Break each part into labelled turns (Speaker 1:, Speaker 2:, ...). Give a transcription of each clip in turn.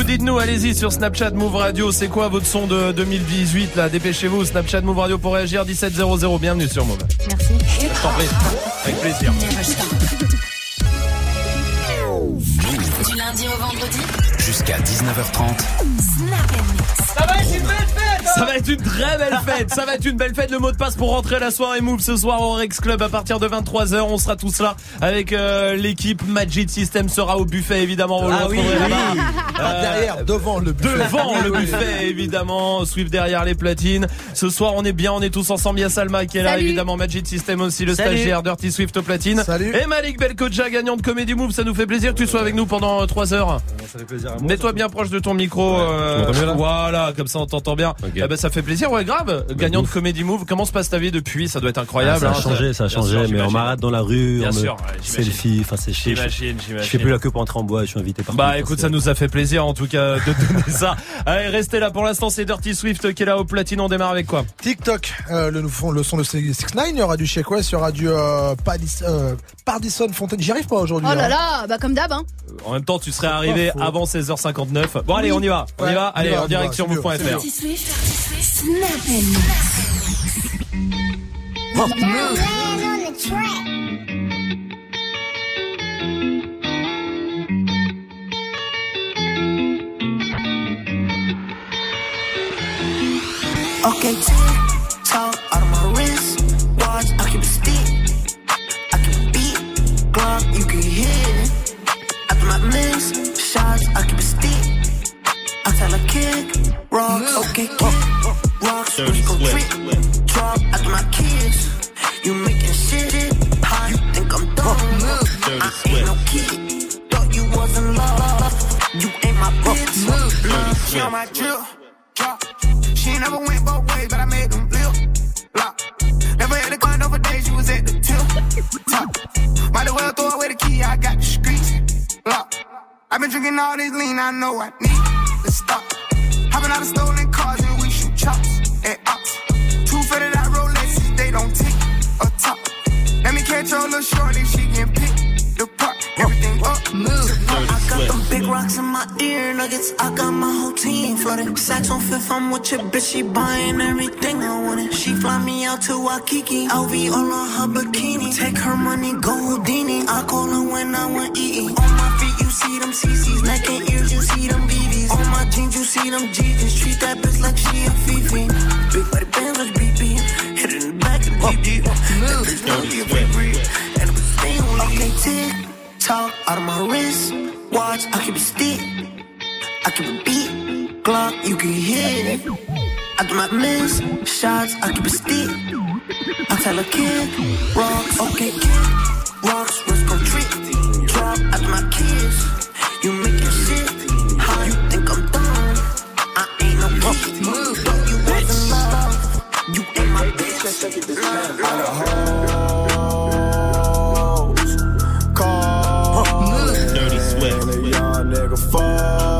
Speaker 1: Vous dites-nous, allez-y sur Snapchat Move Radio, c'est quoi votre son de 2018 là? Dépêchez-vous, Snapchat Move Radio pour réagir 1700, bienvenue sur Move.
Speaker 2: Merci.
Speaker 1: Je t'en prie. Avec plaisir.
Speaker 3: Du lundi au vendredi.
Speaker 4: Jusqu'à 19h30.
Speaker 5: Ça va être une
Speaker 1: très belle fête. Ça va être une belle fête. Le mot de passe pour rentrer à la soirée Move ce soir au Rex Club à partir de 23h. On sera tous là avec euh, l'équipe. Magic System sera au buffet évidemment.
Speaker 6: Ah oui, oui. Ah,
Speaker 1: Euh,
Speaker 6: derrière, devant le buffet.
Speaker 1: Devant le buffet, évidemment. Swift derrière les platines. Ce soir, on est bien, on est tous ensemble. Il y a Salma qui est là,
Speaker 2: Salut.
Speaker 1: évidemment. Magic System aussi, le
Speaker 6: Salut.
Speaker 1: stagiaire Dirty Swift aux platines.
Speaker 6: Salut.
Speaker 1: Et Malik Belkoja, gagnant de Comedy Move. Ça nous fait plaisir que tu sois avec nous pendant 3 heures.
Speaker 7: Ça fait plaisir à moi.
Speaker 1: Mets-toi bien proche de ton micro. euh, voilà, comme ça on t'entend bien.
Speaker 7: Ok.
Speaker 1: Ben, ça fait plaisir, ouais, grave. Gagnant de Comedy Move. Comment se passe ta vie depuis? Ça doit être
Speaker 7: Ah,
Speaker 1: incroyable.
Speaker 7: ça a
Speaker 1: hein,
Speaker 7: changé, ça a changé,
Speaker 1: sûr,
Speaker 7: mais on m'arrête dans la rue,
Speaker 1: Bien
Speaker 7: on me
Speaker 1: sûr, ouais, j'imagine.
Speaker 7: selfie, enfin c'est chier. Je,
Speaker 1: J'imagine,
Speaker 7: je
Speaker 1: j'imagine.
Speaker 7: fais plus la queue pour entrer en bois, je suis invité partout.
Speaker 1: Bah écoute, ça nous a fait plaisir en tout cas de donner ça. Allez, restez là pour l'instant, c'est Dirty Swift qui est là au platine. On démarre avec quoi?
Speaker 6: TikTok, euh, le, le son de 6 9 il y aura du Shake West, il y aura du euh, Padis- euh, Pardison Fontaine. J'y arrive pas aujourd'hui.
Speaker 2: Oh là
Speaker 6: hein.
Speaker 2: là, bah comme d'hab, hein.
Speaker 1: En même temps, tu serais arrivé avant 16h59. Bon allez, on y va. On y va. Allez, en
Speaker 6: on y
Speaker 1: direct
Speaker 6: va,
Speaker 1: sur
Speaker 6: c'est mieux,
Speaker 1: move.fr.
Speaker 6: c'est mieux.
Speaker 3: Dirty Swift. Snap Mix.
Speaker 8: Okay, tick tock out of my wrist. Watch, I keep a stick. I beat. Glock, you can hear Tell a kick, rocks, okay, kick. Rocks, we go trick. Drop after my kids. You making shit it hot. You think I'm dumb? I ain't no kid. Thought you was in love. You ain't my bitch. She on my drip. Drop. She never went both ways, but I made them flip. Lock. Never had a gun over days, she was at the tip. Top. Might as well throw away the key, I got the streets. Lock. I've been drinking all this lean, I know I need to stop. Hopping out of stolen cars and we shoot chops and ops. Two fitted out Rolexes, they don't tick or top. Let me catch your little shorty, she can pick the part. Everything up.
Speaker 9: I got them big rocks in my ear nuggets. I got my whole team flooded. Sacks on fifth, I'm with your bitch. She buying everything I wanted. She fly me out to Waikiki. LV all on her bikini. Take her money, go Houdini. I call her when I want eating. On my feet, you see them CCs. Neck and ears, you see them BBs. On my jeans, you see them GGs. Treat that bitch like she a Fifi. Big body bands like BB. Hit it in the back of the GG. Oh, that bitch know me a And it was stay on Okay, tick tock out of my wrist. Watch, I keep a stick. I keep a beat. Glock, you can hear it. After my miss shots, I keep a stick. I tell a kid, rocks, okay, kid. Rocks, let's go trick. Drop after my kids. You making shit. How you think I'm done, I ain't no kid. Thought you in love. You ain't my bitch.
Speaker 10: I Dirty nigga
Speaker 11: fall.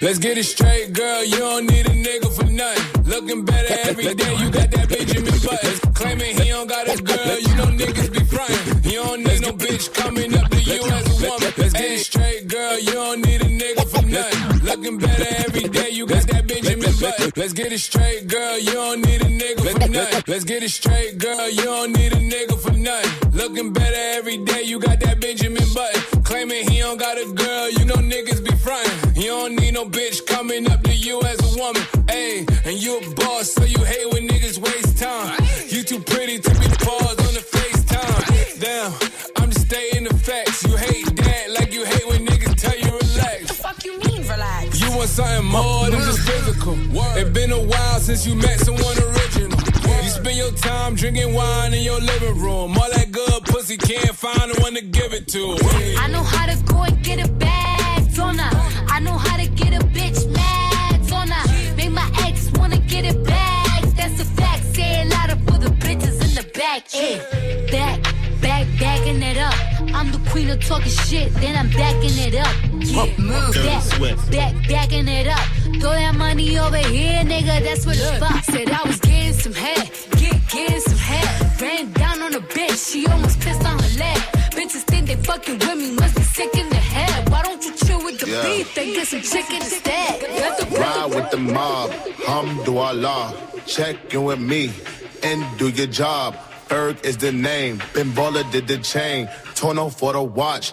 Speaker 11: Let's get it straight, girl. You don't need a nigga for nothing. Looking better every day. You got that Benjamin Button. Claiming he don't got a girl. You know niggas be frontin'. You don't need no bitch coming up to you as a woman. Let's get it straight, girl. You don't need a nigga for nothing. Looking better every day, you got that Benjamin Button. Let's get it straight, girl, you don't need a nigga for nothing. Let's get it straight, girl, you don't need a nigga for nothing. Looking better every day, you got that Benjamin Button. Claiming he don't got a girl, You don't need no bitch coming up to you as a woman. Ayy, and you a boss, so you hate when niggas waste time. You too pretty to be paused on the FaceTime. Damn, I'm just stating the facts. You hate that like you hate when niggas tell you relax.
Speaker 3: The Fuck you mean, relax?
Speaker 11: You want something more than just physical. It's been a while since you met someone original. You spend your time drinking wine in your living room. All that good pussy can't find the one to give it to.
Speaker 3: I know how to go and get a bag, I? I know how to get a bitch mad, don't I? Make my ex wanna get it back. That's a fact. Say it louder for the bitches in the back. Back, back, backing it up. I'm the queen of talking shit, then I'm backing it up. Yeah, move back, back, backing it up. Throw that money over here, nigga. That's what it's about. Said I was getting some head, get getting some head. Ran down on a bitch, she almost pissed on her leg. Bitches think they fucking with me, must be sick in the head. Why don't you the
Speaker 10: Yeah.
Speaker 3: beef? They get some chicken instead.
Speaker 10: Ride with the mob, hamdulillah. Check in with me and do your job. Ferg is the name. Ben Baller did the chain. Tono for the watch.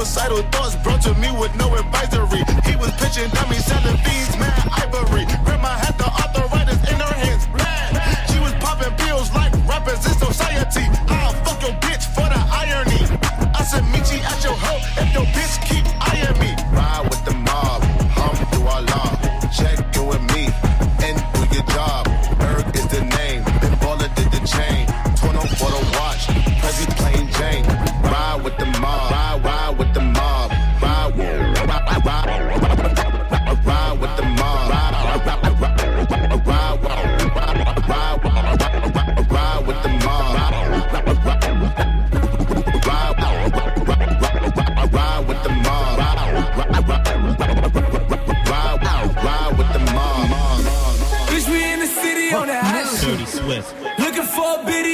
Speaker 10: Suicidal thoughts brought to me with no advisory. He was pitching dummies, selling fiends, mad ivory. Grandma had the arthritis in her hands. She was popping pills like rappers in society. I'll fuck your bitch for the irony. I said, meet you at your hoe if your bitch keep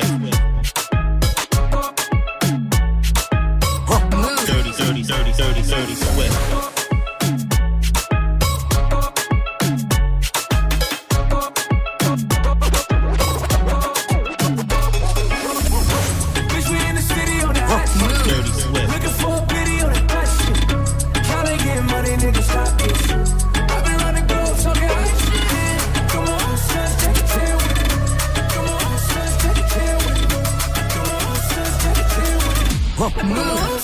Speaker 12: Dirty,
Speaker 13: with it.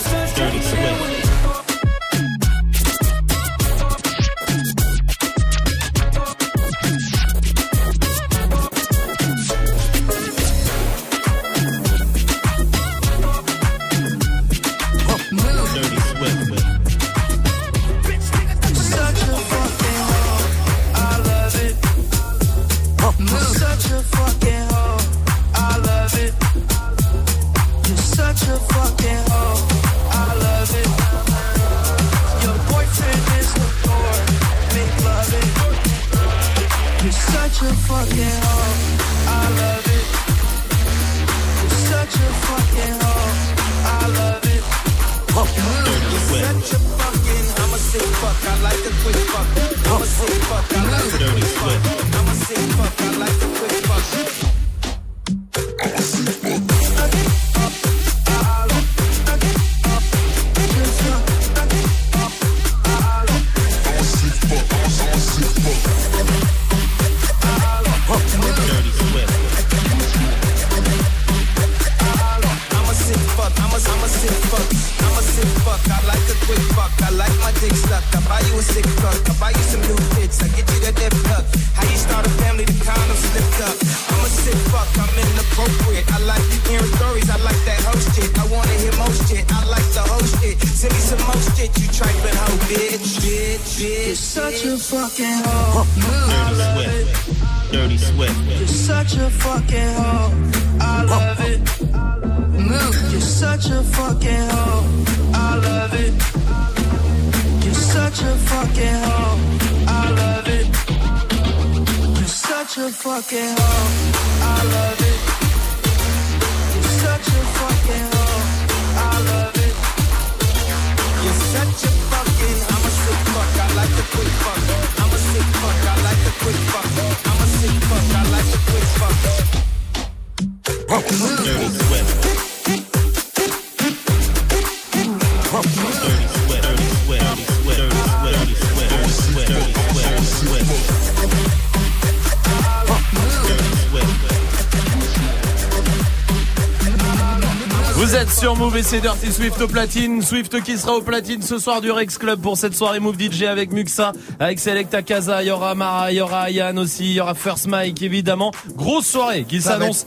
Speaker 1: C'est Dirty Swift au platine. Swift qui sera au platine ce soir du Rex Club pour cette soirée Move DJ avec Muxa, avec Selecta Casa, il y aura Mara, il y aura Yann aussi, il y aura First Mike évidemment. Grosse soirée qui s'annonce.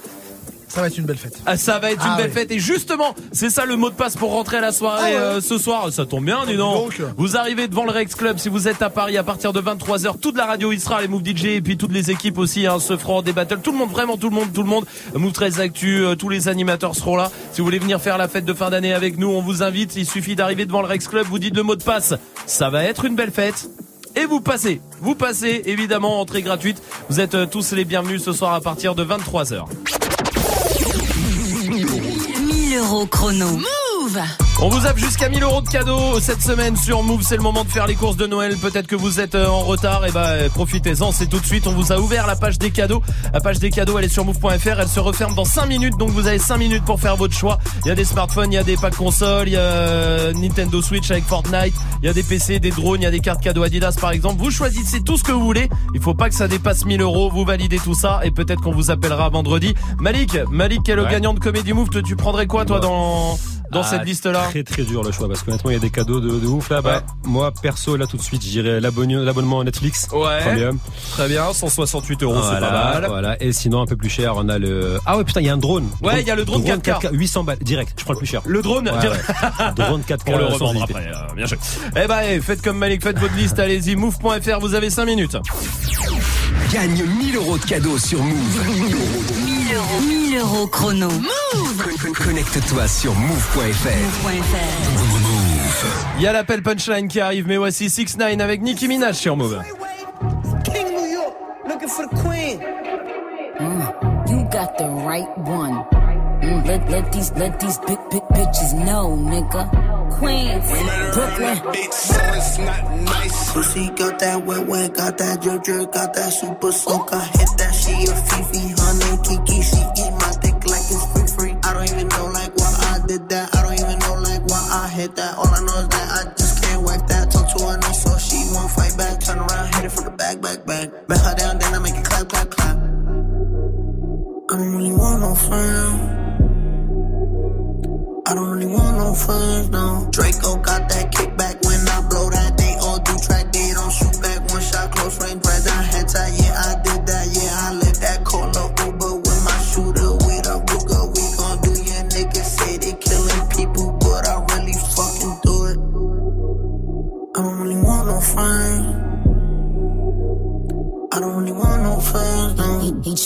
Speaker 6: Ça va être une belle fête.
Speaker 1: Ah, ça va être une
Speaker 6: Ah
Speaker 1: belle
Speaker 6: oui.
Speaker 1: fête et justement c'est ça le mot de passe pour rentrer à la soirée
Speaker 6: Ah ouais.
Speaker 1: euh, ce soir ça tombe bien dis donc.
Speaker 6: donc.
Speaker 1: vous arrivez devant le Rex Club si vous êtes à Paris à partir de 23h toute la radio y sera les Move DJ et puis toutes les équipes aussi hein, se feront des battles tout le monde vraiment tout le monde tout le monde Move 13 Actu euh, tous les animateurs seront là si vous voulez venir faire la fête de fin d'année avec nous on vous invite il suffit d'arriver devant le Rex Club vous dites le mot de passe ça va être une belle fête et vous passez, vous passez évidemment entrée gratuite. Vous êtes euh, tous les bienvenus ce soir à partir de 23h.
Speaker 14: Chrono. Move
Speaker 1: On vous a jusqu'à 1000 euros de cadeaux cette semaine sur Move. C'est le moment de faire les courses de Noël. Peut-être que vous êtes euh, en retard. Et ben profitez-en. C'est tout de suite. On vous a ouvert la page des cadeaux. La page des cadeaux, elle est sur move.fr. Elle se referme dans 5 minutes. Donc vous avez 5 minutes pour faire votre choix. Il y a des smartphones, il y a des packs consoles, il y a euh, Nintendo Switch avec Fortnite, il y a des PC, des drones, il y a des cartes cadeaux Adidas par exemple. Vous choisissez tout ce que vous voulez. Il faut pas que ça dépasse 1000 euros. Vous validez tout ça et peut-être qu'on vous appellera vendredi. Malik, Malik, qui est le
Speaker 7: Ouais.
Speaker 1: gagnant de Comédie Move, tu prendrais quoi toi dans dans
Speaker 7: Ah,
Speaker 1: cette liste-là
Speaker 7: Très très dur le choix parce que honnêtement il y a des cadeaux de, de ouf là. Bah, moi perso là tout de suite j'irais l'abonnement l'abonnement Netflix
Speaker 1: Ouais.
Speaker 7: Premium.
Speaker 1: Très bien, 168 euros, c'est
Speaker 7: Voilà,
Speaker 1: pas mal.
Speaker 7: Voilà. Et sinon un peu plus cher on a le ah ouais putain il y a un drone.
Speaker 1: Ouais, il y a le drone 4K.
Speaker 7: 800 balles direct. Je prends le plus cher.
Speaker 1: Le drone,
Speaker 7: Ouais,
Speaker 1: direct.
Speaker 7: ouais. drone 4K.
Speaker 1: Pour le revendre après, euh, bien joué. Eh ben, eh, faites comme Malik, faites votre liste, allez-y, move.fr, vous avez 5 minutes.
Speaker 4: Gagne 1000 euros de cadeaux sur Move. 1000 euros.
Speaker 14: 1000 euros. 1000 euros chrono. Move
Speaker 4: Con- con- Connecte-toi sur move.fr.
Speaker 1: Il y a l'appel punchline qui arrive, mais voici 6 9 avec Nicki Minaj sur Move.
Speaker 9: King New York, looking for the queen.
Speaker 15: You got the right one. Mm, let, let these let these big big bitches know, nigga. Queens, Brooklyn.
Speaker 9: Pussy got that wet wet, got that drip drip, got that super soak. I hit that she a Fifi, Kiki. She eat my dick like it's free free. I don't even know like why I did that. I don't even know like why I hit that. All I know is that I just can't whack that. Talk to her nice so she won't fight back. Turn around, hit it from the back, back, back. Bet her down, then I make it clap, clap, clap. I don't really want no friends. I don't really want no friends, no. Draco got that kickback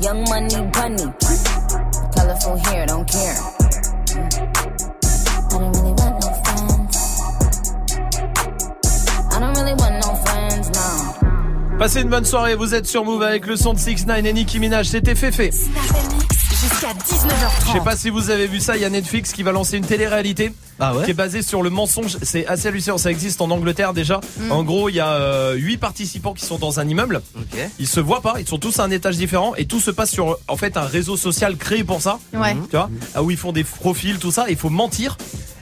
Speaker 15: young money bunny. Colorful hair, don't care. I don't really want no friends. I don't really want no friends, no.
Speaker 1: Passez une bonne soirée, vous êtes sur Move avec le son de 6 9 et Nicki Minaj, c'était Féfé.
Speaker 3: Jusqu'à 19h30.
Speaker 1: Je sais pas si vous avez vu ça, il y a Netflix qui va lancer une télé-réalité
Speaker 16: Ah
Speaker 1: qui est basée sur le mensonge. C'est assez hallucinant, ça existe en Angleterre déjà.
Speaker 16: Mm.
Speaker 1: En gros, il y a 8 participants qui sont dans un immeuble. Ils se voient pas, ils sont tous à un étage différent et tout se passe sur en fait un réseau social créé pour ça.
Speaker 2: Ouais.
Speaker 1: Tu vois? Ah, Où ils font des profils, tout ça. Il faut mentir.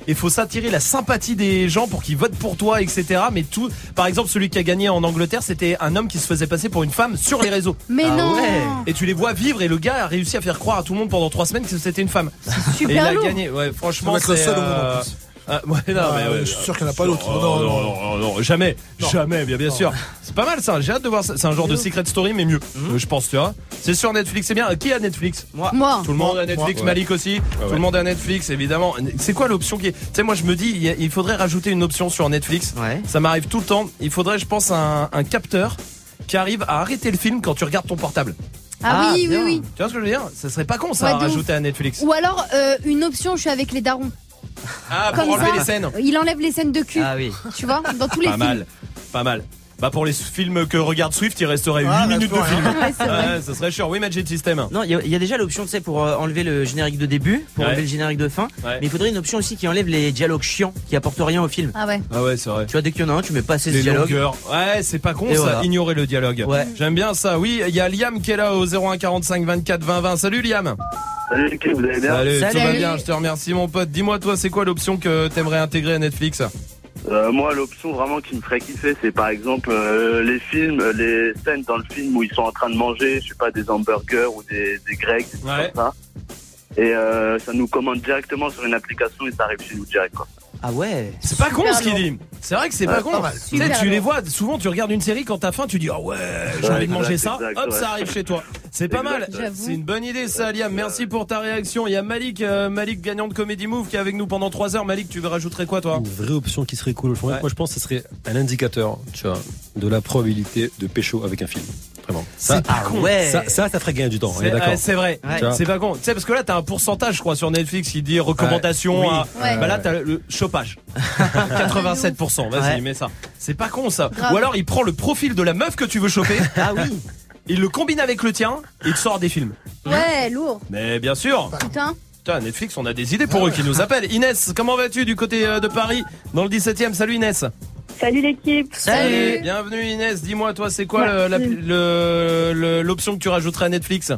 Speaker 1: Il faut s'attirer la sympathie des gens pour qu'ils votent pour toi, etc. Mais tout, par exemple, celui qui a gagné en Angleterre, c'était un homme qui se faisait passer pour une femme sur les réseaux.
Speaker 2: Mais Ah non. ouais.
Speaker 1: Et tu les vois vivre et le gars a réussi à faire croire à tout le monde pendant trois semaines que c'était une femme.
Speaker 2: super
Speaker 1: Et il a
Speaker 2: lourd.
Speaker 1: gagné. Ouais, franchement, c'est, euh. Ah, ouais, non,
Speaker 6: Ah,
Speaker 1: mais ouais.
Speaker 6: je suis sûr qu'il n'y en a pas d'autres.
Speaker 1: Oh,
Speaker 6: Non,
Speaker 1: non,
Speaker 6: non.
Speaker 1: non, non, jamais,
Speaker 6: Non.
Speaker 1: jamais, bien, bien sûr. C'est pas mal ça, j'ai hâte de voir ça. C'est un genre de secret story, mais mieux, Euh, je pense, tu vois. C'est sur Netflix, c'est bien. Qui a Netflix?
Speaker 16: Moi.
Speaker 2: Moi.
Speaker 1: Tout le monde a Netflix,
Speaker 7: Moi.
Speaker 1: Malik aussi. Tout le monde a Netflix, évidemment. C'est quoi l'option qui est. Tu sais, moi je me dis, il faudrait rajouter une option sur Netflix.
Speaker 16: Ouais.
Speaker 1: Ça m'arrive tout le temps. Il faudrait, je pense, un, un capteur qui arrive à arrêter le film quand tu regardes ton portable.
Speaker 2: Ah,
Speaker 16: Ah,
Speaker 2: oui, oui,
Speaker 16: bien.
Speaker 2: oui.
Speaker 1: Tu vois ce que je veux dire? Ça serait pas con ça
Speaker 2: Ouais,
Speaker 1: à rajouter à Netflix.
Speaker 2: Ou alors euh, une option, je suis avec les darons.
Speaker 1: Ah, pour
Speaker 2: Comme
Speaker 1: enlever
Speaker 2: ça,
Speaker 1: les scènes.
Speaker 2: il enlève les scènes de cul.
Speaker 16: Ah oui.
Speaker 2: Tu vois, dans tous les
Speaker 1: Pas
Speaker 2: films.
Speaker 1: mal, pas mal. Bah pour les films que regarde Swift, il resterait 8
Speaker 6: Ah,
Speaker 1: minutes de
Speaker 6: reste
Speaker 1: film.
Speaker 2: Ouais, vrai.
Speaker 1: Ouais, ça serait chiant. Oui, Magic System.
Speaker 16: Non, il y, a- il y a déjà l'option, tu sais, pour euh, enlever le générique de début, pour
Speaker 1: Ouais.
Speaker 16: enlever le générique de fin.
Speaker 1: Ouais.
Speaker 16: Mais il faudrait une option aussi qui enlève les dialogues chiants, qui apportent rien au film.
Speaker 2: Ah ouais.
Speaker 1: Ah ouais, c'est vrai.
Speaker 16: Tu vois, dès qu'il y en a un, tu mets pas assez de dialogue.
Speaker 1: longueurs. Ouais, c'est pas con
Speaker 16: Et
Speaker 1: ça.
Speaker 16: voilà.
Speaker 1: Ignorer le dialogue.
Speaker 16: Ouais.
Speaker 1: J'aime bien ça. Oui, il y a Liam qui est là au 01 45 24 20 20. Salut Liam.
Speaker 17: Salut vous allez bien?
Speaker 1: Salut, tout
Speaker 16: Salut.
Speaker 1: va bien. Je te remercie mon pote. Dis-moi toi, c'est quoi l'option que t'aimerais intégrer à Netflix?
Speaker 17: Euh, Moi, l'option vraiment qui me ferait kiffer, c'est par exemple euh, les films, euh, les scènes dans le film où ils sont en train de manger, je sais pas, des hamburgers ou des, des grecs, des trucs
Speaker 1: Ouais.
Speaker 17: comme ça. Et euh, ça nous commande directement sur une application et ça arrive chez nous direct. Quoi.
Speaker 16: Ah ouais.
Speaker 1: C'est pas con ce qu'il dit. C'est vrai que c'est pas con. Tu sais, tu les vois, souvent tu regardes une série quand t'as faim, tu dis ah ouais, j'ai envie de manger
Speaker 17: exact,
Speaker 1: ça.
Speaker 17: exact,
Speaker 1: Hop,
Speaker 17: ouais.
Speaker 1: ça arrive chez toi. C'est pas mal. C'est une bonne idée ça, Liam. Merci pour ta réaction. Il y a Malik, euh, Malik gagnant de Comedy Move qui est avec nous pendant 3 heures. Malik, tu rajouterais quoi toi
Speaker 7: Une vraie option qui serait cool. Moi,
Speaker 1: Ouais.
Speaker 7: moi, je pense que ce serait un indicateur, tu vois, de la probabilité de pécho avec un film. Vraiment. Ça,
Speaker 1: pas
Speaker 16: Ah
Speaker 1: con.
Speaker 16: ouais.
Speaker 7: ça, ça, ça ferait gagner du temps. on est
Speaker 1: C'est
Speaker 7: d'accord.
Speaker 1: ouais, c'est vrai.
Speaker 16: Ouais.
Speaker 1: C'est pas con. Tu sais, parce que là, t'as un pourcentage, je crois, sur Netflix qui dit recommandation
Speaker 7: Ouais.
Speaker 1: à.
Speaker 7: Oui.
Speaker 2: Ouais.
Speaker 1: Bah là, t'as le chopage. 87%. Vas-y,
Speaker 16: Ouais.
Speaker 1: mets ça. C'est pas con, ça.
Speaker 2: Grave.
Speaker 1: Ou alors, il prend le profil de la meuf que tu veux choper,
Speaker 16: Ah oui.
Speaker 1: il le combine avec le tien, et il te sort des films.
Speaker 2: Ouais, lourd.
Speaker 1: Mais bien sûr.
Speaker 2: Putain.
Speaker 1: Putain, Netflix, on a des idées pour eux qui nous appellent. Inès, comment vas-tu du côté euh, de Paris, dans le 17 e Salut Inès.
Speaker 18: Salut l'équipe.
Speaker 1: Salut. Bienvenue Inès. Dis-moi, toi, c'est quoi l'option que tu rajouterais à Netflix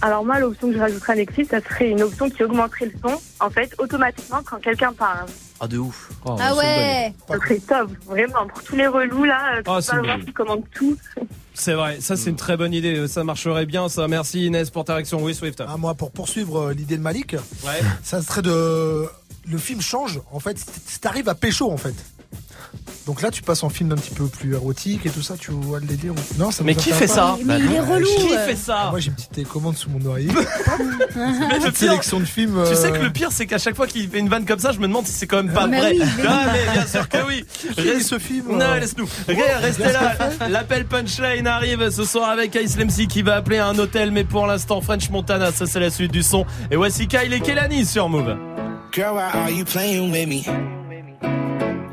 Speaker 18: Alors moi, l'option que je rajouterais à Netflix, ça serait une option qui augmenterait le son, en fait, automatiquement quand quelqu'un parle.
Speaker 16: Ah de ouf.
Speaker 1: Oh,
Speaker 2: Ah ouais.
Speaker 18: Ça serait top, vraiment, pour tous les relous là, euh,
Speaker 1: Ah, une
Speaker 18: voir qui commandent tout.
Speaker 1: C'est vrai, ça c'est une très bonne idée, ça marcherait bien ça. Merci Inès pour ta réaction. Oui, Swift.
Speaker 6: Ah, moi, pour poursuivre euh, l'idée de Malik,
Speaker 1: Ouais.
Speaker 6: ça serait de. Le film change, en fait, si t'arrives à pécho, en fait. Donc là, tu passes en film un petit peu plus érotique et tout ça, tu vois le délire ou- Non, ça
Speaker 1: Mais qui fait
Speaker 6: pas
Speaker 1: ça
Speaker 2: Mais il est relou.
Speaker 1: Qui
Speaker 2: euh.
Speaker 1: fait ça
Speaker 6: Moi, j'ai une petite télécommande sous mon oreiller.
Speaker 1: Mais le
Speaker 6: Petite
Speaker 1: pire,
Speaker 6: sélection de films.
Speaker 1: Tu sais
Speaker 6: euh,
Speaker 1: que le pire, c'est qu'à chaque fois qu'il fait une vanne comme ça, je me demande si c'est quand même pas
Speaker 2: Mais
Speaker 1: vrai.
Speaker 2: oui, mais
Speaker 1: ah, mais bien sûr que oui. Reste-
Speaker 6: ce film
Speaker 1: Non,
Speaker 6: euh,
Speaker 1: laisse-nous. Regarde, Restez là. L'appel punchline arrive ce soir avec Ice MC qui va appeler un hôtel, mais pour l'instant, French Montana, ça c'est la suite du son. Et voici Kyle et Kelani sur Move.
Speaker 19: Girl, why are you playing with me?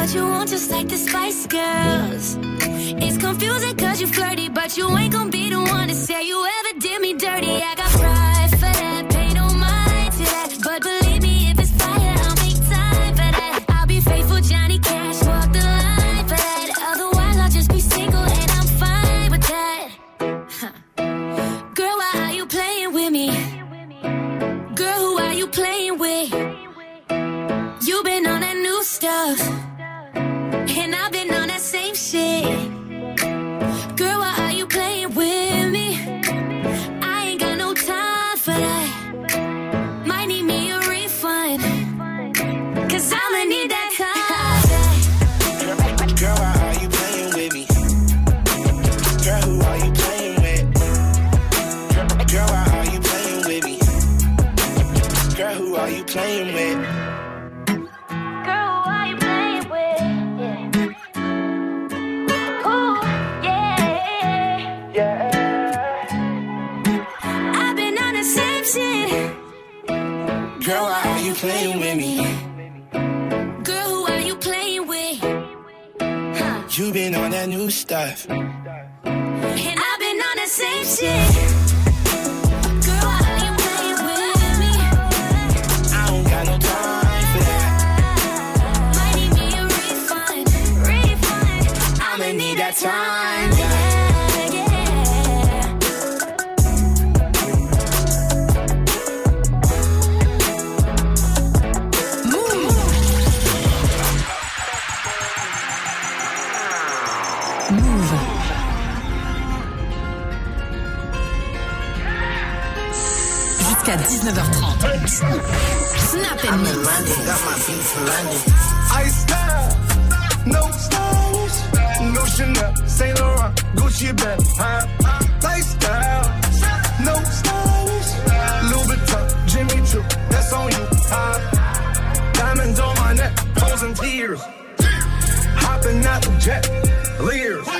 Speaker 20: what you want, just like the Spice Girls. It's confusing cause you flirty, but you ain't gonna be the one to say you ever did me dirty. I got pride Girl, why are you playing with me? Girl, who are you playing with? You been on that new stuff. And I've been on the same shit.
Speaker 3: Girl, why are you playing with me? I don't got no time for that.
Speaker 20: Might need me a refund, refund.
Speaker 3: I'ma need that time.
Speaker 19: That's on you, huh? Diamonds on my neck, frozen tears, hopping out the jet, leers,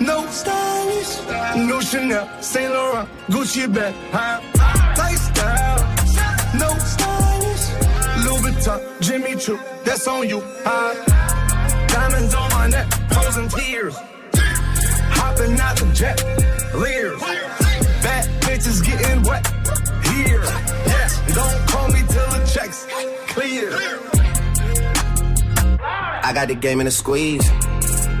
Speaker 19: No stylish, no Chanel, Saint Laurent, Gucci bag, huh? Lifestyle, no stylish, Louis Vuitton, Jimmy Choo, that's on you? Diamonds on my neck, frozen tears, hopping out the jet, leers, bad bitches getting wet, here, yes, don't call me till the checks clear.
Speaker 21: I got the game in a squeeze.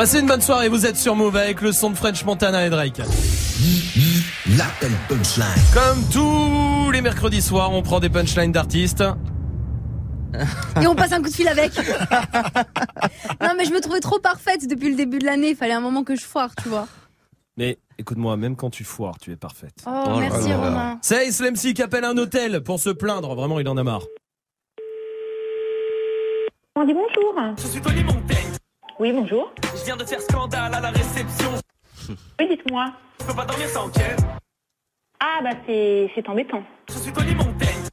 Speaker 1: Passez une bonne soirée, vous êtes sur Move avec le son de French Montana et Drake.
Speaker 4: L'appel punchline.
Speaker 1: Comme tous les mercredis soirs, on prend des punchlines d'artistes.
Speaker 2: Et on passe un coup de fil avec. non, mais je me trouvais trop parfaite depuis le début de l'année. Il fallait un moment que je foire, tu vois.
Speaker 1: Mais écoute-moi, même quand tu foires, tu es parfaite.
Speaker 2: Oh, merci Romain.
Speaker 1: C'est Lemsy qui appelle un hôtel pour se plaindre. Vraiment, il en a marre.
Speaker 22: On dit bonjour.
Speaker 21: Je suis Tony Montaigne.
Speaker 22: Oui, bonjour.
Speaker 21: Je viens de faire scandale à la réception.
Speaker 22: Oui, dites-moi.
Speaker 21: Je peux pas dormir sans quelle.
Speaker 22: Ah, bah c'est c'est embêtant.
Speaker 21: Je suis Tony Montaigne.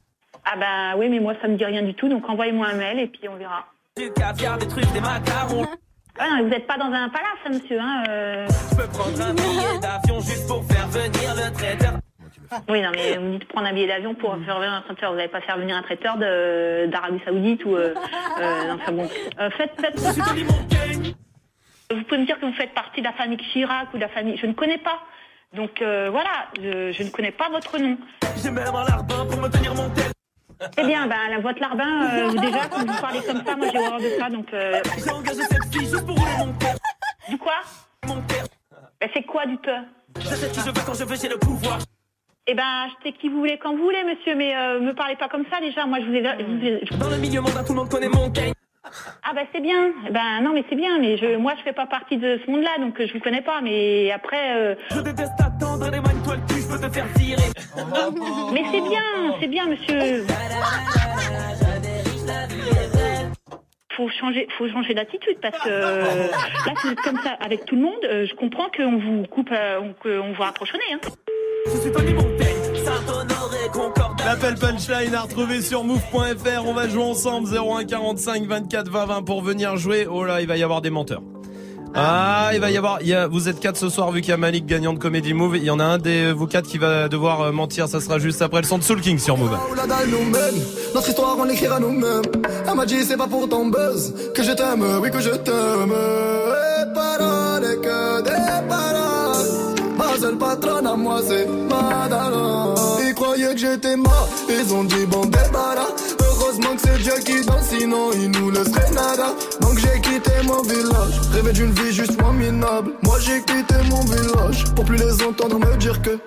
Speaker 22: Ah, bah oui, mais moi ça me dit rien du tout, donc envoyez-moi un mail et puis on verra.
Speaker 21: Du caviar, des trucs, des macarons.
Speaker 22: Ah, non, vous n'êtes pas dans un palace, hein, monsieur. Hein, euh.
Speaker 21: Je peux prendre un billet d'avion juste pour faire venir le traiteur.
Speaker 22: Oui, non, mais vous me dites prendre un billet d'avion pour faire venir un traiteur. Vous n'allez pas faire venir un traiteur de- d'Arabie Saoudite ou. Euh, euh, enfin bon. Euh, faites, faites. Vous pouvez me dire que vous faites partie de la famille Chirac ou de la famille. Je ne connais pas. Donc euh, voilà, je, je ne connais pas votre nom.
Speaker 21: J'ai même un larbin pour me tenir mon tel.
Speaker 22: Eh bien, ben, la votre larbin, euh, déjà, quand vous parlez comme ça, moi j'ai horreur de ça, donc. Euh...
Speaker 21: J'ai engagé cette fille juste pour rouler mon terre.
Speaker 22: Du quoi?
Speaker 21: Mon terre.
Speaker 22: Ben, c'est quoi du te
Speaker 21: J'achète qui je veux quand je veux, j'ai le pouvoir.
Speaker 22: Eh ben, achetez qui vous voulez quand vous voulez, monsieur, mais euh, me parlez pas comme ça déjà. Moi, je vous ai. je vous ai- je-
Speaker 21: Dans le milieu mondain, tout le monde connaît mon game.
Speaker 22: Ah ben c'est bien. Eh Ben non, mais c'est bien. Mais je, moi, je fais pas partie de ce monde-là, donc euh, je vous connais pas. Mais après. euh,
Speaker 21: Je déteste attendre, éloigne-toi le cul, je peux te faire virer.
Speaker 22: Mais c'est bien, c'est bien, monsieur. Faut changer, faut changer d'attitude parce que euh, là, c'est comme ça avec tout le monde. euh, je comprends qu'on vous coupe, euh, on- qu'on vous rapproche au nez. Hein.
Speaker 1: L'appel punchline à retrouver sur move.fr. On va jouer ensemble 01 45 24 20 20 pour venir jouer. Oh là, il va y avoir des menteurs. Ah, il va y avoir. Il y a, vous êtes quatre ce soir vu qu'il y a Malik gagnant de Comedy Move. Il y en a un des vous quatre qui va devoir euh, mentir. Ça sera juste après le son de Soul King sur Move.
Speaker 23: Notre histoire on l'écrira nous-mêmes. Elle m'a dit c'est pas pour ton buzz que je t'aime, oui que je t'aime. Et paroles que des paroles. Ma seule patronne à moi c'est Madara. Ils croyaient que j'étais mort, ils ont dit bon débarras. Heureusement que c'est Dieu qui danse, sinon il nous laisserait nada. Donc j'ai quitté mon village, rêvé d'une vie juste moins minable. Moi j'ai quitté mon village pour plus les entendre me dire que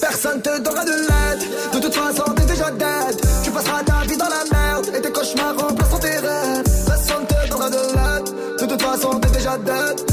Speaker 23: Personne te donnera de l'aide. De toute façon t'es déjà dead. Tu passeras ta vie dans la merde Et tes cauchemars remplaceront tes rêves. Personne te donnera de l'aide. De toute façon t'es déjà dead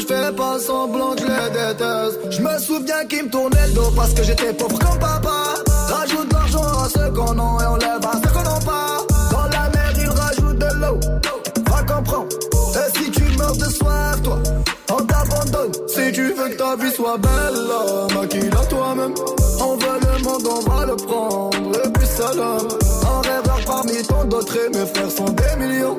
Speaker 23: je fais pas semblant que je les déteste. Je me souviens qu'ils me tournaient le dos parce que j'étais pauvre comme papa. Rajoute de l'argent à ceux qu'on a et on lève à ceux qu'on n'a pas Dans la mer ils rajoutent de l'eau. Va comprendre. Et si tu meurs de soif toi On t'abandonne. Si tu veux que ta vie soit belle Maquille-la toi-même. On veut le monde on va le prendre. Et puis seul homme. Un rêveur parmi tant d'autres Et mes frères sont des millions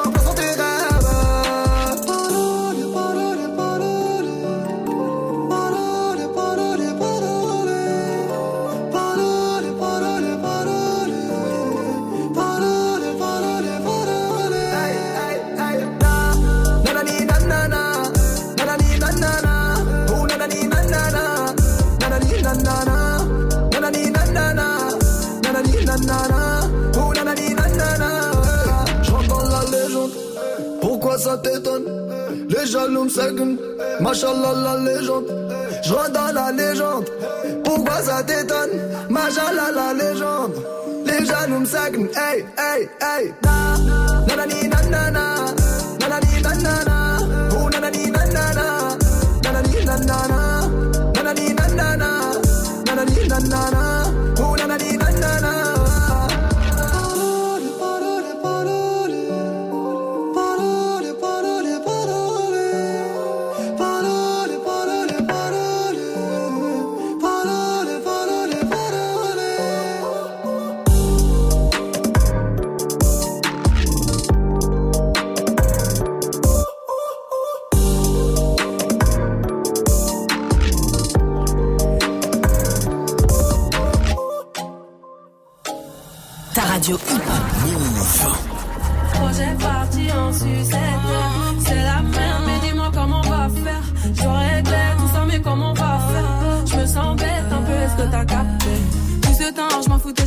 Speaker 13: me second. Machallah la légende. Je dans la légende. Pourquoi ça t'étonne? Machallah la légende. Les jaloux second. Hey, hey, hey. Na, nanani, nanana. Nanani, nanana. Oh, nanani, nanana. Nanani, nanana. Nanani, nanana. Nanani, nanana.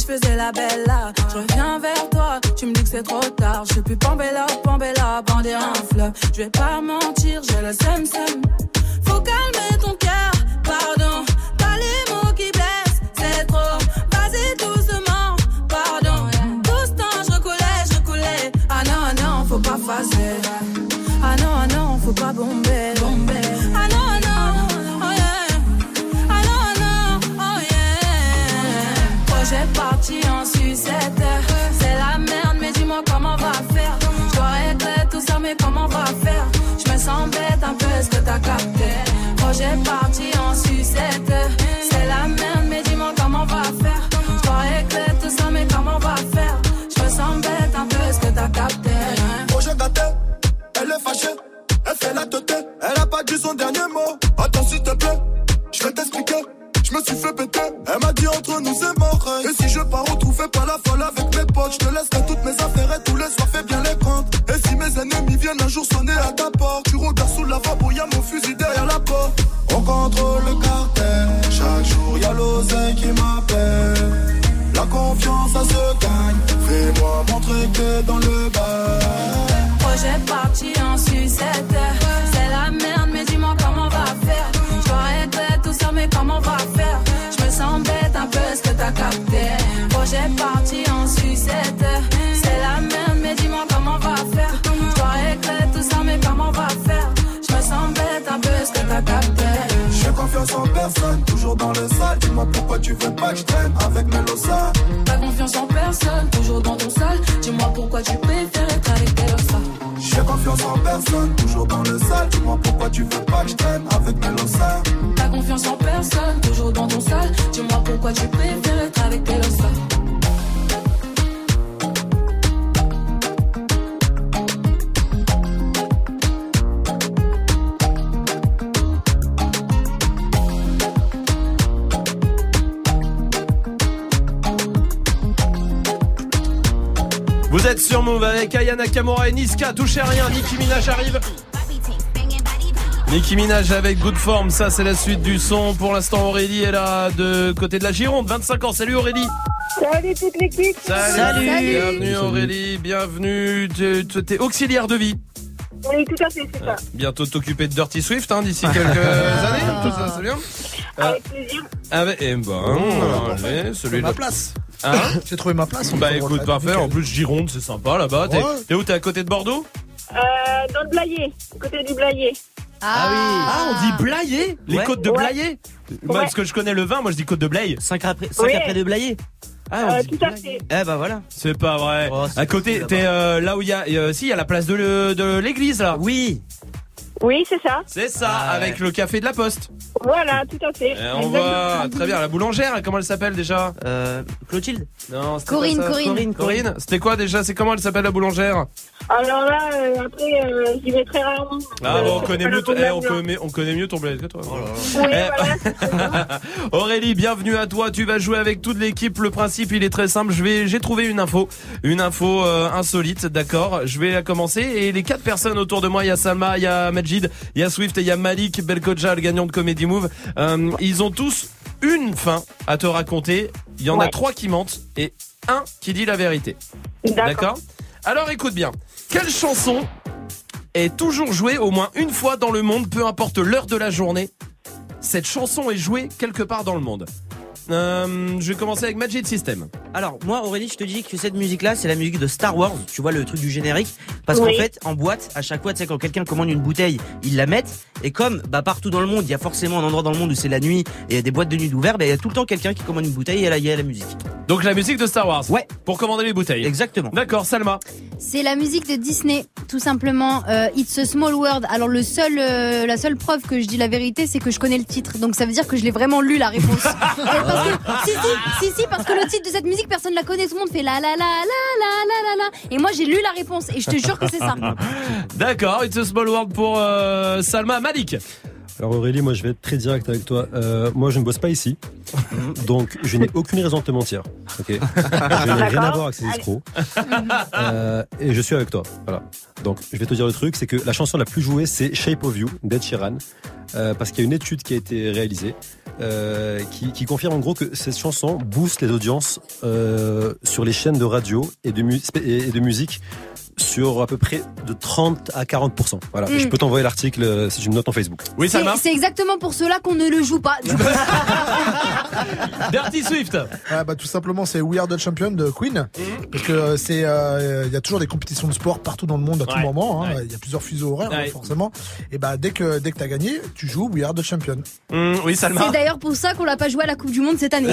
Speaker 24: Je je faisais la belle là. Je reviens vers toi, tu me dis que c'est trop tard. Je suis plus Pambella, Pambella, bander un fleuve. Je vais pas mentir, j'ai le seum seum. Faut calmer est-ce que t'as capté? Projet parti
Speaker 1: Touchez à rien, Nicki Minaj arrive. Nicki Minaj avec Good Form, ça c'est la suite du son. Pour l'instant, Aurélie est là de côté de la Gironde, 25 ans. Salut Aurélie.
Speaker 25: Salut toute l'équipe.
Speaker 1: Salut. Bienvenue Aurélie, bienvenue. Tu tu- es auxiliaire de vie.
Speaker 25: Oui, tout à fait, c'est ça.
Speaker 1: Bientôt t'occuper de Dirty Swift hein, d'ici quelques années. Tout ça, c'est bien.
Speaker 25: Avec plaisir.
Speaker 1: Avec, eh ben, allez, celui
Speaker 6: ma
Speaker 1: de
Speaker 6: place.
Speaker 1: Hein
Speaker 6: J'ai trouvé ma place.
Speaker 1: Bah écoute, parfait.
Speaker 6: nickel.
Speaker 1: En plus, Gironde, c'est sympa là-bas. T'es
Speaker 6: Ouais.
Speaker 1: t'es où? T'es à côté de Bordeaux?
Speaker 25: Euh, le Blayé, côté du Blayé.
Speaker 1: Ah oui. Ah, on dit Blayé Les
Speaker 25: Ouais.
Speaker 1: côtes de
Speaker 25: Ouais.
Speaker 1: Blayé Moi,
Speaker 25: Ouais.
Speaker 1: parce que je connais le vin, moi je dis côte de Blaye.
Speaker 26: 5 après,
Speaker 25: cinq Oui. après
Speaker 26: de Blayé.
Speaker 1: Ah, on
Speaker 25: Euh,
Speaker 1: dit
Speaker 25: tout à fait.
Speaker 26: Eh bah voilà.
Speaker 1: C'est pas vrai.
Speaker 26: Oh,
Speaker 1: à côté, t'es euh, là où il y a, euh, si, il y a la place de le- de l'église là.
Speaker 26: Oui.
Speaker 25: Oui, c'est ça.
Speaker 1: C'est ça,
Speaker 26: Ah,
Speaker 1: avec le café de la Poste.
Speaker 25: Voilà, tout à fait.
Speaker 1: Et on voit très bien la boulangère. Comment elle s'appelle déjà
Speaker 26: euh, Clotilde.
Speaker 1: Non, c'était
Speaker 25: Corinne,
Speaker 1: pas ça.
Speaker 25: Corinne.
Speaker 1: Corinne. Corinne. C'était quoi déjà C'est comment elle s'appelle la boulangère
Speaker 25: Alors là, euh, après, euh, j'y vais très rarement.
Speaker 1: Ah
Speaker 25: Euh,
Speaker 1: bon, on
Speaker 25: c'est
Speaker 1: connaît mieux, eh, on,
Speaker 25: là.
Speaker 1: connaît, on connaît mieux ton bled que toi.
Speaker 25: Oui,
Speaker 1: Eh,
Speaker 25: voilà.
Speaker 1: Aurélie, bienvenue à toi. Tu vas jouer avec toute l'équipe. Le principe, il est très simple. Je vais, j'ai trouvé une info, une info euh, insolite, d'accord. Je vais la commencer et les quatre personnes autour de moi, il y a Salma, il y a Majid, il y a Swift et il y a Malik Belkoja, le gagnant de Comedy Move. Euh, ils ont tous une fin à te raconter. Il y en a trois qui mentent et un qui dit la vérité.
Speaker 25: D'accord.
Speaker 1: Alors écoute bien. Quelle chanson est toujours jouée au moins une fois dans le monde, peu importe l'heure de la journée? Cette chanson est jouée quelque part dans le monde. Euh, je vais commencer avec Magic System.
Speaker 16: Alors moi Aurélie, je te dis que cette musique là, c'est la musique de Star Wars. Tu vois le truc du générique parce
Speaker 1: Oui.
Speaker 16: qu'en fait, en boîte, à chaque fois, tu sais quand quelqu'un commande une bouteille, ils la mettent et comme bah partout dans le monde, il y a forcément un endroit dans le monde où c'est la nuit et il y a des boîtes de nuit ouvertes, bah, il y a tout le temps quelqu'un qui commande une bouteille et là il y a la musique.
Speaker 1: Donc la musique de Star Wars.
Speaker 16: Ouais.
Speaker 1: Pour commander les bouteilles.
Speaker 16: Exactement.
Speaker 1: D'accord, Salma.
Speaker 2: C'est la musique de Disney, tout simplement. Euh, It's a Small World. Alors le seul, euh, la seule preuve que je dis la vérité, c'est que je connais le titre. Donc ça veut dire que je l'ai vraiment lu la réponse. Parce que, si, si, si, si, parce que le titre de cette musique, personne la connaît. Tout le monde fait la la la la la la la la. Et moi j'ai lu la réponse et je te jure que c'est ça.
Speaker 1: D'accord, It's a Small World pour euh, Salma. Malik.
Speaker 7: Alors Aurélie, moi je vais être très direct avec toi. Euh, moi je ne bosse pas ici, donc je n'ai aucune raison de te mentir. Ok? Je n'ai rien à voir avec ces escrocs. Euh, et je suis avec toi. Voilà. Donc je vais te dire le truc, c'est que la chanson la plus jouée c'est Shape of You d'Ed Sheeran, euh, parce qu'il y a une étude qui a été réalisée. Euh, qui, confirme en gros que cette chanson booste les audiences euh, sur les chaînes de radio et de musique sur à peu près de 30 à 40%. Voilà,
Speaker 2: Mm.
Speaker 7: je peux t'envoyer l'article euh, si tu me notes en Facebook.
Speaker 1: Oui,
Speaker 2: C'est c'est exactement pour cela qu'on ne le joue pas. Du coup,
Speaker 1: Dirty Swift.
Speaker 6: Ah bah tout simplement c'est We Are the Champion de Queen
Speaker 1: Mhm.
Speaker 6: parce que euh, c'est euh, il y a toujours des compétitions de sport partout dans le monde à tout
Speaker 1: Ouais.
Speaker 6: moment hein.
Speaker 1: Ouais.
Speaker 6: il y a plusieurs fuseaux horaires hein,
Speaker 1: Ouais.
Speaker 6: forcément et bah dès que dès que t'as gagné tu joues We Are the Champion
Speaker 1: Mmh, oui
Speaker 2: c'est d'ailleurs pour ça qu'on l'a pas joué à la Coupe du Monde cette année.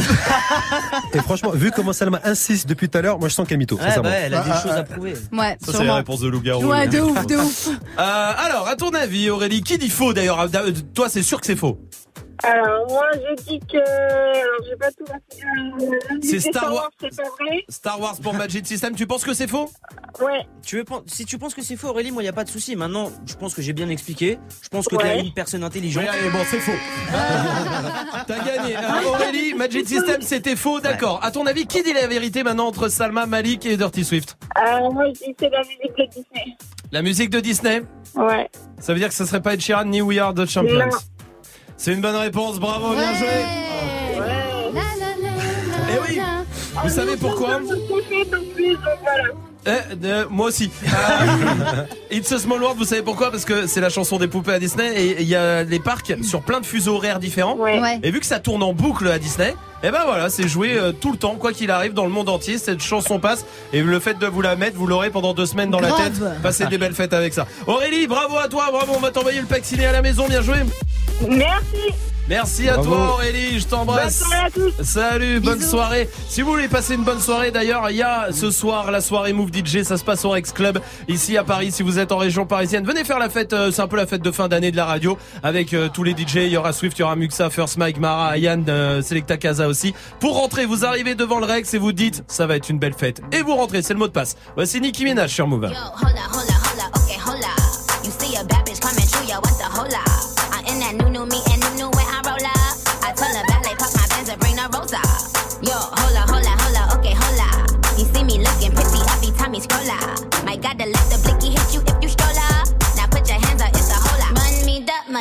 Speaker 7: Et franchement, vu comment Salma insiste depuis tout à l'heure, moi je sens qu'elle mytho.
Speaker 16: Ouais,
Speaker 7: sincèrement.
Speaker 16: bah, elle a des
Speaker 6: Ah,
Speaker 16: choses
Speaker 6: ah,
Speaker 16: à prouver.
Speaker 2: Ouais,
Speaker 1: Ça, c'est la réponse de loup-garou.
Speaker 2: Ouais, de ouf, de ouf.
Speaker 1: Euh, alors, à ton avis, Aurélie, qui dit faux d'ailleurs Euh, Toi, c'est sûr que c'est faux.
Speaker 25: Alors, moi, je dis que. Alors, j'ai pas tout la
Speaker 1: C'est Star Wars.
Speaker 25: C'est pas vrai.
Speaker 1: Star Wars pour Magic System, tu penses que c'est faux?
Speaker 25: Ouais.
Speaker 16: Tu veux, si tu penses que c'est faux, Aurélie, moi, il n'y a pas de souci. Maintenant, je pense que j'ai bien expliqué. Je pense que tu es
Speaker 25: Ouais.
Speaker 16: une personne intelligente.
Speaker 1: Allez, bon, c'est faux. T'as gagné. Euh, Aurélie, Magic System, c'était faux, d'accord. À ton avis, qui dit la vérité maintenant entre Salma, Malik et Dirty Swift?
Speaker 25: Alors, moi, je dis que c'est la musique de Disney.
Speaker 1: La musique de Disney?
Speaker 25: Ouais.
Speaker 1: Ça veut dire que ce serait pas Ed Sheeran ni We Are the Champions.
Speaker 25: Non.
Speaker 1: C'est une bonne réponse, bravo, bien joué. Eh oui, vous savez pourquoi? Eh, euh, moi aussi. Euh, It's a Small World, vous savez pourquoi? Parce que c'est la chanson des poupées à Disney et il y a les parcs sur plein de fuseaux horaires différents.
Speaker 25: Ouais.
Speaker 1: Et vu que ça tourne en boucle à Disney, et ben voilà, c'est joué euh, tout le temps, quoi qu'il arrive, dans le monde entier. Cette chanson passe et le fait de vous la mettre, vous l'aurez pendant deux semaines dans la
Speaker 2: Grave.
Speaker 1: tête. Passez des belles fêtes avec ça. Aurélie, bravo à toi, bravo, on va t'envoyer le pack ciné à la maison, bien joué.
Speaker 25: Merci.
Speaker 1: Merci à toi Aurélie, je t'embrasse.
Speaker 25: Bonne soirée à tous.
Speaker 1: Salut, bonne soirée. Si vous voulez passer une bonne soirée, d'ailleurs, il y a ce soir la soirée Move DJ, ça se passe au Rex Club, ici à Paris. Si vous êtes en région parisienne, venez faire la fête, euh, c'est un peu la fête de fin d'année de la radio, avec euh, tous les DJ, il y aura Swift, il y aura Muxa, First Mike, Mara, Yann, euh, Selecta Casa aussi. Pour rentrer, vous arrivez devant le Rex et vous dites, ça va être une belle fête. Et vous rentrez, c'est le mot de passe. Voici Nicki Minaj sur Move.
Speaker 15: Yo, hold up, hold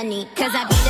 Speaker 15: money, cause I be the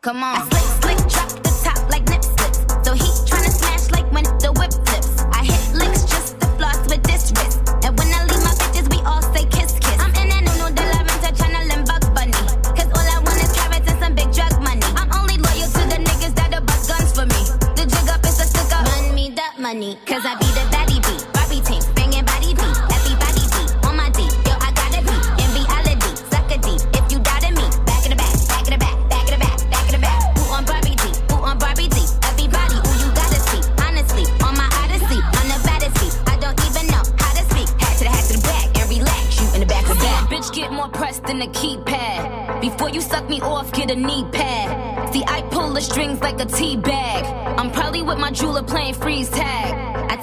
Speaker 15: Come on. You suck me off, get a knee pad. See, I pull the strings like a tea bag. I'm probably with my jeweler playing freeze tag. I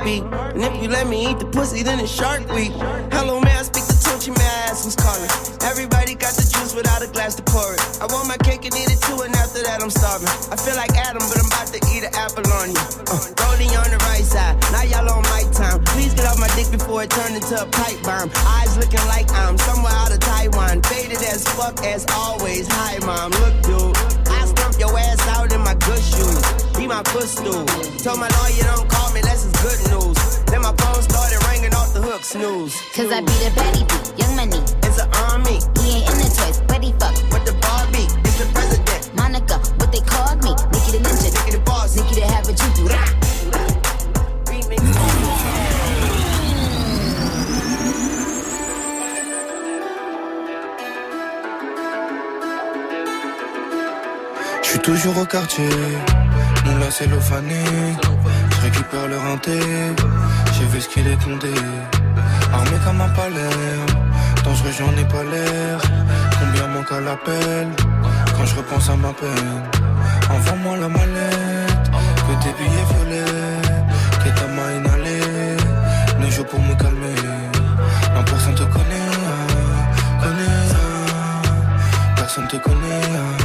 Speaker 19: heartbeat. And if you let me eat the pussy, then it's shark week. Hello, may I speak to Tunchi? May I ask who's calling? Everybody got the juice without a glass to pour it. I want my cake and eat it too, and after that I'm starving. I feel like Adam, but I'm about to eat an apple on you. Uh, rolling on the right side, now y'all on my time. Please get off my dick before it turned into a pipe bomb. Eyes looking like I'm somewhere out of Taiwan. Faded as fuck as always. Hi, mom. Look, dude. I stump your ass out in my good shoes. Be my footstool. Told my lawyer don't call me, that's snooze.
Speaker 15: Cause I be the baddie beat, young money.
Speaker 19: It's an army.
Speaker 15: He ain't in the toys, but he fuck.
Speaker 19: With the Barbie, it's the president.
Speaker 15: Monica, what they called me. Nikki the ninja.
Speaker 19: Nikki the boss.
Speaker 15: Nikki the have a juju.
Speaker 27: Je suis toujours au quartier, mon là c'est fané. Je récupère le renté, j'ai vu ce qu'il est condé. Armé comme un palais, dangereux j'en ai pas l'air. Combien manque à l'appel quand je repense à ma peine? Envoie-moi la mallette, que tes billets violets, que ta main inhalée. Ne joue pour me calmer, non personne te connaît, connaît. Personne te connaît.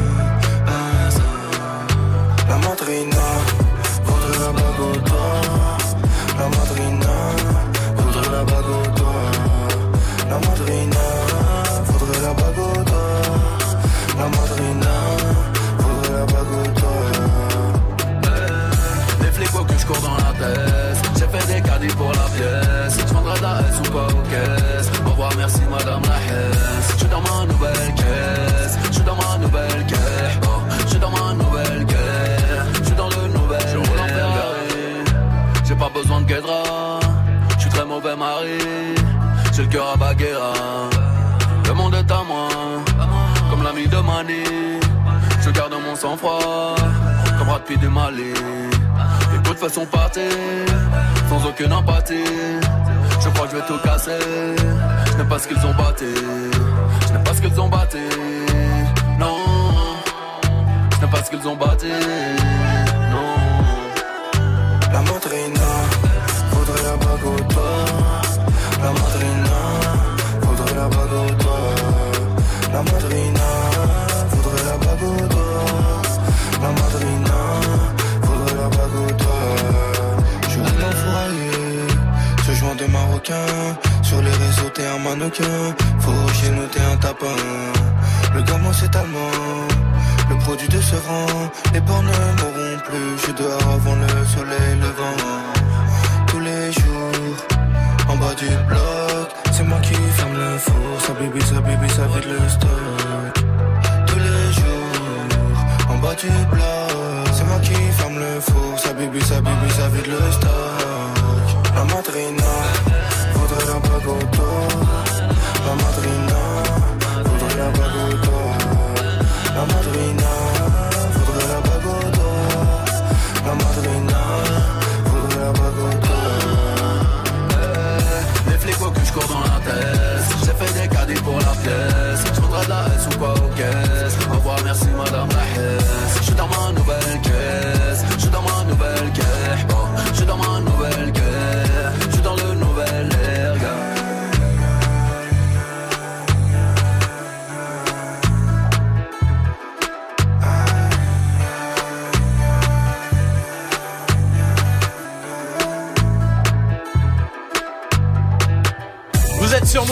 Speaker 27: La
Speaker 28: S ou pas aux caisses. Au revoir, merci madame la hesse. Je suis dans ma nouvelle caisse. Je suis dans ma nouvelle caisse. Oh, je suis dans ma nouvelle caisse. Je suis dans le nouvel. Je roule en Ferrari. J'ai pas besoin de guédra. Je suis très mauvais mari. J'ai le cœur à Baguera. Le monde est à moi. Comme l'ami de Mani. Je garde mon sang-froid. Comme Brad Pitt du Mali. De façon partir, sans aucune empathie. Je crois que je vais tout casser. Je n'aime pas ce qu'ils ont batté. Je n'aime pas ce qu'ils ont batté. Non. Je n'aime pas ce qu'ils ont batté. Non.
Speaker 27: La madrina voudrait la bague au doigt. La madrina voudrait la bague au doigt. La madrina Sur les réseaux, t'es un mannequin. Faut chez nous, t'es un tapin. Le gamin, c'est allemand. Le produit de ce rang, les bornes ne mourront plus. Je dehors avant le soleil levant. Tous les jours, en bas du bloc, c'est moi qui ferme le four. Ça bibi, ça bibi, ça vide le stock. Tous les jours, en bas du bloc, c'est moi qui ferme le four. Ça bibi, ça bibi, ça vide le stock. La madrina
Speaker 28: Les cul, je dans la tête. J'ai fait des caddies pour la pièce. Je voudrais de la S ou quoi aux caisses. Au revoir, merci madame la hesse. Je suis dans ma nouvelle caisse.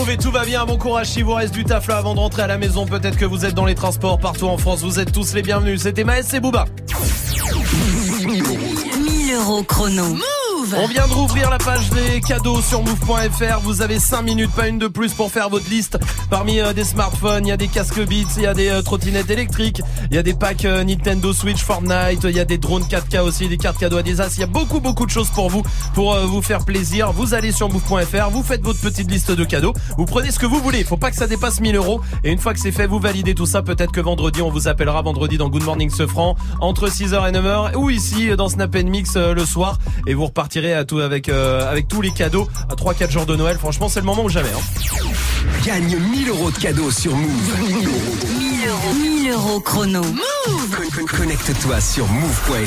Speaker 1: Et tout va bien. Bon courage si vous reste du taf là avant de rentrer à la maison. Peut-être que vous êtes dans les transports partout en France. Vous êtes tous les bienvenus. C'était Maës et Booba.
Speaker 14: 1000 euros chrono.
Speaker 1: On vient de rouvrir la page des cadeaux sur move.fr. Vous avez 5 minutes, pas une de plus pour faire votre liste. Parmi euh, des smartphones, il y a des casques Beats, il y a des euh, trottinettes électriques, il y a des packs euh, Nintendo Switch, Fortnite, il y a des drones 4K aussi, des cartes cadeaux Adidas. Il y a beaucoup beaucoup de choses pour vous, pour euh, vous faire plaisir. Vous allez sur move.fr, vous faites votre petite liste de cadeaux, vous prenez ce que vous voulez. Faut pas que ça dépasse 1000 euros. Et une fois que c'est fait, vous validez tout ça. Peut-être que vendredi, on vous appellera vendredi dans Good Morning Sofran entre 6h et 9h ou ici dans Snap Mix le soir et vous repartirez à tout avec avec tous les cadeaux à 3 4 jours de Noël. Franchement, c'est le moment ou jamais hein.
Speaker 4: Gagne 1000 euros de cadeaux sur Move. 1000 euros.
Speaker 3: 1000 euros. 1000 euros chrono.
Speaker 4: Con- Connecte-toi sur move.fr.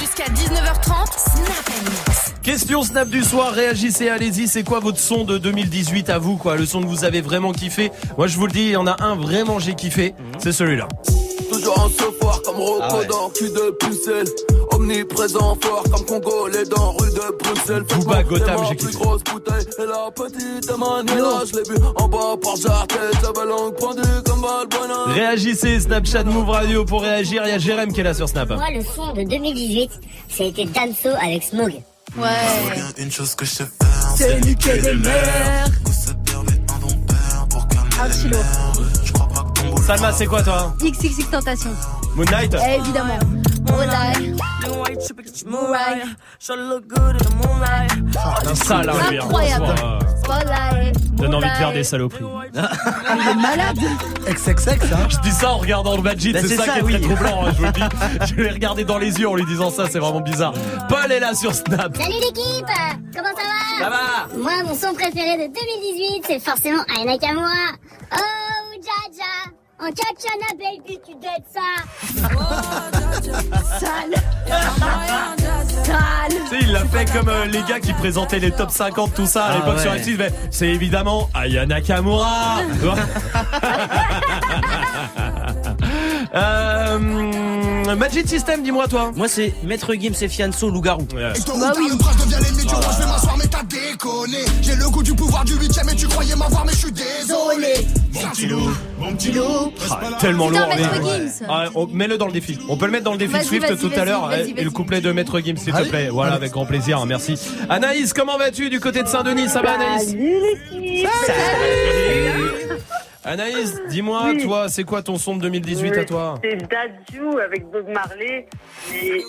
Speaker 3: Jusqu'à 19h30, Snap Mix.
Speaker 1: Question Snap du soir, réagissez, allez-y, c'est quoi votre son de 2018 à vous quoi, le son que vous avez vraiment kiffé? Moi je vous le dis, il y en a un vraiment j'ai kiffé, c'est celui-là.
Speaker 29: Toujours en comme Rocco
Speaker 1: Ah ouais.
Speaker 29: dans cul de pucelle. Omniprésent fort comme Congo, les dents rue de Bruxelles. Pas
Speaker 1: Gotham, j'ai
Speaker 29: plus
Speaker 1: kiffé.
Speaker 29: grosse bouteille et la petite Manila. Je l'ai vu en bas par Jartet, j'avais langue pendue comme Balbona.
Speaker 1: Réagissez, Snapchat Move Radio pour réagir, il y a Jérém qui est là sur Snap.
Speaker 30: Moi, le son de 2018, ça a été Damso avec Smog.
Speaker 2: Ouais.
Speaker 30: Une chose que je sais c'est niquer les
Speaker 2: mères. Ah, Chilo.
Speaker 1: Salma, c'est quoi toi
Speaker 2: XXX Tentation.
Speaker 1: Moon Knight
Speaker 2: Évidemment. Moonlight.
Speaker 1: Ça là, lui, hein.
Speaker 2: Incroyable.
Speaker 1: Donne envie de faire des saloperies.
Speaker 2: Il est malade.
Speaker 6: XXX, hein
Speaker 1: Je dis ça en regardant le Majid,
Speaker 6: Bah,
Speaker 1: c'est ça,
Speaker 6: ça,
Speaker 1: qui est
Speaker 6: oui.
Speaker 1: très troublant, hein, je vous le dis. Je l'ai regardé dans les yeux en lui disant ça, c'est vraiment bizarre. Paul est là sur Snap.
Speaker 30: Salut l'équipe Comment ça va?
Speaker 1: Ça va
Speaker 30: Moi, mon son préféré de 2018, c'est forcément Aya Nakamura. Oh, Jaja En Kachana, baby, tu dettes ça
Speaker 2: Sale Sale
Speaker 1: Tu sais, il l'a fait comme euh, les gars qui présentaient les top 50, tout ça à
Speaker 16: Ah
Speaker 1: l'époque sur
Speaker 16: ouais.
Speaker 1: M6. mais C'est évidemment Aya Nakamura. euh, Magic System, dis-moi toi.
Speaker 16: Moi c'est Maître Gims et Fianso Loup-Garou.
Speaker 2: Bah oui.
Speaker 31: devient l'ennemi du roi, je vais m'asseoir, mais t'as déconné. J'ai le goût du pouvoir du huitième et tu croyais m'avoir, mais je suis désolé. Mon petit loup, mon petit loup.
Speaker 1: Ah, tellement lourd. Ah, on- Mets-le dans le défi. On peut le mettre dans le défi Swift tout à l'heure. Et le couplet de Maître Gims, s'il te plaît. Voilà, avec grand plaisir. Merci. Anaïs, comment vas-tu du côté de Saint-Denis? Ça va, Anaïs? Anaïs, dis-moi,
Speaker 18: Oui.
Speaker 1: toi, c'est quoi ton son de 2018 à toi
Speaker 18: C'est Dadju avec Bob Marley. Et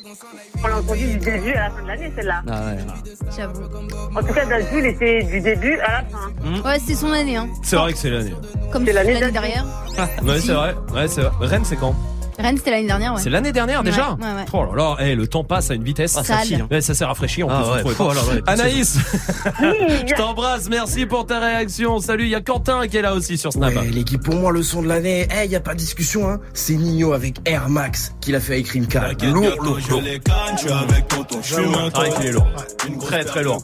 Speaker 18: on l'a entendu du début à la fin de l'année, celle-là.
Speaker 16: Ah ouais.
Speaker 2: J'avoue.
Speaker 18: En tout cas, Dadju, il était du début à la fin.
Speaker 2: Ouais, c'est son année, hein.
Speaker 1: C'est vrai que c'est l'année.
Speaker 2: Comme
Speaker 18: C'est l'année
Speaker 2: dernière.
Speaker 1: Ouais, c'est vrai. Ouais, c'est vrai. Rennes, c'est quand?
Speaker 2: Rennes, c'était l'année dernière, ouais.
Speaker 1: C'est l'année dernière déjà
Speaker 2: Ouais, ouais, ouais.
Speaker 1: Oh là là, eh, le temps passe à une vitesse.
Speaker 2: Ah, ça hein.
Speaker 1: Ouais, ça s'est rafraîchi en
Speaker 16: Ah
Speaker 1: plus.
Speaker 16: oh
Speaker 1: pas Anaïs, je t'embrasse, merci pour ta réaction. Salut, il y a Quentin qui est là aussi sur Snap.
Speaker 27: Ouais, l'équipe, pour moi, le son de l'année, eh, y a pas de discussion, hein. C'est Nino avec Air Max qui l'a fait avec Rimka. Lourd, lourd, lourd.
Speaker 1: Ah, qu'il est lourd. Très très lourd.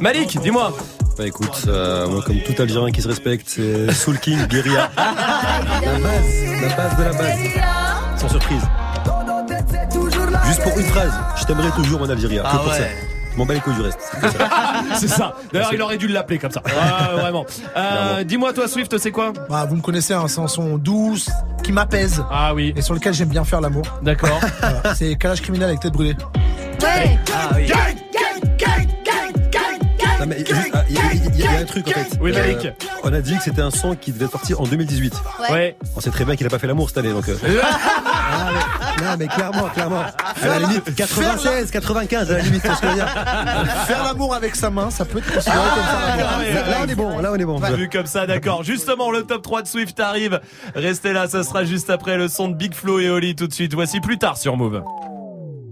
Speaker 1: Malik, dis-moi.
Speaker 7: Bah écoute, euh, moi comme tout Algérien qui se respecte, c'est Soul King, Guerilla. la base, la base de la base. Sans surprise. Juste pour une phrase, je t'aimerais toujours mon Algérie.
Speaker 1: Ah
Speaker 7: que pour
Speaker 1: ouais.
Speaker 7: ça. Je m'en bats les couilles du reste. C'est ça.
Speaker 1: c'est ça. D'ailleurs, il aurait dû l'appeler comme ça. Ah, vraiment. Euh, dis-moi, toi, Swift, c'est quoi?
Speaker 6: Bah, vous me connaissez, hein, c'est un son douce, qui m'apaise.
Speaker 1: Ah oui.
Speaker 6: Et sur lequel j'aime bien faire l'amour.
Speaker 1: D'accord.
Speaker 6: Voilà, c'est Calage criminel avec tête brûlée.
Speaker 2: Ouais
Speaker 16: Ah oui.
Speaker 7: Non, mais juste, ah, Il y, a- il y a- il y a un truc en fait.
Speaker 1: Oui, Malik.
Speaker 7: on a dit que c'était un son qui devait sortir en 2018.
Speaker 2: Ouais.
Speaker 1: Ouais.
Speaker 7: On sait très bien qu'il a pas fait l'amour cette année donc. euh. Ah, mais- non mais clairement, clairement. À la limite, 96, 95 à la limite, c'est ce que je veux dire.
Speaker 6: Faire l'amour avec sa main, ça peut être considéré comme ça.
Speaker 1: Ah, ouais,
Speaker 7: Là,
Speaker 1: ouais.
Speaker 7: là, on est bon, là on est bon.
Speaker 1: Vu comme ça, d'accord. Justement, le top 3 de Swift arrive. Restez là, ça sera juste après le son de Big Flo et Oli tout de suite. Voici plus tard sur Move.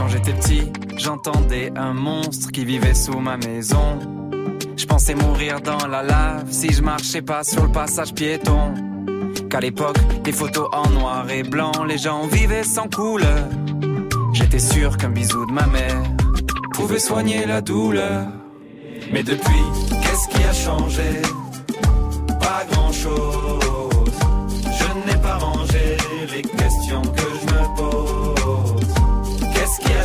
Speaker 32: Quand j'étais petit, j'entendais un monstre qui vivait sous ma maison. Je pensais mourir dans la lave si je marchais pas sur le passage piéton. Qu'à l'époque, les photos en noir et blanc, les gens vivaient sans couleur. J'étais sûr qu'un bisou de ma mère pouvait soigner la douleur.
Speaker 33: Mais depuis, qu'est-ce qui a changé? Pas grand-chose.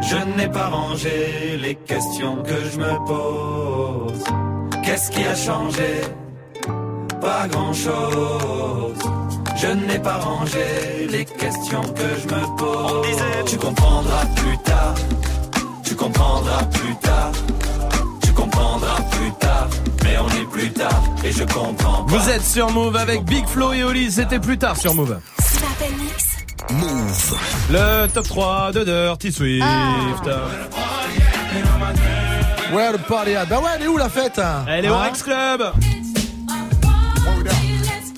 Speaker 33: Je n'ai pas rangé les questions que je me pose. Qu'est-ce qui a changé? Pas grand-chose. Je n'ai pas rangé les questions que je me pose. On disait, tu comprendras plus tard. Tu comprendras plus tard. Tu comprendras plus tard. Mais on est plus tard et je comprends pas.
Speaker 1: Vous êtes sur Move avec Big Flo et Oli, c'était plus tard sur Move.
Speaker 4: Move.
Speaker 1: Le top 3 de Dirty Swift.
Speaker 6: Ouais, le party. Ah, Bah ouais, elle est où la fête
Speaker 1: Elle est au
Speaker 6: Hein
Speaker 1: Rex Club.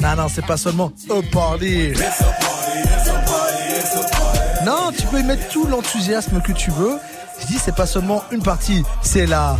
Speaker 6: Non, non, c'est pas seulement a party. Non, tu peux y mettre tout l'enthousiasme que tu veux. Je dis, c'est pas seulement une partie, c'est la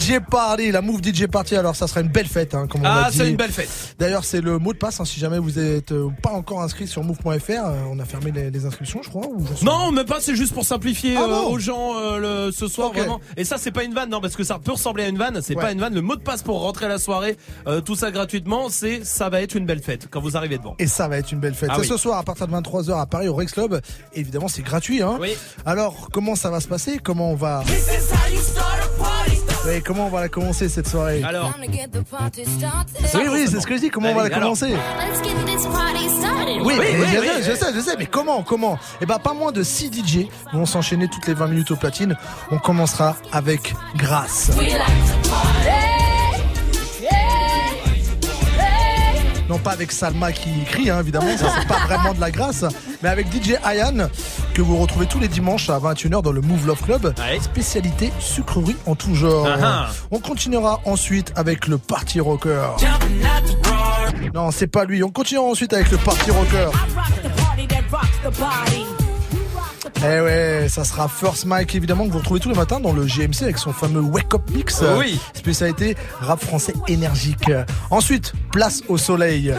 Speaker 6: DJ Party, la Move DJ Party. Alors, ça sera une belle fête, hein, comme on
Speaker 1: Ah, c'est une belle fête.
Speaker 6: D'ailleurs, c'est le mot de passe. hein, si jamais vous êtes euh, pas encore inscrit sur move.fr, euh, on a fermé les, les inscriptions, je crois. Ou
Speaker 1: Non, même pas, c'est juste pour simplifier
Speaker 6: Ah
Speaker 1: euh, aux gens euh, le, ce soir vraiment. Et ça, c'est pas une vanne, non, parce que ça peut ressembler à une vanne. C'est
Speaker 6: Ouais.
Speaker 1: pas une vanne. Le mot de passe pour rentrer à la soirée, euh, tout ça gratuitement, c'est ça va être une belle fête quand vous arrivez devant.
Speaker 6: Et ça va être une belle fête.
Speaker 1: Ah oui.
Speaker 6: ce soir à partir de 23h à Paris au Rex Club. Évidemment, c'est gratuit. Hein.
Speaker 1: Oui.
Speaker 6: Alors, comment ça va se passer? Comment on va Oui, comment on va la commencer cette soirée
Speaker 1: Alors,
Speaker 6: Oui, oui, c'est ce que je dis. Comment on va la
Speaker 1: alors.
Speaker 6: commencer Oui,
Speaker 1: Oui,
Speaker 6: mais
Speaker 1: oui,
Speaker 6: je,
Speaker 1: oui,
Speaker 6: sais,
Speaker 1: oui.
Speaker 6: je sais, je sais, mais comment, comment Eh ben, pas moins de 6 DJ vont s'enchaîner toutes les 20 minutes au platine. On commencera avec Grâce. Non pas avec Salma qui crie, hein, évidemment, ça c'est pas vraiment de la grâce, mais avec DJ Ayan, que vous retrouvez tous les dimanches à 21h dans le Move Love Club. Spécialité sucrerie en tout genre.
Speaker 1: Ah ah.
Speaker 6: On continuera ensuite avec le Party Rocker. Non, c'est pas lui. On continuera ensuite avec le Party Rocker. Eh ouais, ça sera First Mike évidemment que vous retrouvez tous les matins dans le GMC avec son fameux Wake Up Mix.
Speaker 1: Oh oui.
Speaker 6: Spécialité rap français énergique. Ensuite, place au soleil.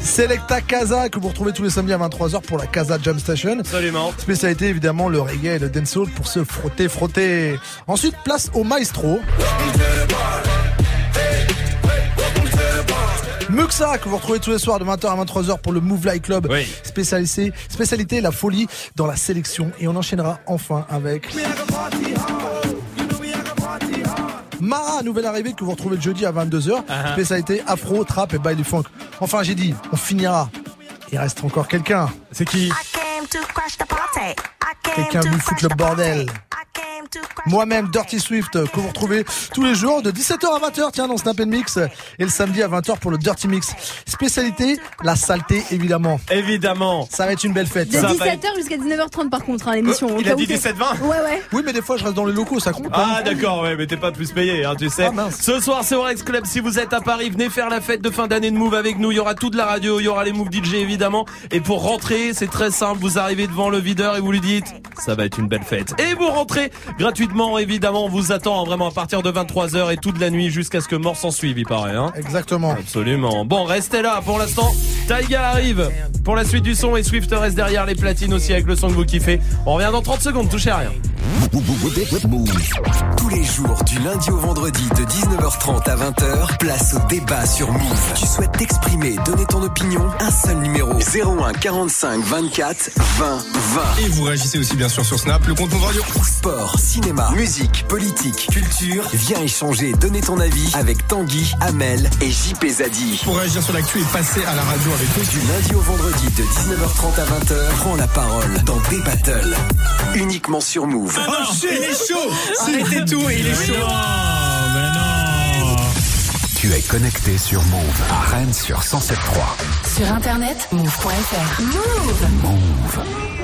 Speaker 6: Selecta Casa que vous retrouvez tous les samedis à 23h pour la Casa Jam Station.
Speaker 1: absolument.
Speaker 6: Spécialité évidemment le reggae et le dancehall pour se frotter frotter. Ensuite place au maestro. Muxa que vous retrouvez tous les soirs de 20h à 23h pour le Move Light Club.
Speaker 1: Oui.
Speaker 6: Spécialité, spécialité la folie dans la sélection et on enchaînera enfin avec Mara, nouvelle arrivée que vous retrouvez le jeudi à 22h.
Speaker 1: Ah.
Speaker 6: Spécialité afro, trap et bail du funk. Enfin, j'ai dit, on finira. Il reste encore quelqu'un.
Speaker 1: C'est qui
Speaker 6: Quelqu'un venu foutre le bordel. Moi-même, Dirty Swift, que vous retrouvez tous les jours de 17h à 20h, tiens, dans Snap Mix, et le samedi à 20h pour le Dirty Mix. Spécialité, la saleté, évidemment.
Speaker 1: Évidemment.
Speaker 6: Ça va être une belle fête.
Speaker 2: De
Speaker 1: Ça va
Speaker 2: 17h jusqu'à 19h30 par contre, hein, l'émission.
Speaker 1: Euh, il a dit
Speaker 2: t'es-
Speaker 1: 17-20
Speaker 2: Ouais, ouais.
Speaker 6: Oui, mais des fois, je reste dans les locaux, ça compte.
Speaker 1: Ah
Speaker 6: hein.
Speaker 1: d'accord, ouais, mais t'es pas plus payé, hein, tu sais.
Speaker 6: Ah, mince.
Speaker 1: Ce soir, c'est Rex Club. Si vous êtes à Paris, venez faire la fête de fin d'année de Move avec nous. Il y aura toute la radio, il y aura les Move DJ évidemment. Et pour rentrer, c'est très simple. Vous arrivez devant le videur et vous lui dites, ça va être une belle fête. Et vous rentrez gratuitement, évidemment. On vous attend hein, vraiment à partir de 23h et toute la nuit jusqu'à ce que mort s'en suive, il paraît. Hein.
Speaker 6: Exactement.
Speaker 1: Absolument. Bon, restez là pour l'instant. Taiga arrive pour la suite du son et Swift reste derrière les platines aussi avec le son que vous kiffez. On revient dans 30 secondes, touchez à rien.
Speaker 7: Tous les jours, du lundi au vendredi, de 19h30 à 20h, place au débat sur Move. Tu souhaites t'exprimer, donner ton opinion Un seul numéro 01 45 24 20 20.
Speaker 34: Et vous réagissez aussi bien sûr sur Snap, le compte Move Radio.
Speaker 7: Sport, cinéma, musique, politique, culture. Viens échanger, donner ton avis avec Tanguy, Amel et JP Zadi.
Speaker 34: Pour réagir sur l'actu et passer à la radio avec nous.
Speaker 7: Du lundi au vendredi, de 19h30 à 20h, prends la parole dans des battles. Uniquement sur Move.
Speaker 34: Oh il est chaud Arrêtez tout, il est chaud
Speaker 7: Tu es connecté sur Move à Rennes sur 107.3.
Speaker 3: Sur internet, move.fr. Move.
Speaker 7: Move.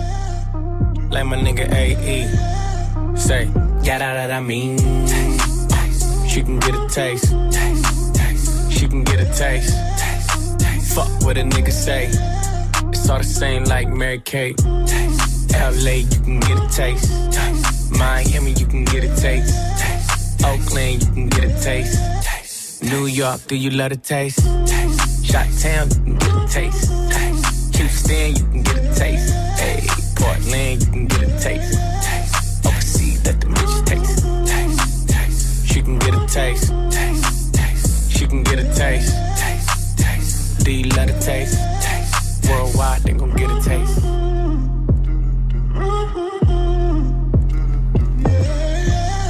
Speaker 35: like my nigga AE. Say, yeah, that, that I mean. Taste. She can get a taste. taste, taste. She can get a taste. taste. Fuck what a nigga say. It's all the same like Mary Kate. Taste, LA, you can get a taste. taste. Miami, you can get a taste. Oakland, you can get a taste. taste. New York, do you love a taste? taste. Shot Town, you can get a taste. taste. Houston, you can get a taste. You can get a taste. taste. Overseas, let the bitch taste. taste. taste. She can get a taste. taste. taste. She can get a taste. taste. taste. Do you love a taste? taste. Worldwide, they gon' get a taste.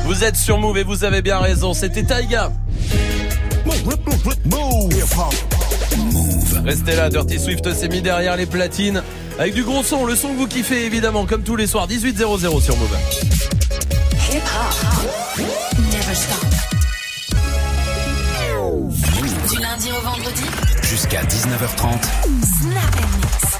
Speaker 1: Vous êtes sur Move et vous avez bien raison, c'était Taiga. Restez là, Dirty Swift s'est mis derrière les platines avec du gros son, le son que vous kiffez évidemment comme tous les soirs 18 00 sur Move.
Speaker 3: Hip hop. Never stop. Du lundi au vendredi.
Speaker 7: Jusqu'à 19h30.
Speaker 3: Snap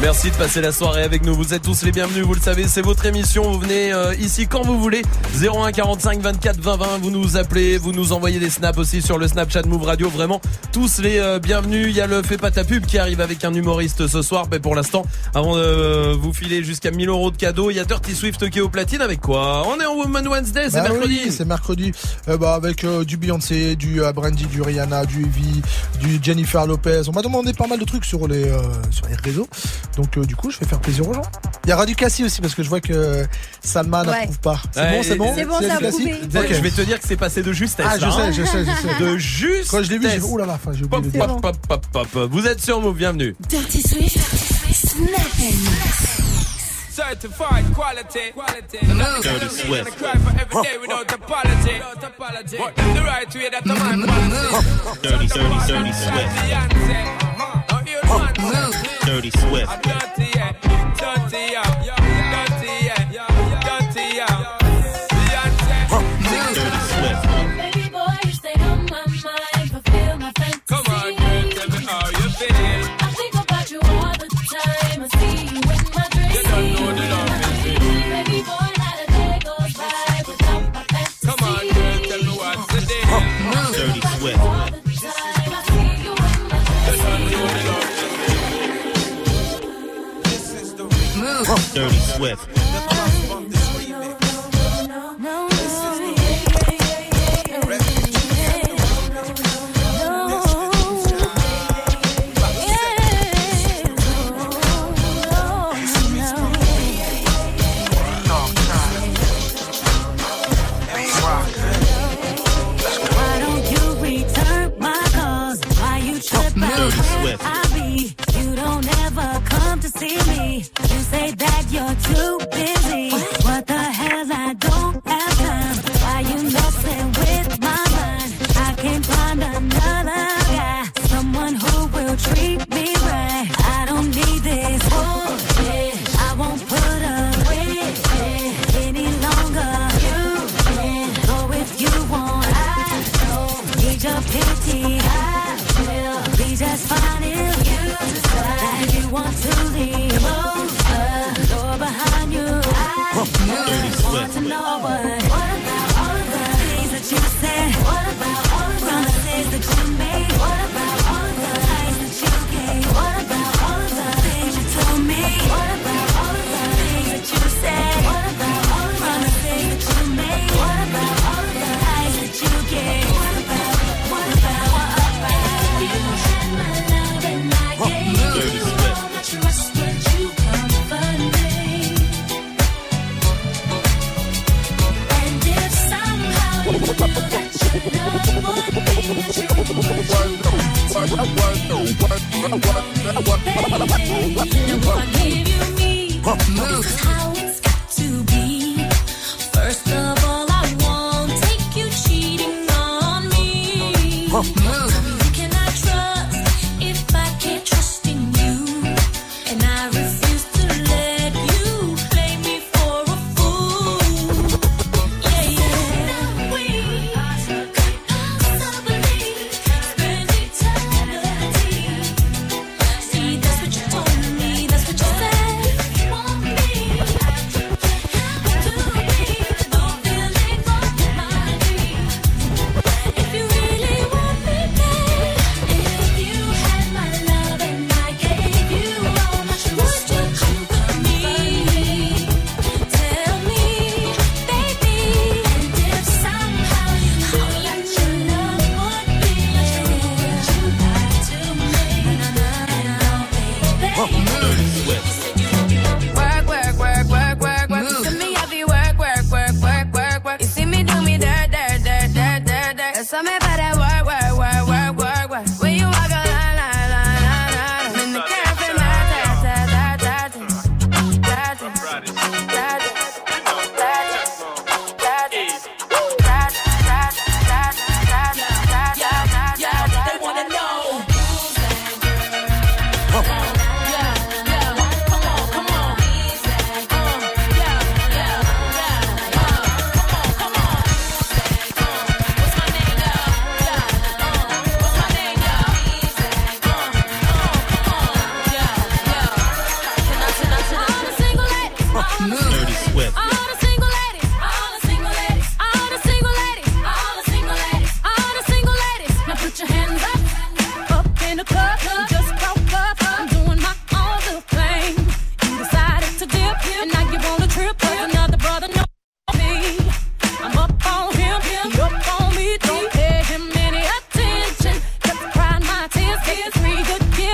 Speaker 1: Merci de passer la soirée avec nous. Vous êtes tous les bienvenus. Vous le savez, c'est votre émission. Vous venez euh, ici quand vous voulez. 01 45 24 20 20. Vous nous appelez, vous nous envoyez des snaps aussi sur le Snapchat Move Radio. Vraiment, tous les euh, bienvenus. Il y a le Fais pas ta pub qui arrive avec un humoriste ce soir. Mais pour l'instant, avant de euh, vous filer jusqu'à 1000 euros de cadeaux, il y a Dirty Swift qui est au platine avec quoi? On est en Woman Wednesday, c'est
Speaker 6: Bah
Speaker 1: mercredi.
Speaker 6: oui, c'est mercredi. Bah, avec du Beyoncé, du Brandy, du Rihanna, du Evie, du Jennifer Lopez. On m'a demandé pas mal de trucs sur les, sur les réseaux. Donc euh, du coup, je vais faire plaisir aux gens. Il y aura du Cassie aussi parce que je vois que Salma
Speaker 2: Ouais.
Speaker 6: n'approuve pas. C'est
Speaker 1: Ouais,
Speaker 6: bon, c'est bon
Speaker 2: C'est bon,
Speaker 6: Il y a
Speaker 2: c'est
Speaker 6: du Cassie
Speaker 2: approuvé.
Speaker 6: Ok.
Speaker 1: Je vais te dire que c'est passé de justesse.
Speaker 6: Ah, je
Speaker 1: là,
Speaker 6: sais,
Speaker 1: hein.
Speaker 6: je sais, je sais.
Speaker 1: De juste.
Speaker 6: Quand je l'ai vu, j'ai oh là là, enfin, j'ai oublié
Speaker 1: Pop,
Speaker 6: de dire.
Speaker 1: pop, pop, pop, pop, pop. Vous êtes sur Move, bienvenue.
Speaker 3: Dirty Swift. Snap and mix.
Speaker 36: Certified quality. quality.
Speaker 3: Dirty
Speaker 36: Swift. Cry for every day without apology. But them the right way that the man policy.
Speaker 37: Dirty, dirty, dirty Swift. Dirty Swift.
Speaker 36: Dirty, yeah. Dirty, yeah.
Speaker 20: with.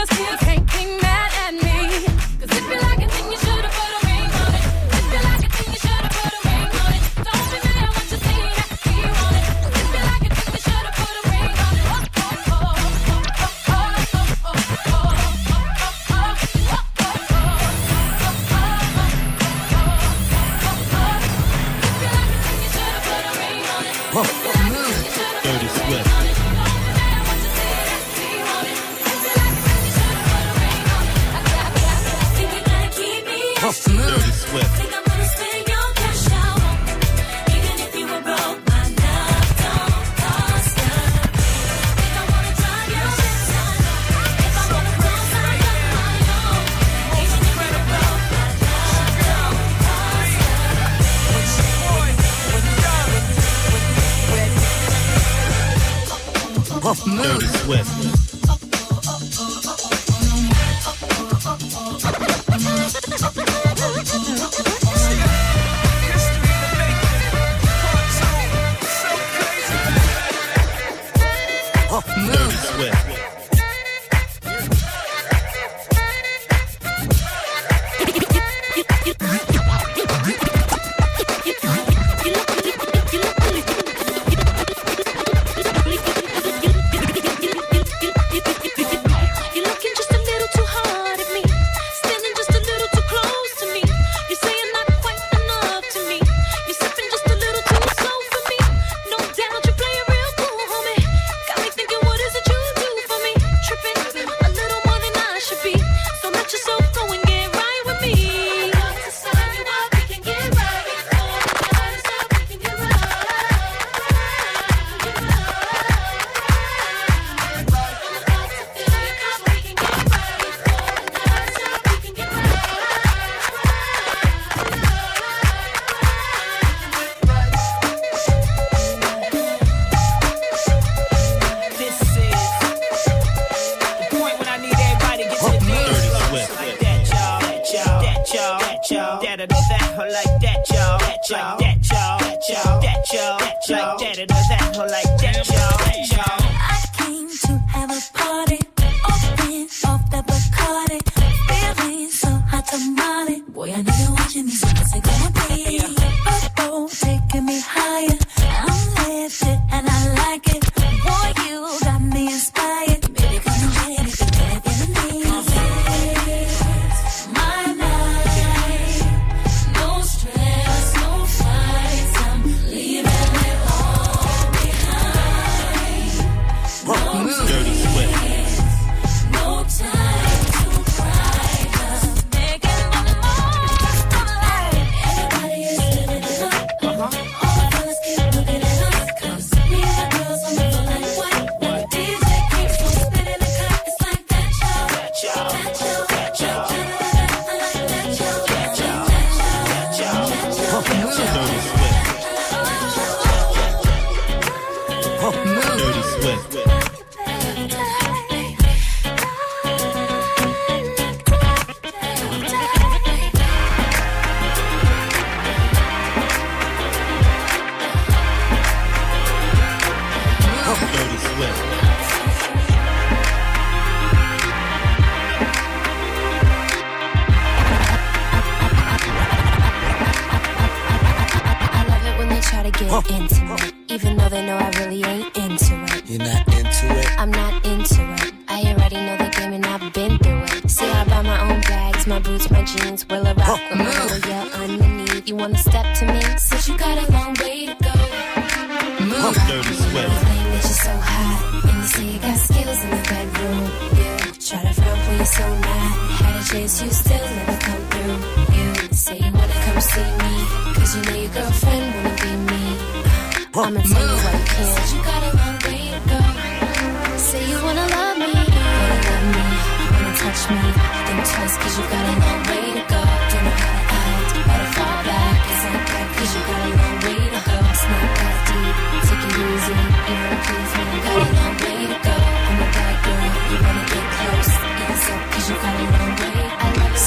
Speaker 20: give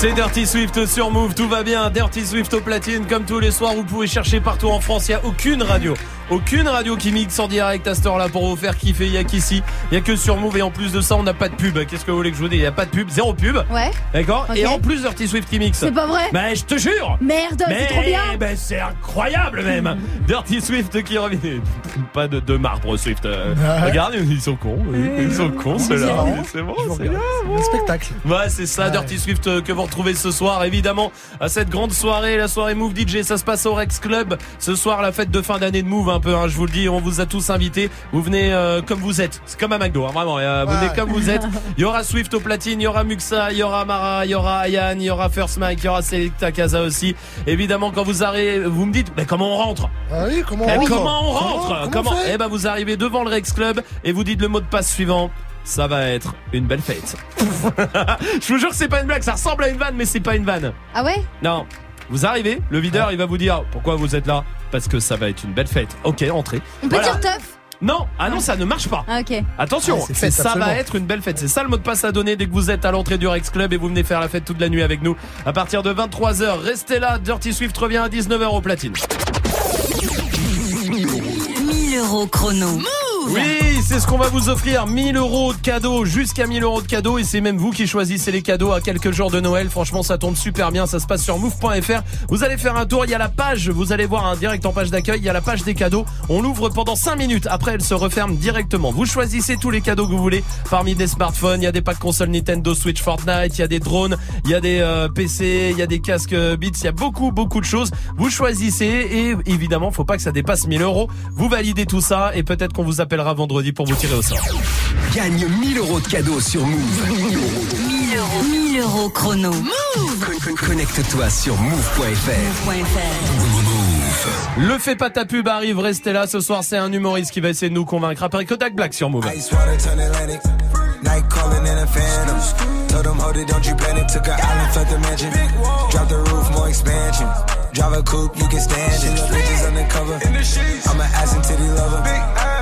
Speaker 1: C'est Dirty Swift sur Move, tout va bien. Dirty Swift au platine, comme tous les soirs, vous pouvez chercher partout en France. Il n'y a aucune radio, aucune radio qui mixe en direct à cette heure-là pour vous faire kiffer. Il n'y a qu'ici, il n'y a que sur Move. Et en plus de ça, on n'a pas de pub. Qu'est-ce que vous voulez que je vous dise? Il n'y a pas de pub, zéro pub.
Speaker 2: Ouais.
Speaker 1: D'accord? Et en plus, Dirty Swift qui mixe.
Speaker 2: C'est pas vrai?
Speaker 1: Mais je te jure
Speaker 2: Merde,
Speaker 1: Mais
Speaker 2: c'est trop bien.
Speaker 1: ben, c'est incroyable même Dirty Swift qui revient. Pas de, de marbre Swift. Euh,
Speaker 6: Ouais.
Speaker 1: Regarde, ils sont cons. Ils sont cons ceux-là. C'est bon, c'est bien.
Speaker 6: Le spectacle.
Speaker 1: Ouais, c'est ça, Dirty Swift euh, que vous retrouvez ce soir, évidemment, à cette grande soirée, la soirée Move DJ. Ça se passe au Rex Club. Ce soir, la fête de fin d'année de Move, un peu, hein, je vous le dis. On vous a tous invités. Vous venez euh, comme vous êtes. C'est comme à McDo, hein, vraiment. euh, vous
Speaker 6: Ouais.
Speaker 1: venez comme vous êtes. Il y aura Swift au platine, il y aura Muxa, il y aura Mara, il y aura Ayan, il y aura First Mike, il y aura Selecta Casa aussi. Évidemment, quand vous arrivez, vous me dites, mais comment on rentre?
Speaker 6: Ah oui, comment on
Speaker 1: Eh,
Speaker 6: rentre?
Speaker 1: comment on rentre?
Speaker 6: Comment
Speaker 1: Eh ben, vous arrivez devant le Rex Club et vous dites le mot de passe suivant. Ça va être une belle fête. Je vous jure que c'est pas une blague, ça ressemble à une vanne, mais c'est pas une vanne.
Speaker 2: Ah ouais?
Speaker 1: Non. Vous arrivez, le videur il va vous dire pourquoi vous êtes là? Parce que ça va être une belle fête. Ok, entrez.
Speaker 2: On peut
Speaker 1: Voilà.
Speaker 2: dire teuf
Speaker 1: Non, ah non, ça ne marche pas.
Speaker 2: Ah ok.
Speaker 1: Attention,
Speaker 6: Ah, fête,
Speaker 1: ça
Speaker 6: absolument.
Speaker 1: va être une belle fête. C'est ça le mot de passe à donner dès que vous êtes à l'entrée du Rex Club et vous venez faire la fête toute la nuit avec nous. À partir de 23h, restez là. Dirty Swift revient à 19h au platine.
Speaker 38: 1000 euros chrono.
Speaker 1: Oui, c'est ce qu'on va vous offrir. 1000 euros de cadeaux, jusqu'à 1000 euros de cadeaux. Et c'est même vous qui choisissez les cadeaux à quelques jours de Noël. Franchement, ça tombe super bien. Ça se passe sur move.fr. Vous allez faire un tour. Il y a la page. Vous allez voir un direct en page d'accueil. Il y a la page des cadeaux. On l'ouvre pendant 5 minutes. Après, elle se referme directement. Vous choisissez tous les cadeaux que vous voulez. Parmi des smartphones, il y a des packs consoles Nintendo Switch Fortnite. Il y a des drones. Il y a des euh, PC. Il y a des casques euh, Beats. Il y a beaucoup, beaucoup de choses. Vous choisissez. Et évidemment, faut pas que ça dépasse 1000 euros. Vous validez tout ça. Et peut-être qu'on vous appellera vendredi pour vous tirer au sort.
Speaker 4: Gagne 1000 euros de cadeaux sur Move. 1000 euros.
Speaker 38: 1000 euros. 1000 euros chrono.
Speaker 4: Con- Connecte-toi sur move.fr.
Speaker 1: Le fait pas ta pub arrive, restez là. Ce soir, c'est un humoriste qui va essayer de nous convaincre. Après Kodak Black sur Move.
Speaker 39: Ice water turn Atlantic. Night calling in a phantom. Told them, hold it, don't you panic. Took an island, left the mansion. Drop the roof, more expansion. Drive a coupe, you can stand it. Bitches undercover. I'm an ass and titty lover.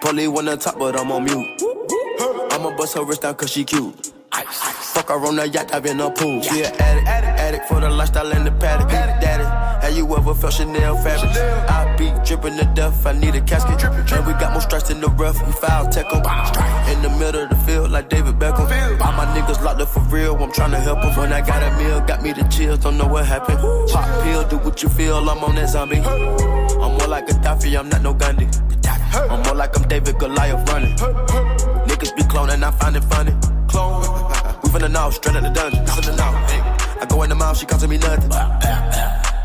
Speaker 19: Polly wanna talk, but I'm on mute. I'ma bust her wrist down cause she cute. Fuck her on the yacht, I've been a pool. She an addict, addict for the lifestyle and the paddock. Have you ever felt Chanel fabric? I be dripping to death, I need a casket. And we got more strikes in the rough, we foul tech 'em. In the middle of the field, like David Beckham. All my niggas locked up for real, I'm tryna help 'em. When I got a meal, got me the chills, don't know what happened. Pop pill, do what you feel, I'm on that zombie. I'm more like Gaddafi, I'm not no Gandhi. I'm more like I'm David Goliath running. Niggas be cloning, I find it funny. Clone. We finna know, straight out the dungeon. Finna know. Hey. I go in the mouth, she costing me nothing.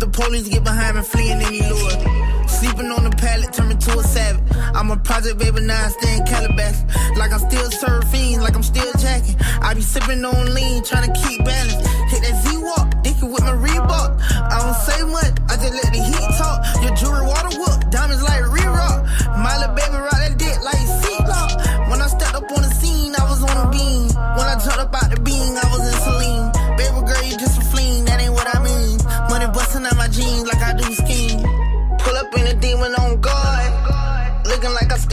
Speaker 9: the police get behind me, fleeing any lure. Sleeping on the pallet, turn me to a savage. I'm a project baby, now I stay in Calabash. Like I'm still surfing, like I'm still jacking. I be sipping on lean, trying to keep balance. Hit that Z-Walk, dicky with my Reebok. I don't say much, I just let the heat talk. Your jewelry water whoop, diamonds like re-rock. My little baby ride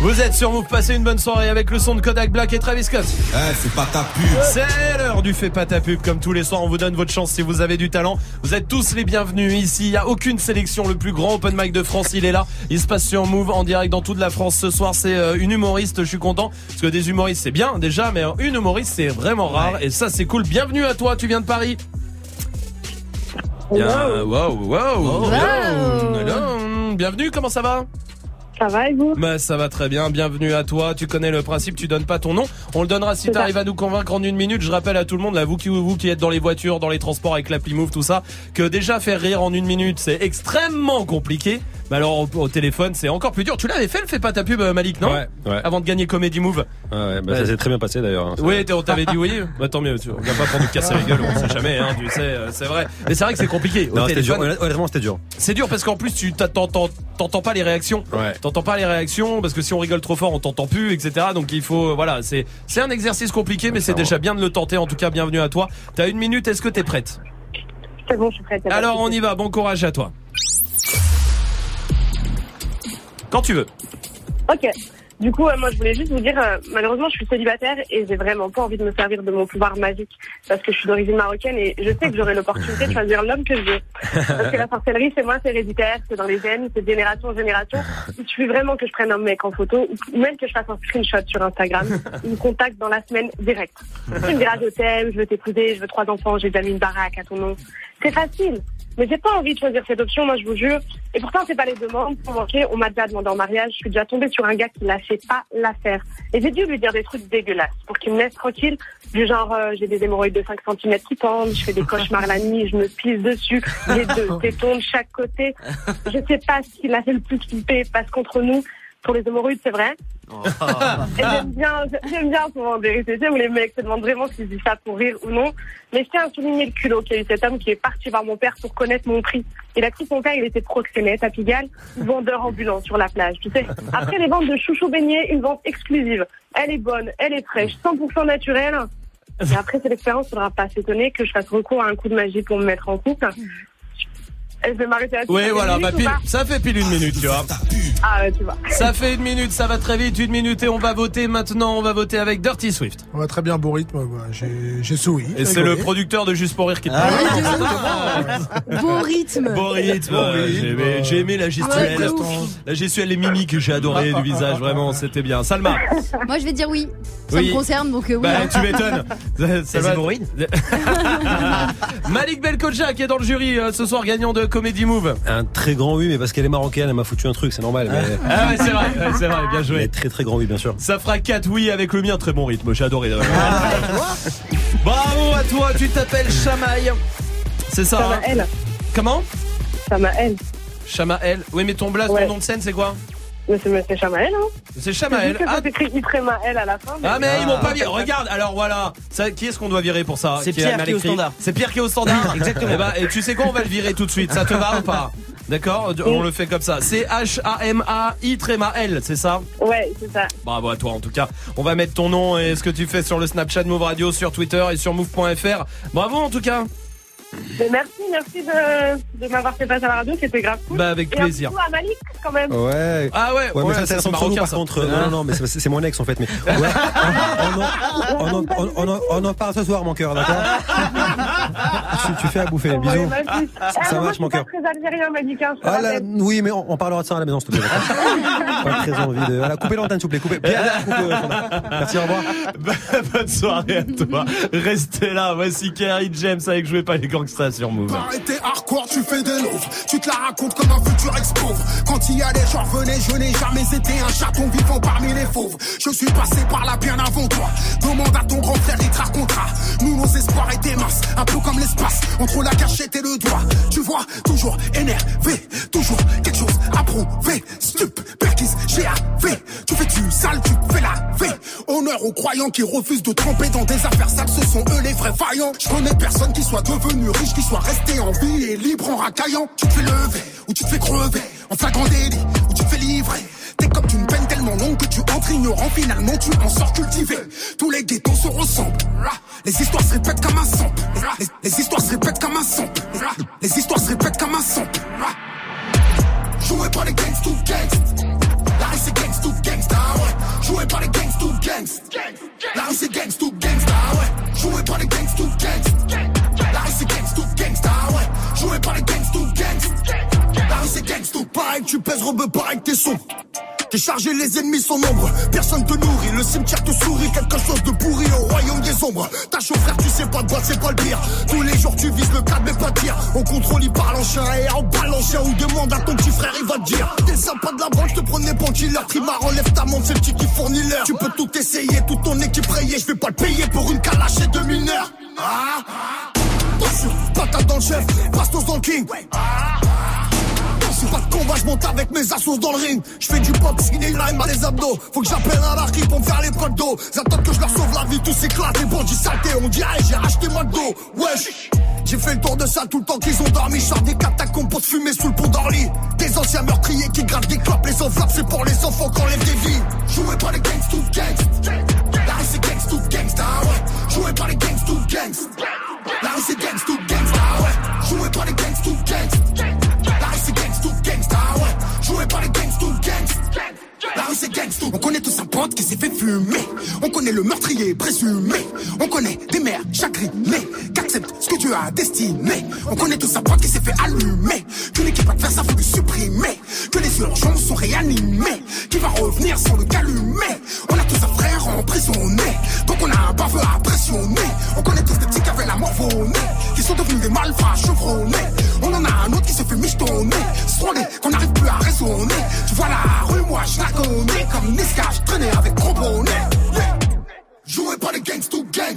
Speaker 1: Vous êtes sur Move, passez une bonne soirée avec le son de Kodak Black et Travis Scott.
Speaker 40: Eh, c'est pas ta pub.
Speaker 1: C'est l'heure du fait pas ta pub. Comme tous les soirs, on vous donne votre chance si vous avez du talent. Vous êtes tous les bienvenus ici. Il y a aucune sélection. Le plus grand open mic de France, il est là. Il se passe sur Move en direct dans toute la France. Ce soir, c'est euh, une humoriste. Je suis content parce que des humoristes, c'est bien déjà, mais une humoriste, c'est vraiment rare. Et ça, c'est cool. Bienvenue à toi. Tu viens de Paris. Bien, wow, wow, hello. Bienvenue. Comment ça va?
Speaker 18: Ça va et vous
Speaker 1: Bah ça va très bien, bienvenue à toi. Tu connais le principe, tu donnes pas ton nom. On le donnera si
Speaker 18: C'est ça.
Speaker 1: t'arrives à nous convaincre en une minute. Je rappelle à tout le monde, là, vous qui, vous qui êtes dans les voitures, dans les transports avec l'appli Move, tout ça, que déjà faire rire en une minute, c'est extrêmement compliqué. Bah alors au, au téléphone, c'est encore plus dur. Tu l'avais fait le fais pas ta pub, euh, Malik, non
Speaker 7: Ouais, ouais.
Speaker 1: Avant de gagner Comedy Move.
Speaker 7: Ouais, bah,
Speaker 1: Ouais.
Speaker 7: ça s'est très bien passé d'ailleurs. hein.
Speaker 1: Oui, on t'avait dit oui. Bah tant mieux. tu- On vient pas pour nous casser la gueule, on sait jamais. Hein, tu sais, euh, c'est vrai. Mais c'est vrai que c'est compliqué. Au
Speaker 7: Non, c'était dur.
Speaker 1: téléphone,
Speaker 7: Honnêt- Honnêtement, c'était dur.
Speaker 1: C'est dur parce qu'en plus tu t'entends pas les réactions. T'entends pas les réactions parce que si on rigole trop fort on t'entend plus, etc. Donc il faut voilà, c'est c'est un exercice compliqué, mais c'est déjà bien de le tenter. En tout cas, bienvenue à toi. T'as une minute. Est-ce que t'es prête?
Speaker 18: C'est bon, je suis prête.
Speaker 1: Alors on y va. Bon courage à toi. Quand tu veux.
Speaker 18: Ok. Du coup, euh, moi, je voulais juste vous dire, euh, malheureusement, je suis célibataire et j'ai vraiment pas envie de me servir de mon pouvoir magique parce que je suis d'origine marocaine et je sais que j'aurai l'opportunité de choisir l'homme que je veux. Parce que la sorcellerie, c'est moi, c'est héréditaire, c'est dans les gènes, c'est génération en génération. Il suffit vraiment que je prenne un mec en photo ou même que je fasse un screenshot sur Instagram. Il me contacte dans la semaine direct. Il me dira, je t'aime, je veux t'épouser, je veux trois enfants, j'ai déjà mis une baraque à ton nom. C'est facile. Mais j'ai pas envie de choisir cette option, moi je vous jure. Et pourtant, c'est pas les demandes pour manquer. On m'a déjà demandé en mariage. Je suis déjà tombée sur un gars qui lâchait pas l'affaire. Et j'ai dû lui dire des trucs dégueulasses pour qu'il me laisse tranquille. Du genre, euh, j'ai des hémorroïdes de 5 cm qui pendent, je fais des cauchemars la nuit, je me pisse dessus, j'ai deux tétons de chaque côté. Je sais pas ce qui l'a fait le plus flipper, passe contre nous. Pour les hémorroïdes, c'est vrai. Et j'aime bien, j'aime bien souvent en vérité. J'aime les mecs se demandent vraiment s'ils disent ça pour rire ou non. Mais je tiens à souligner le culot qu'il y a eu cet homme qui est parti voir mon père pour connaître mon prix. Il a cru que mon père, il était proxénète à Pigalle, vendeur ambulant sur la plage. Tu sais, après les ventes de chouchou beignets, une vente exclusive. Elle est bonne, elle est fraîche, 100% naturelle. Et après cette expérience, faudra pas s'étonner que je fasse recours à un coup de magie pour me mettre en couple. Et je vais m'arrêter à
Speaker 1: Oui, voilà, bah, pile- ça fait pile une minute, tu vois.
Speaker 18: Ah ouais, tu vois.
Speaker 1: Ça fait une minute, ça va très vite, une minute et on va voter maintenant. On va voter avec Dirty Swift.
Speaker 6: On va très bien, bon rythme. J'ai j'ai souri.
Speaker 1: Et c'est le producteur de Juste pour rire qui te parle.
Speaker 2: Bon rythme.
Speaker 1: Bon rythme. ouais, J'ai aimé, j'ai aimé la gestuelle.
Speaker 2: Ouais,
Speaker 1: la gestuelle, les mimiques, j'ai adoré du visage. Vraiment, c'était bien. Salma.
Speaker 2: Moi, je vais dire oui. Ça
Speaker 1: Oui.
Speaker 2: me concerne, donc euh, oui.
Speaker 1: Bah,
Speaker 2: hein.
Speaker 1: tu m'étonnes. Salma-
Speaker 7: hémorroïdes
Speaker 1: Malik Belkoja qui est dans le jury euh, ce soir, gagnant de Comedy Move.
Speaker 7: Un très grand oui, mais parce qu'elle est marocaine, elle m'a foutu un truc, c'est normal. mais-
Speaker 1: Ah ouais, c'est vrai, ouais, c'est vrai, bien joué.
Speaker 7: Mais très très grand oui, bien sûr.
Speaker 1: Ça fera 4 oui avec le mien, très bon rythme, j'ai adoré. Bravo à toi, tu t'appelles Chamaï. C'est ça hein
Speaker 18: Chamaël.
Speaker 1: Comment?
Speaker 18: Chamaël.
Speaker 1: Chamaël. Oui, mais ton blaze,
Speaker 18: Ouais.
Speaker 1: ton nom de scène, c'est quoi?
Speaker 18: Mais c'est c'est Chamaël, hein
Speaker 1: C'est.
Speaker 18: C'est que
Speaker 1: Ah,
Speaker 18: ça s'écrit Itremaël à la fin.
Speaker 1: Ah mais ils m'ont pas
Speaker 18: Ah.
Speaker 1: viré. Regarde, alors voilà. Ça, qui est-ce qu'on doit virer pour ça?
Speaker 41: C'est Pierre qui est au
Speaker 1: écrit
Speaker 41: standard.
Speaker 1: C'est Pierre qui est au standard.
Speaker 41: Exactement.
Speaker 1: Et, bah, et tu sais quoi On va le virer tout de suite. Ça te va ou pas? D'accord? On le fait comme ça. C'est H A M A I tréma L, c'est ça?
Speaker 18: Ouais, c'est ça.
Speaker 1: Bravo à toi en tout cas. On va mettre ton nom et ce que tu fais sur le Snapchat Move Radio, sur Twitter et sur move.fr. Bravo en tout cas.
Speaker 18: Mais merci, merci de, de m'avoir fait passer à la radio, c'était grave cool.
Speaker 1: Bah, avec
Speaker 18: Et un
Speaker 1: plaisir.
Speaker 18: bisou à Malik, quand même.
Speaker 7: Ouais.
Speaker 1: Ah ouais,
Speaker 7: Ouais, mais ça,
Speaker 1: ça,
Speaker 7: c'est
Speaker 1: marocain,
Speaker 7: par
Speaker 1: ça.
Speaker 7: contre. Non, non, non, mais c'est c'est mon ex en fait. Mais ouais, on, en- on, en- on, en- on, en- on en parle ce soir, mon cœur, d'accord? Tu, tu fais à bouffer. Bisous. Ça
Speaker 18: moi,
Speaker 7: marche, mon cœur.
Speaker 18: très algérien, Malik, hein,
Speaker 7: Ah, oui, mais on, on parlera de ça à la maison, s'il te plaît. Pas très envie de. Voilà, coupez l'antenne, s'il vous plaît. Coupez. Euh. Merci, au revoir.
Speaker 1: Bonne soirée à toi. Restez là. Voici Kerry James avec Jouez pas les
Speaker 42: Arrêtez hardcore, tu fais des louvres. Tu te la racontes comme un futur ex-pauvre. Quand il y a des gens revenaient, je n'ai jamais été un chaton vivant parmi les fauves. Je suis passé par là bien avant toi. Demande à ton grand frère, il te racontera. Nous, nos espoirs étaient minces. Un peu comme l'espace, entre la cachette et le doigt. Tu vois, toujours énervé. Toujours quelque chose à prouver. Stup, perquise, GAV. Tu fais du sale, tu fais la V. Honneur aux croyants qui refusent de tremper dans des affaires sales. Ce sont eux les vrais vaillants. Je connais personne qui soit devenu riche, qui soit resté en vie et libre en racaillant. Tu te fais lever ou tu te fais crever. En flagrant délit ou tu te fais livrer. T'es comme une peine tellement longue que tu entres ignorant. Finalement, tu en sors cultivé. Tous les ghettos se ressemblent. Les histoires se répètent comme un sang. Les, histoires se répètent comme un sang. Les histoires se répètent comme un sang. Joué par les gangs, tout gangs. La rue c'est gangs, tout gangsta, ouais. Joué par les gangs, tout gangs. La rue c'est gangs, tout gangsta, ouais. Joué par les gangs, tout gangs. C'est gangs, tout gangsta, ouais. Joué par les gangs, tout gangs. La rue c'est gangs, tout pareil, tu pèses robe pareil t'es son. T'es chargé, les ennemis sont nombreux. Personne te nourrit, le cimetière te sourit. Quelque chose de pourri au royaume des ombres. Ta chaud frère, tu sais pas de quoi, c'est pas le pire. Tous les jours, tu vises le cadre, mais pas de. On contrôle, il parle en chien et en balle en chien. Ou demande à ton petit frère, il va te dire. T'es sympa de la branche, te prenais killer. Trimar, enlève ta montre, c'est le petit qui fournit l'heure. Tu peux tout essayer, toute ton équipe rayée. Je vais pas te payer pour une calache et deux mineurs. Ah, Attention, patate dans le chef, bastos dans le king. Pas de combat, je monte avec mes assos dans le ring. Je fais du boxing et il a les abdos. Faut que j'appelle un larry pour me faire les potes d'eau. Ils attendent que je leur sauve la vie, tous éclatent. Les bandits saletés, on dirait j'ai racheté McDo. Wesh. J'ai fait le tour de ça tout le temps qu'ils ont dormi. Je sors des catacombes pour se fumer sous le pont d'Orly. Des anciens meurtriers qui gravent des clopes. Les enveloppes, c'est pour les enfants qu'on lève des vies. Jouez pas les gangs, tout gangs. La c'est gangs, tout gangsta, ouais. Jouez pas les gangs, tout gangs. La rue c'est gangs, tout gangsta, ouais. Jouez pas les gangs, tout gangs. La rue c'est gangs, tout gangsta, ouais. Jouez pas les gangs, rue c'est gangs, tout. On connaît tous un pote qui s'est fait fumer. On connaît le meurtrier présumé. On connaît des mères chagrinées qu'acceptent ce que Dieu a destiné. On connaît tous un pote qui s'est fait allumer. Que l'équipe adverse a voulu supprimer. Que les urgences sont réanimées. Qui va revenir sans le calumet. On a tous un frère emprisonné. Donc on a un baveux à pressionner. On connaît tous des petits qui avaient la mort au. Qui sont devenus des malfrats chevronnés. On en a un autre qui se fait michetonner. Soigner qu'on n'arrive plus à raisonner. Tu vois la rue, moi je la connais. Comme Niska, je traînais avec. Yeah. Jouez pas les gangs, tout gangs.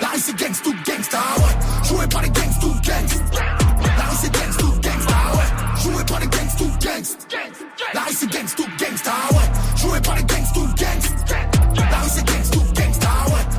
Speaker 42: La rue c'est gangs, gangsta, ouais. Jouez pas les gangs, tout gangs. La c'est gangs, gangsta, ouais. Jouez pas les gangs, tout gangs. La c'est gangs, gangsta, ouais. Jouez pas les gangs, tout gangs. La c'est gangs, gangsta, ouais.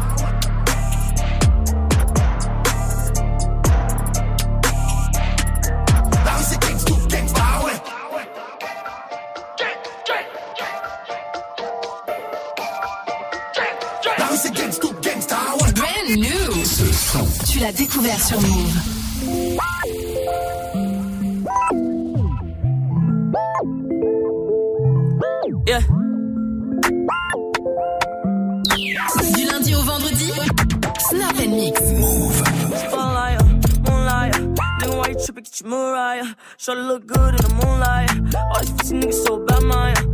Speaker 3: Tu l'as découvert sur Move.
Speaker 41: Yeah.
Speaker 3: Du lundi au vendredi, Snap and Mix.
Speaker 41: Spotlight, moonlight. Nigga, why you tripping? Get your Mariah. Shorty look good in the moonlight. All these pussy niggas so bad, Maya.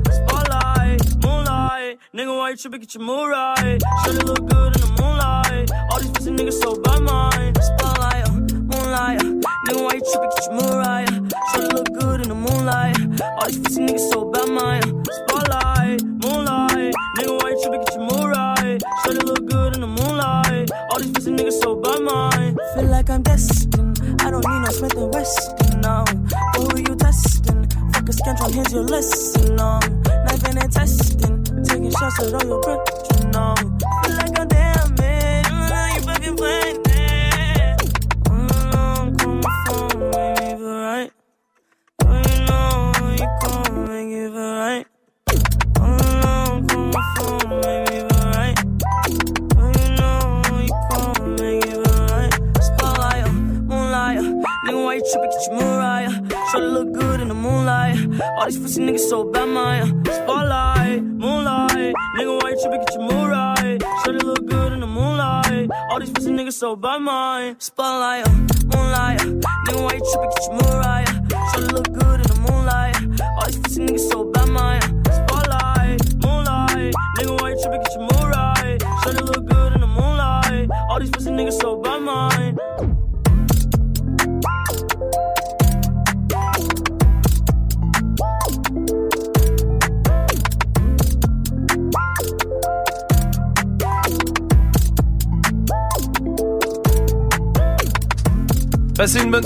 Speaker 41: Nigga, why you tripping? Get your Mariah. Shorty look good in the moonlight. All these pussy niggas so bad, Maya. Spotlight, uh, moonlight. Uh. Nigga, why you tripping? Get your Mariah. Uh. Shorty look good in the moonlight. All these pussy niggas so bad, Maya. Spotlight, moonlight. Nigga, why you tripping? Get your Mariah. Shorty look good in the moonlight. All these pussy niggas so bad, Maya. Feel like I'm destined. I don't need no Smith and Weston now. But who you testing? Fuck a scantron, here's your lesson now. Knife and testing. Taking shots at all your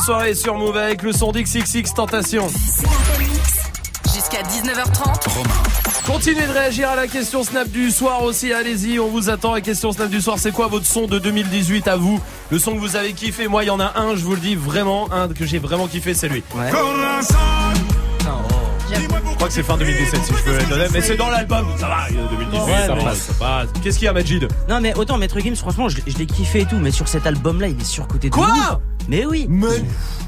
Speaker 1: soirée sur Move avec le son d'XXX Tentation.
Speaker 3: Jusqu'à 19h30.
Speaker 1: Continuez de réagir à la question Snap du soir aussi, allez-y, on vous attend. La question Snap du soir, c'est quoi votre son de 2018 à vous? Le son que vous avez kiffé, moi il y en a un, je vous le dis vraiment, un que j'ai vraiment kiffé, c'est lui. Que c'est fin 2017 si je peux être honnête, mais c'est dans l'album, ça va, il y a 2018,
Speaker 16: Ouais,
Speaker 1: ça
Speaker 16: mais-
Speaker 1: passe, ça passe. Qu'est-ce qu'il y a Majid?
Speaker 16: Non mais autant Maître Gims franchement je, l'ai- je l'ai kiffé et tout mais sur cet album là il est surcoté de
Speaker 1: Quoi?
Speaker 16: ouf. Mais oui
Speaker 1: Mais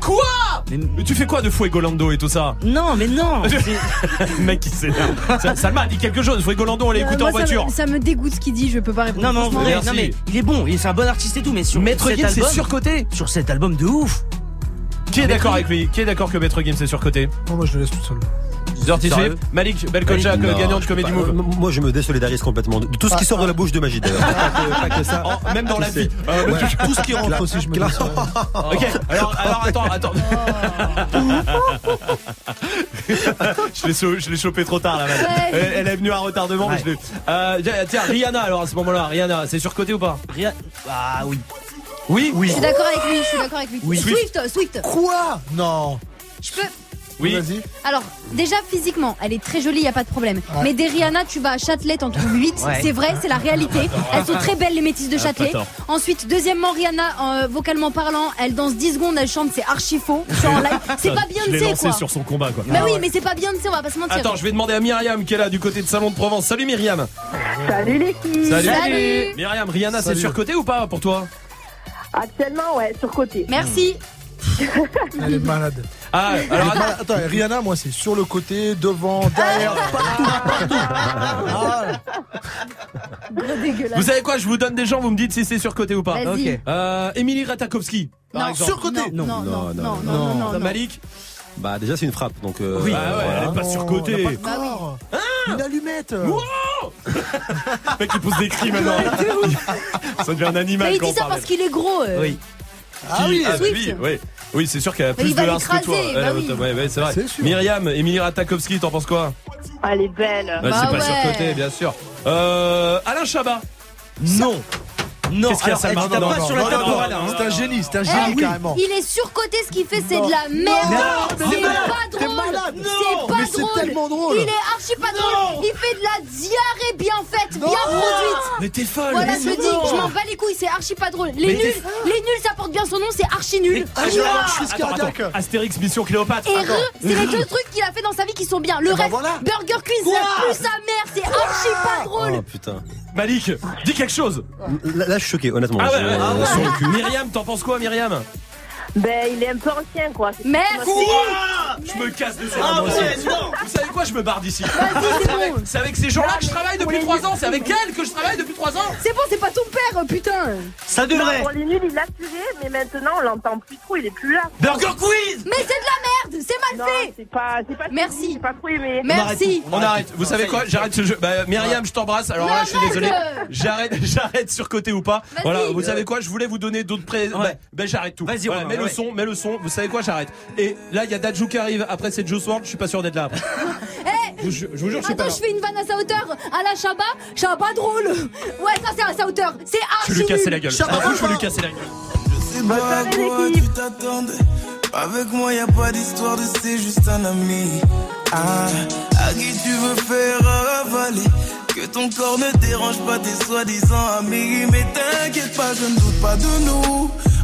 Speaker 1: quoi? Mais... tu fais quoi de Fuegolando et tout ça?
Speaker 16: Non mais non
Speaker 1: mec s'énerve. Ça- Salma a dit quelque chose, Fuegolando on l'a
Speaker 2: Euh,
Speaker 1: écouté en
Speaker 2: ça me-
Speaker 1: voiture.
Speaker 2: Ça, me dégoûte ce qu'il dit, je peux pas répondre.
Speaker 16: Non mais en
Speaker 2: franchement.
Speaker 16: vrai, non mais il est bon, il- c'est un bon artiste et tout mais sur
Speaker 1: Maître
Speaker 16: cet
Speaker 1: Gims, c'est surcoté?
Speaker 16: Sur cet album de ouf
Speaker 1: Qui est d'accord avec lui? Qui est d'accord que Maître Gims est surcoté?
Speaker 6: Non, moi je le laisse tout seul.
Speaker 1: Dirty Swift, Malik, Belkocha,
Speaker 7: Non,
Speaker 1: gagnant du Comedy Move.
Speaker 7: Moi, je me désolidarise complètement de tout ce qui sort de la bouche de Magie. d'ailleurs. Pas que- pas que ça.
Speaker 1: Oh, même dans la vie. Euh.
Speaker 6: Tout ce qui rentre aussi, je me.
Speaker 1: Ok, alors, alors attends, attends. je l'ai chopé trop tard là. Elle, est venue à retardement, mais je l'ai. Euh, tiens, Rihanna alors à ce moment-là, Rihanna, c'est surcoté ou pas
Speaker 16: Rihanna. Ah oui.
Speaker 1: Oui,
Speaker 2: Je suis d'accord avec lui, je suis d'accord avec lui.
Speaker 1: Oui.
Speaker 2: Swift, Swift.
Speaker 6: Quoi? Non.
Speaker 2: Je peux.
Speaker 1: Oui.
Speaker 6: Vas-y.
Speaker 2: Alors, déjà physiquement, elle est très jolie, y a pas de problème.
Speaker 6: Ouais.
Speaker 2: Mais des Rihanna, tu vas à Châtelet, t'en trouves 8.
Speaker 16: Ouais.
Speaker 2: C'est vrai, c'est la réalité. Elles sont très belles, les métisses de
Speaker 1: Ah,
Speaker 2: Châtelet. Ensuite, deuxièmement, Rihanna, euh, vocalement parlant, elle danse 10 secondes, elle chante, c'est archi faux. C'est pas Beyoncé,
Speaker 1: lancé
Speaker 2: quoi.
Speaker 1: sur son combat, quoi.
Speaker 2: Bah oui, mais c'est pas Beyoncé, on va pas se mentir.
Speaker 1: Attends, je vais demander à Myriam qui est là du côté de Salon de Provence. Salut Myriam.
Speaker 18: Salut les filles.
Speaker 1: Salut.
Speaker 2: Salut.
Speaker 1: Myriam, Rihanna, c'est surcoté ou pas pour toi?
Speaker 18: Actuellement, ouais, sur côté.
Speaker 2: Merci.
Speaker 6: Elle est malade.
Speaker 1: Ah,
Speaker 6: est
Speaker 1: alors
Speaker 6: malade. Attends, Rihanna, moi, c'est sur le côté, devant, derrière, partout, partout. Ah,
Speaker 2: Gros dégueulasse.
Speaker 1: vous savez quoi Je vous donne des gens, vous me dites si c'est surcoté ou pas.
Speaker 2: Vas-y.
Speaker 16: Ok.
Speaker 1: Euh, Émilie Ratakowski, par
Speaker 2: Non.
Speaker 1: exemple.
Speaker 6: Surcoté.
Speaker 2: Non, non, non, non, non, non, non, non.
Speaker 1: Malik
Speaker 7: Bah déjà c'est une frappe donc. euh,
Speaker 1: Oui. Ah ouais,
Speaker 7: voilà.
Speaker 1: elle est pas
Speaker 6: Non,
Speaker 1: surcoté.
Speaker 6: on n'a pas de
Speaker 2: Bah oui.
Speaker 6: corps. Une allumette.
Speaker 1: Le mec il pousse des cris maintenant. Ça devient un animal
Speaker 2: Mais il
Speaker 1: quand
Speaker 2: dit
Speaker 1: on
Speaker 2: ça
Speaker 1: parle.
Speaker 2: parce qu'il est gros. euh.
Speaker 16: Oui.
Speaker 6: Ah oui,
Speaker 1: Ah, bah oui, oui. Oui, c'est sûr qu'elle a plus de ins que toi.
Speaker 2: bah oui.
Speaker 1: ouais, ouais, c'est vrai. Myriam, Émilie Ratakowski, t'en penses quoi?
Speaker 18: Elle est belle.
Speaker 2: Bah
Speaker 1: C'est pas
Speaker 2: ouais.
Speaker 1: surcoté, bien sûr. Euh, Alain Chabat.
Speaker 16: Non. Non,
Speaker 1: Qu'est-ce qu'il y a,
Speaker 16: alors,
Speaker 1: Salma
Speaker 16: elle tape
Speaker 1: Non,
Speaker 16: pas
Speaker 1: non,
Speaker 16: sur la
Speaker 1: non,
Speaker 16: table
Speaker 1: non,
Speaker 16: orale,
Speaker 1: non,
Speaker 16: hein.
Speaker 6: C'est un génie, c'est un
Speaker 2: Eh,
Speaker 6: génie carrément.
Speaker 2: Il est surcoté, ce qu'il fait, c'est de la merde. C'est pas drôle. C'est pas
Speaker 6: mais c'est
Speaker 2: drôle.
Speaker 6: tellement drôle.
Speaker 2: Il est archi pas drôle. Il fait de la diarrhée bien faite, bien produite.
Speaker 1: Mais t'es folle.
Speaker 2: Voilà, je dis, je m'en bats les couilles, c'est archi pas drôle. Les nuls, les nuls, ça porte bien son nom, c'est archi nul.
Speaker 1: Ah. Astérix Mission Cléopâtre.
Speaker 2: Et
Speaker 1: Attends.
Speaker 2: re, c'est les deux trucs qu'il a fait dans sa vie qui sont bien. Le
Speaker 6: ben
Speaker 2: reste,
Speaker 6: voilà.
Speaker 2: Burger Quiz, plus sa mère, c'est archi pas drôle.
Speaker 7: Oh putain.
Speaker 1: Malik, dis quelque chose.
Speaker 7: Là, là, je suis choqué honnêtement.
Speaker 1: Ah ouais,
Speaker 7: Je-
Speaker 1: ouais, ouais.
Speaker 7: sur le cul.
Speaker 1: Myriam, t'en penses quoi, Myriam?
Speaker 18: Ben, il est un peu ancien, quoi.
Speaker 2: Merci.
Speaker 1: Je me casse dessus.
Speaker 16: Ah,
Speaker 1: moi aussi.
Speaker 16: ouais, non.
Speaker 1: Vous savez quoi Je me barre d'ici.
Speaker 2: C'est
Speaker 1: avec ces gens-là que je travaille depuis 3 ans. C'est avec elle que je travaille depuis 3 ans.
Speaker 2: C'est bon, c'est pas ton père, putain.
Speaker 16: Ça
Speaker 18: Non,
Speaker 16: devrait.
Speaker 18: pour les nuls, il l'a tué, mais maintenant, on l'entend plus trop, il est plus là.
Speaker 16: Burger Quiz
Speaker 2: Mais c'est de la merde, c'est mal
Speaker 18: Non,
Speaker 2: fait.
Speaker 18: c'est pas, c'est pas
Speaker 2: Merci.
Speaker 18: J'ai pas trop aimé.
Speaker 2: Merci.
Speaker 1: On arrête. Vous savez quoi J'arrête ce jeu. Bah, Myriam, je t'embrasse. Alors là, je suis désolé. J'arrête, j'arrête sur côté ou pas. Voilà. Vous savez quoi Je voulais vous donner d'autres pré. Bah, bah, j'arrête tout.
Speaker 16: Vas-y,
Speaker 1: Voilà,
Speaker 16: Romain,
Speaker 1: mets le son, mets le son. Vous savez quoi J'arrête. Et là, il y a Dajou qui arrive. Après, c'est Joe Sword. Je suis pas sûr d'être là. Après.
Speaker 2: Eh,
Speaker 1: Je, je vous jure, je suis pas
Speaker 2: Attends,
Speaker 1: là.
Speaker 2: je fais une vanne à sa hauteur. À la Chabat, Chabat drôle. Ouais, ça c'est à sa hauteur. C'est
Speaker 1: Je
Speaker 2: archi
Speaker 1: vais lui casser la gueule. Je m'en fous, je vais lui casser la gueule.
Speaker 42: Je sais pas à quoi tu t'attendais. Avec moi, y a pas d'histoire de c'est juste un ami. Ah, à qui tu veux faire ravaler. Que ton corps ne dérange pas tes soi-disant amis. Mais t'inquiète pas, je ne doute pas de nous.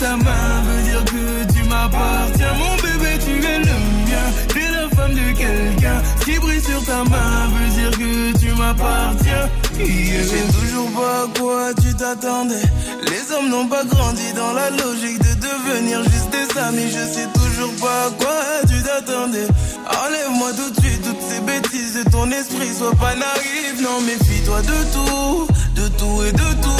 Speaker 42: Ta main veut dire que tu m'appartiens. Mon bébé, tu es le mien. T'es la femme de quelqu'un. Ce qui brille sur ta main veut dire que tu m'appartiens. Je sais toujours pas à quoi tu t'attendais. Les hommes n'ont pas grandi dans la logique de devenir juste des amis. Je sais toujours pas à quoi tu t'attendais. Enlève-moi tout de suite toutes ces bêtises de ton esprit. Sois pas naïf, non, méfie-toi de tout. De tout et de tout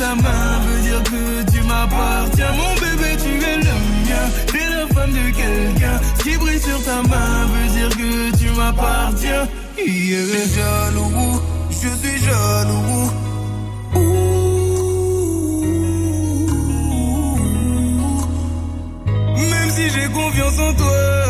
Speaker 42: Ta main veut
Speaker 13: mien, mon bébé, tu es le mien. T'es la femme de quelqu'un. Ce qui brille sur ta main veut dire que tu m'appartiens. Yeah. Jaloux, je suis jaloux. Même si j'ai confiance en toi.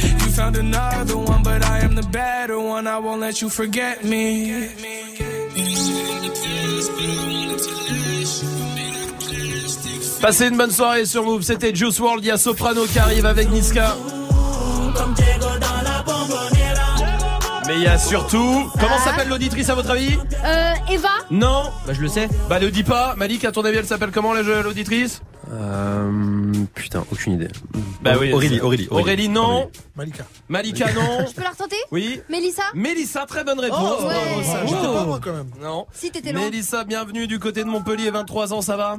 Speaker 13: You found another one, but I am the better one. I won't let you forget me.
Speaker 1: Passez une bonne soirée sur Move. C'était Juice World. Il y a Soprano qui arrive avec Niska. Mais il y a surtout. Comment s'appelle l'auditrice à votre avis?
Speaker 2: Euh, Eva
Speaker 1: Non
Speaker 16: Bah, je le sais.
Speaker 1: Bah, ne dis pas. Malik, à ton avis, elle s'appelle comment la- l'auditrice?
Speaker 7: Euh, putain, aucune idée.
Speaker 1: Bah oui.
Speaker 7: Aurélie, Aurélie,
Speaker 1: Aurélie, non.
Speaker 6: Malika.
Speaker 1: Malika, non.
Speaker 2: Je peux la retenter?
Speaker 1: Oui.
Speaker 2: Mélissa?
Speaker 1: Mélissa, très bonne réponse.
Speaker 2: Oh, ouais.
Speaker 6: Pas loin quand même.
Speaker 1: Non.
Speaker 2: Si t'étais loin.
Speaker 1: Mélissa, bienvenue du côté de Montpellier, 23 ans, ça va?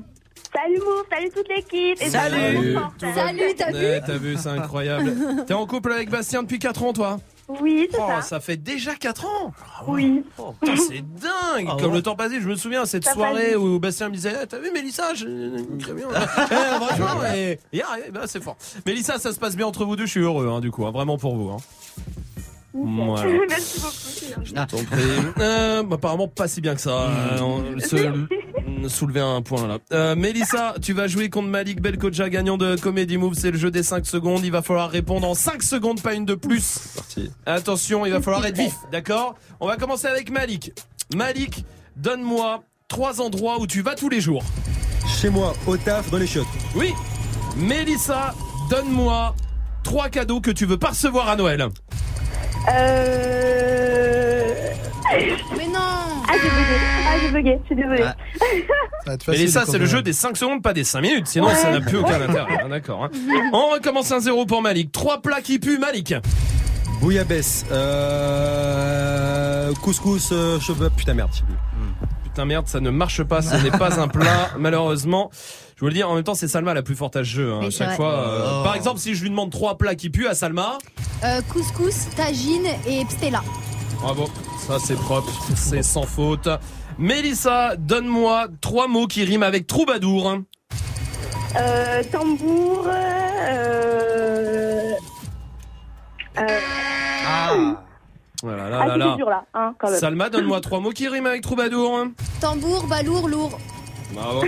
Speaker 25: Salut Move, salut toute l'équipe.
Speaker 1: Salut.
Speaker 25: salut.
Speaker 2: Salut, t'as vu?
Speaker 1: Ouais, T'as vu, c'est incroyable. T'es en couple avec Bastien depuis 4 ans, toi?
Speaker 18: Oui, c'est
Speaker 1: Oh,
Speaker 18: ça.
Speaker 1: ça fait déjà 4 ans
Speaker 18: Oui.
Speaker 1: Oh, putain, c'est dingue
Speaker 18: Ah
Speaker 1: Comme
Speaker 18: ouais.
Speaker 1: le temps passé, je me souviens cette
Speaker 18: Ça
Speaker 1: soirée où Bastien me disait T'as vu Mélissa je... Très bien. Eh, franchement, et... et arrivé, bah, c'est fort. Mélissa, ça se passe bien entre vous deux, je suis heureux, hein, du coup, hein, vraiment pour vous. Hein. Voilà.
Speaker 18: Merci beaucoup.
Speaker 1: Je t'en prie. Euh, bah, apparemment pas si bien que ça. Euh, on- soulever un point là. Euh, Mélissa, tu vas jouer contre Malik Belkoja, gagnant de Comedy Move. C'est le jeu des 5 secondes. Il va falloir répondre en 5 secondes, pas une de plus.
Speaker 7: Parti.
Speaker 1: Attention, il va falloir être vif, d'accord? On va commencer avec Malik. Malik, donne-moi trois endroits où tu vas tous les jours.
Speaker 7: Chez moi, au taf, dans les chiottes.
Speaker 1: Oui. Mélissa, donne-moi trois cadeaux que tu veux pas recevoir à Noël.
Speaker 18: Euh...
Speaker 2: Mais non
Speaker 18: Ah, j'ai bugué. Ah, j'ai bugué. Je suis désolée.
Speaker 1: Mélissa, c'est le jeu des 5 secondes, pas des 5 minutes. Sinon,
Speaker 18: Ouais.
Speaker 1: ça n'a plus aucun intérêt. hein, D'accord. hein. On recommence un zéro pour Malik. Trois plats qui puent, Malik.
Speaker 7: Bouillabaisse, euh, couscous, euh, cheveux, putain merde. je sais plus.
Speaker 1: Putain merde, ça ne marche pas, ce n'est pas un plat, malheureusement. Je vous le dis, en même temps, c'est Salma la plus forte à ce jeu. hein, chaque fois. euh,
Speaker 2: Oh.
Speaker 1: Par exemple, si je lui demande trois plats qui puent à Salma,
Speaker 2: Euh, couscous, tagine et pstella.
Speaker 1: bravo, ça c'est propre, c'est sans faute. Mélissa, donne-moi trois mots qui riment avec troubadour.
Speaker 18: Euh, tambour. Euh... Euh...
Speaker 1: Voilà, là,
Speaker 18: Ah,
Speaker 1: là,
Speaker 18: c'était
Speaker 1: là.
Speaker 18: dur là, hein, quand même.
Speaker 1: Salma, donne-moi trois mots qui riment avec troubadour.
Speaker 2: Tambour, balourd, lourd.
Speaker 1: Bravo.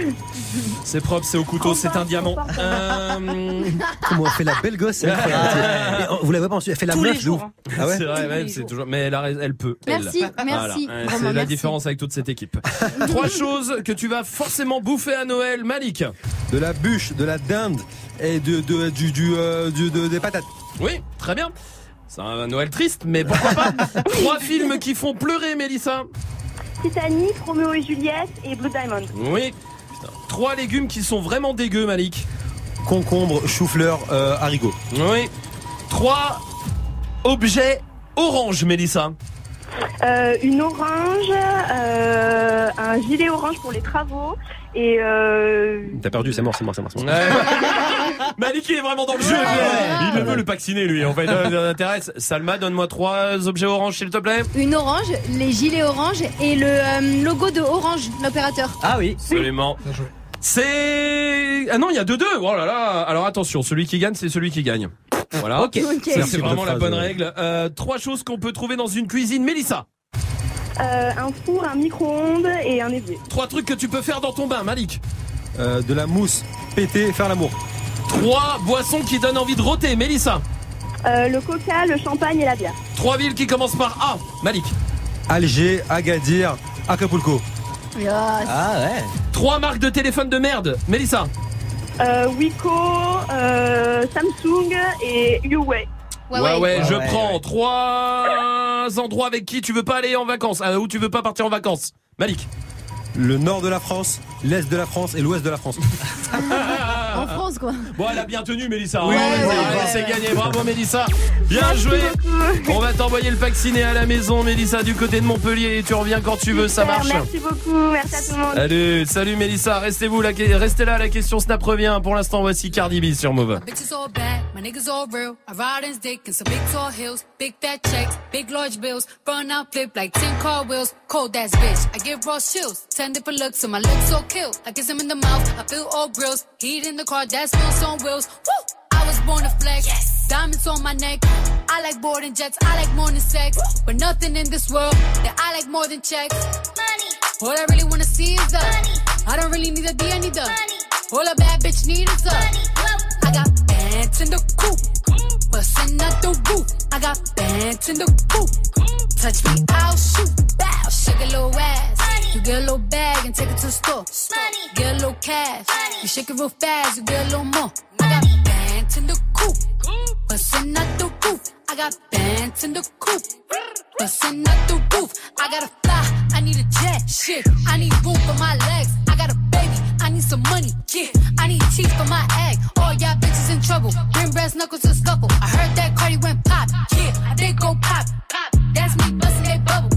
Speaker 1: C'est propre, c'est au couteau, c'est un diamant. Euh,
Speaker 7: Comment elle fait la belle gosse, c'est incroyable. Et, oh, Vous l'avez pas entendu, elle fait la
Speaker 1: Tous
Speaker 7: meuf
Speaker 1: jours, hein.
Speaker 7: Ah ouais
Speaker 1: C'est vrai, ouais, c'est toujours. Mais elle, a elle peut. elle.
Speaker 2: Merci, merci,
Speaker 1: Voilà.
Speaker 2: vraiment,
Speaker 1: C'est la
Speaker 2: merci.
Speaker 1: différence avec toute cette équipe. Trois choses que tu vas forcément bouffer à Noël, Malik.
Speaker 7: De la bûche, de la dinde et de, de, du, du, euh, du- de- des patates.
Speaker 1: Oui, très bien. C'est un Noël triste, mais pourquoi pas Trois films qui font pleurer, Mélissa.
Speaker 18: Titanic, Roméo et Juliette et Blue Diamond.
Speaker 1: Oui. Putain. Trois légumes qui sont vraiment dégueux, Malik.
Speaker 7: Concombre, chou-fleur, euh, haricot.
Speaker 1: Oui. Trois objets orange, Mélissa.
Speaker 18: Euh, une orange, euh, un gilet orange pour les travaux et euh,
Speaker 7: T'as perdu, c'est mort, c'est mort, c'est mort. c'est mort.
Speaker 1: Ouais. Malik il est vraiment dans le jeu. lui. Il veut le vacciner lui. En fait, euh, ça intéresse. Salma, donne-moi trois objets orange s'il te plaît.
Speaker 2: Une orange, les gilets orange et le euh, logo de Orange, l'opérateur.
Speaker 1: Ah oui. Absolument. C'est ah non il y a deux deux. Oh là là. Alors attention, celui qui gagne c'est celui qui gagne. Voilà.
Speaker 2: Ok. Ok.
Speaker 1: Ça,
Speaker 2: Merci
Speaker 1: C'est vraiment la bonne
Speaker 7: ouais.
Speaker 1: règle. Euh, trois choses qu'on peut trouver dans une cuisine, Mélissa.
Speaker 18: Euh, un four, un micro-ondes et un évier.
Speaker 1: Trois trucs que tu peux faire dans ton bain, Malik.
Speaker 7: Euh, de la mousse, péter, faire l'amour.
Speaker 1: Trois boissons qui donnent envie de rôter, Mélissa.
Speaker 18: Euh, le coca, le champagne et la bière.
Speaker 1: Trois villes qui commencent par A, Malik.
Speaker 7: Alger, Agadir, Acapulco.
Speaker 2: Ah
Speaker 7: ouais.
Speaker 1: Trois marques de téléphone de merde, Mélissa.
Speaker 18: Euh, Wiko, euh, Samsung et Huawei.
Speaker 1: Ouais, ouais, je
Speaker 18: ouais,
Speaker 1: prends trois endroits avec qui tu veux pas aller en vacances, euh, où tu veux pas partir en vacances. Malik.
Speaker 7: Le nord de la France, l'est de la France et l'ouest de la France.
Speaker 2: En France, quoi.
Speaker 1: Bon, elle a bien tenu, Mélissa.
Speaker 7: Oui,
Speaker 1: Ouais,
Speaker 7: ouais,
Speaker 1: c'est-
Speaker 7: ouais.
Speaker 1: gagné. Bravo, Mélissa. Bien joué. On va t'envoyer le vacciné à la maison, Mélissa, du côté de Montpellier. Et tu reviens quand tu veux, ça marche.
Speaker 18: Merci beaucoup, merci à tout le monde.
Speaker 1: Salut, salut Mélissa, restez-vous là, restez là, la question Snap revient. Pour l'instant, voici Cardi B sur Move.
Speaker 3: Bitches all bad, my niggas all real. I ride in dick in some big tall hills, big fat checks, big large bills, run out flip like 10 car wheels. Cold ass bitch, I give raw chills. 10 different looks and my lips so kill. I kiss him in the mouth, I feel all grills. Heat in the car, that's wheels on wheels. Woo! I was born to flex. Diamonds on my neck. I like boarding jets, I like more than sex. But nothing in this world that I like more than checks. Money. All I really wanna see is the money. I don't really need a D, I need the money. All a bad bitch need is the money. I got bands in the coop, bustin' out the roof. I got bands in the coop. Touch me, I'll shoot. Bow, shake a little ass. You get a little bag and take it to the store. Get a little cash. Money. You shake it real fast, you get a little more. I got bands in the coop, bustin' out the roof. I got bands in the coop, bustin' out the roof. I gotta fly, I need a jet. Shit, I need room for my legs. I got a baby, I need some money. Yeah, I need teeth for my egg. All y'all bitches in trouble. Bring brass knuckles to scuffle. I heard that Cardi went pop. Yeah, they go pop. Pop. That's me busting that bubble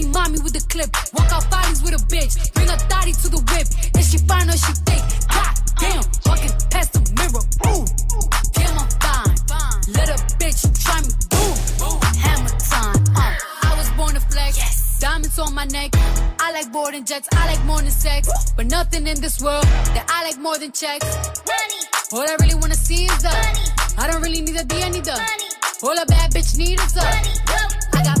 Speaker 3: see mommy with the clip. Walk out bodies with a bitch. Bring a thotty to the whip. And she find her, she thick. God damn, walking past the mirror. Ooh, damn, I'm fine. Little bitch, you try me. Boom, hammer time. Uh, I was born to flex. Diamonds on my neck. I like boarding jets. I like more than sex. But nothing in this world that I like more than checks. Money. All I really wanna see is the money. I don't really need a D, I need the money. All a bad bitch need is the money. I got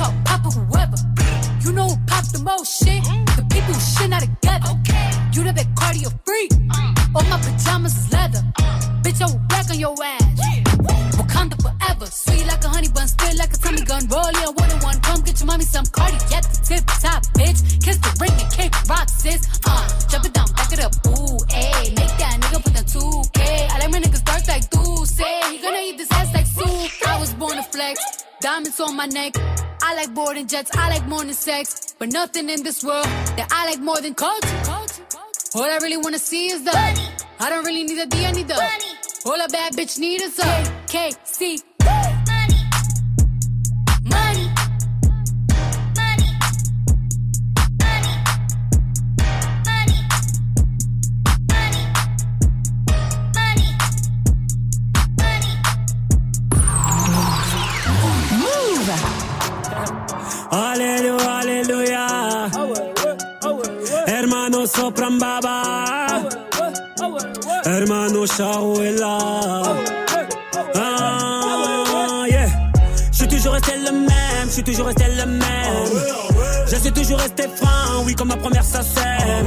Speaker 3: oh, papa, whoever. You know who pop the most shit? The people who shit not together. You know that cardio free. All my pajamas is leather. Bitch, I will back on your ass. Wakanda forever. Sweet like a honey bun, spit like a Tommy gun. Roll in one and one. Come get your mommy some cardi at the tip top, bitch. Kiss the ring and kick rock, sis. Uh, jump it down, back it up. Ooh, ayy. Make that nigga put the 2K. I like my niggas dark like say. He gonna eat this ass like soup. I was born to flex. Diamonds on my neck. I like boarding jets. I like more than sex. But nothing in this world that I like more than culture. All I really wanna see is the money. I don't really need a D, I need the money. All a bad bitch need is a KC.
Speaker 14: Sharuela. Ah, yeah. Je suis toujours resté le même, je suis toujours resté le même. Je suis toujours resté franc, oui, comme ma première sacème.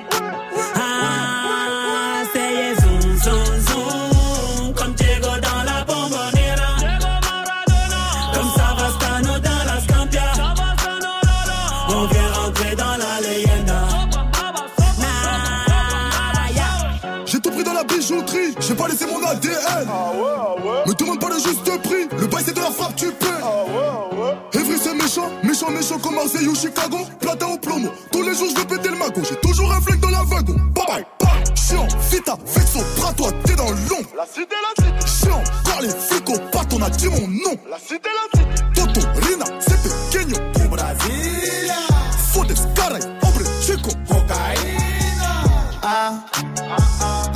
Speaker 43: J'ai pas laissé mon ADN. Me demande pas le juste prix, le bail c'est de la frappe, tu paies. Evry c'est méchant, méchant, méchant comme Marseille ou Chicago. Platin au plomo, tous les jours je veux péter le magot. J'ai toujours un flingue dans la wagon. Bye bye, bye. Chiant, vita, vexo, bras toi, t'es dans l'ombre. La cité, la cité. Chiant, car les flics au pattes, on a dit mon nom. La cité, la cité. Toto, Rina, c'est pequeño. Au Brasilia. Fodes, caray, hombre, chico. Cocaïna.
Speaker 42: Ah,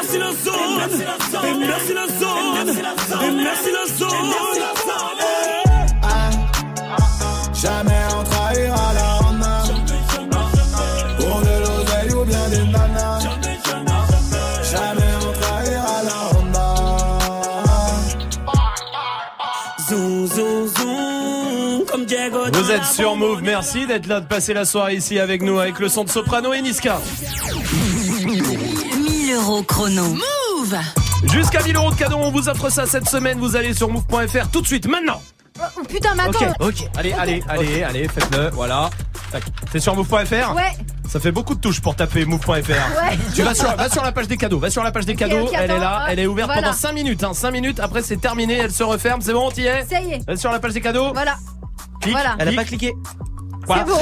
Speaker 14: Merci la zone. Et merci la zone. Et merci la zone.
Speaker 42: Jamais on trahira la Honda. Pour de l'oseille ou bien des nanas. Jamais on trahira la Honda.
Speaker 14: Zoom, zoom, zoom, comme Diego
Speaker 1: Vous êtes sur Move, merci d'être là, de passer la soirée ici avec nous, avec le son de Soprano et Niska.
Speaker 3: 1000 euros chrono. Move
Speaker 1: Jusqu'à 1000 euros de cadeau, on vous offre ça cette semaine. Vous allez sur move.fr tout de suite, maintenant.
Speaker 2: Oh, putain, mais
Speaker 1: Ok,
Speaker 2: attends.
Speaker 1: ok. Allez, allez, allez, allez, faites-le. Voilà. Tac. C'est sur move.fr
Speaker 2: Ouais.
Speaker 1: Ça fait beaucoup de touches pour taper move.fr.
Speaker 2: Ouais.
Speaker 1: Tu vas sur, va sur la page des cadeaux. Va sur la page des cadeaux.
Speaker 2: ok,
Speaker 1: elle est là.
Speaker 2: hop,
Speaker 1: Elle est ouverte
Speaker 2: voilà.
Speaker 1: pendant 5 minutes. Hein. 5 minutes. Après, c'est terminé. Elle se referme. C'est bon, t'y es
Speaker 2: Ça y est.
Speaker 1: Va sur la page des cadeaux.
Speaker 2: Voilà.
Speaker 1: Clique.
Speaker 2: Voilà.
Speaker 16: Elle a
Speaker 1: Clique.
Speaker 16: pas cliqué.
Speaker 1: Voilà.
Speaker 2: C'est bon.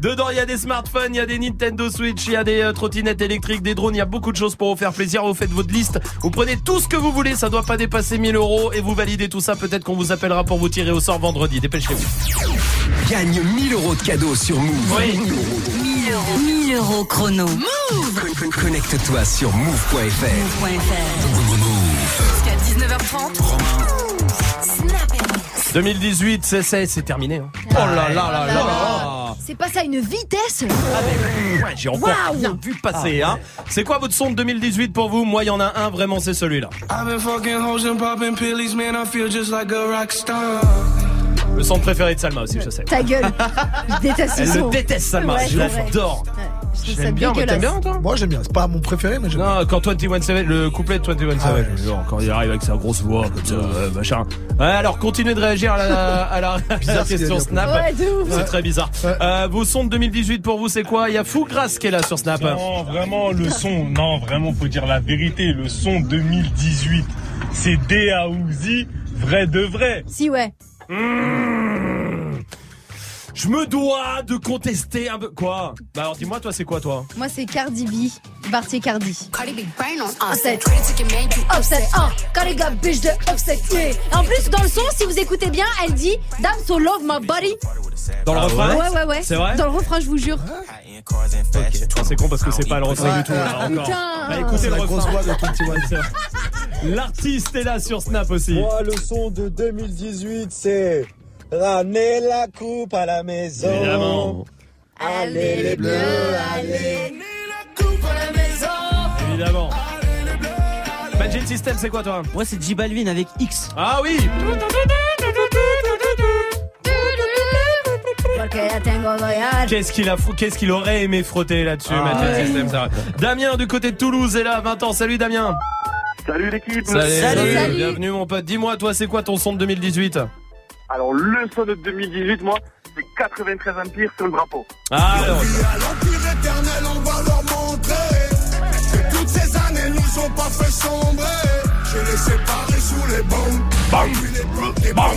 Speaker 1: Dedans, il y a des smartphones, il y a des Nintendo Switch, il y a des euh, trottinettes électriques, des drones, il y a beaucoup de choses pour vous faire plaisir. Vous faites votre liste, vous prenez tout ce que vous voulez, ça doit pas dépasser 1000 euros et vous validez tout ça. Peut-être qu'on vous appellera pour vous tirer au sort vendredi. Dépêchez-vous.
Speaker 4: Gagne 1000 euros de cadeaux sur Move.
Speaker 1: Oui.
Speaker 3: 1000 euros. 1000 euros chrono. Move
Speaker 4: Con- con- Connecte-toi sur move.fr.
Speaker 3: Jusqu'à 19h30. Snap it.
Speaker 1: 2018, c'est- c'est c'est terminé. hein. Oh là là là là.
Speaker 2: C'est pas ça une vitesse
Speaker 1: Ouais, j'ai encore bien vu passer. Hein. C'est quoi votre son de 2018 pour vous? Moi, il y en a un, vraiment, c'est celui-là. Le son préféré de Salma aussi, je sais.
Speaker 2: Ta gueule. Je déteste ce
Speaker 1: Elle
Speaker 2: son.
Speaker 1: le déteste, Salma.
Speaker 2: Ouais,
Speaker 1: je l'adore.
Speaker 2: Je trouve ça
Speaker 1: J'aime bien, moi, t'aimes bien, toi
Speaker 6: Moi j'aime bien, c'est pas mon préféré, mais j'aime bien.
Speaker 1: Non, quand 21 Savage, le couplet de 21
Speaker 6: Ah ouais.
Speaker 1: Savage, genre, quand il arrive avec sa grosse voix comme ça, euh, machin. Ouais, alors continuez de réagir à la, à la, à la
Speaker 6: Bizarre ce qu'il a
Speaker 1: question
Speaker 6: dit,
Speaker 1: Snap.
Speaker 2: Ouais, de ouf.
Speaker 1: C'est très bizarre.
Speaker 6: Ouais.
Speaker 1: Euh, vos sons de 2018 pour vous, c'est quoi? Il y a Fougrass qui est là sur Snap.
Speaker 44: Non, vraiment, le son, non, vraiment, faut dire la vérité. Le son 2018, c'est D.A.O.Z. vrai de vrai.
Speaker 2: Si, ouais.
Speaker 1: Je me dois de contester un peu. Quoi Bah alors dis-moi, toi, c'est quoi, toi
Speaker 2: Moi, c'est Cardi B. Bartier Cardi.
Speaker 45: Cardi B brain on
Speaker 2: Offset. Offset, ah, Cardi got bitch de Offset, yeah. En plus, dans le son, si vous écoutez bien, elle dit Damn so love my body.
Speaker 1: Dans le
Speaker 6: Ah
Speaker 1: refrain
Speaker 2: Ouais, ouais, ouais.
Speaker 1: C'est vrai
Speaker 2: Dans le refrain, je vous jure.
Speaker 1: Ah, C'est con parce que c'est pas le refrain du tout. là, encore.
Speaker 2: Putain.
Speaker 1: Bah, écoutez le refrain.
Speaker 6: voix de 21.
Speaker 1: C'est vrai. L'artiste est là sur Snap aussi.
Speaker 46: Moi, le son de 2018, c'est ramener la coupe à la maison.
Speaker 1: Évidemment.
Speaker 2: Allez, les bleus, allez.
Speaker 1: Évidemment. Magic System, c'est quoi, toi
Speaker 16: Moi, c'est J Balvin avec X.
Speaker 1: Ah oui. Qu'est-ce qu'il a fou- qu'est-ce qu'il aurait aimé frotter là-dessus,
Speaker 44: Ah
Speaker 1: Magic
Speaker 44: ouais.
Speaker 1: System, ça va. Damien du côté de Toulouse est là, 20 ans. Salut Damien.
Speaker 44: Salut l'équipe.
Speaker 2: Salut.
Speaker 1: Bienvenue mon pote. Dis-moi, toi, c'est quoi ton son de 2018
Speaker 44: Alors, le son de 2018, moi, c'est 93 Empire sur le drapeau.
Speaker 1: Ah, alors.
Speaker 42: à l'empire éternel, on va leur montrer que toutes ces années nous ont pas fait sombrer. Je les séparés sous les bombes. Bam, les bam.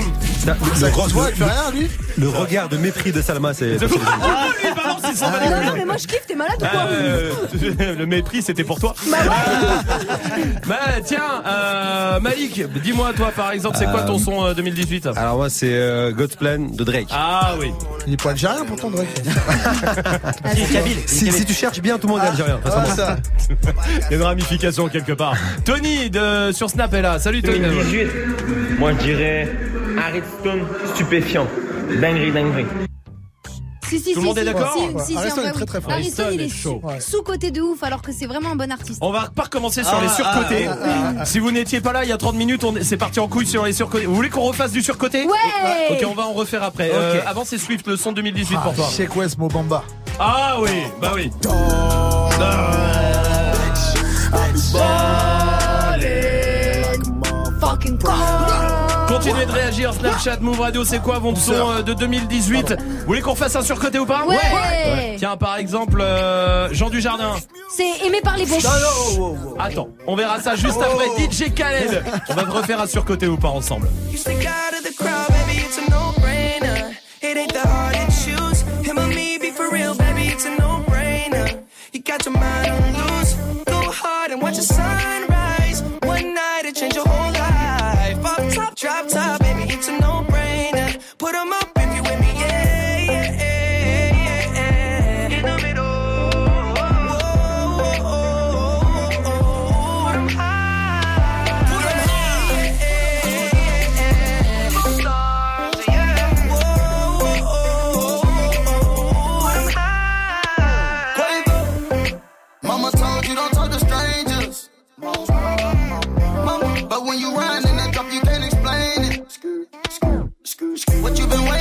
Speaker 7: Le,
Speaker 6: Sa
Speaker 7: le-
Speaker 6: grosse voix,
Speaker 7: le-
Speaker 6: rien, lui
Speaker 7: le regard de mépris de Salma, c'est.
Speaker 1: Ah, lui, balance, il s'en va les
Speaker 2: Non, non, mais moi, je kiffe, t'es malade ou
Speaker 1: Ah,
Speaker 2: quoi
Speaker 1: euh, le mépris, c'était pour toi.
Speaker 2: Bah ouais.
Speaker 1: Bah tiens, euh, Malik, dis-moi toi par exemple, c'est quoi ton
Speaker 7: Euh,
Speaker 1: son euh, 2018
Speaker 7: Alors moi c'est euh, God's Plan de Drake.
Speaker 1: Ah oui.
Speaker 6: Il est pas algérien pourtant, Drake.
Speaker 7: Si, si tu cherches bien, tout le monde est algérien.
Speaker 6: Ah, ça.
Speaker 1: Il y a une ramification quelque part. Tony de sur Snap est là. Salut Tony.
Speaker 44: 2018, moi, je dirais Ariston stupéfiant. Dinguerie, dinguerie.
Speaker 2: Si, si,
Speaker 1: Tout le
Speaker 2: si,
Speaker 1: monde est
Speaker 2: si,
Speaker 1: d'accord
Speaker 2: si,
Speaker 6: est très, très
Speaker 2: oui.
Speaker 6: fort.
Speaker 2: Ariston, il est
Speaker 1: chaud.
Speaker 2: Sous-côté de ouf, alors que c'est vraiment un bon artiste.
Speaker 1: On va pas recommencer sur
Speaker 44: Ah,
Speaker 1: les surcotés.
Speaker 44: ah, ah,
Speaker 1: Si vous n'étiez pas là il y a 30 minutes, on est- c'est parti en couille sur les surcotés. Vous voulez qu'on refasse du surcoté
Speaker 2: Ouais
Speaker 1: Ok, on va en refaire après. Euh, avant c'est Swift, le son 2018 pour toi.
Speaker 6: West Mobamba.
Speaker 1: Ah oui, bah oui.
Speaker 2: Fucking.
Speaker 1: Continuez de réagir, Snapchat, Move Radio, c'est quoi votre son euh, de 2018 Vous voulez qu'on fasse un surcoté ou pas
Speaker 2: Ouais.
Speaker 1: Tiens, par exemple, euh, Jean Dujardin.
Speaker 2: C'est aimé par les bons.
Speaker 1: Attends, on verra ça juste après DJ Khaled. On va te refaire un surcoté ou pas ensemble.
Speaker 19: You stick out of the crowd, baby, it's a no-brainer. It ain't the hard to choose. Him or me, be for real, baby, it's a no-brainer. You got your mind on loose. Go hard and watch the sunrise. Drop top, baby, it's a no-brainer. Put 'em up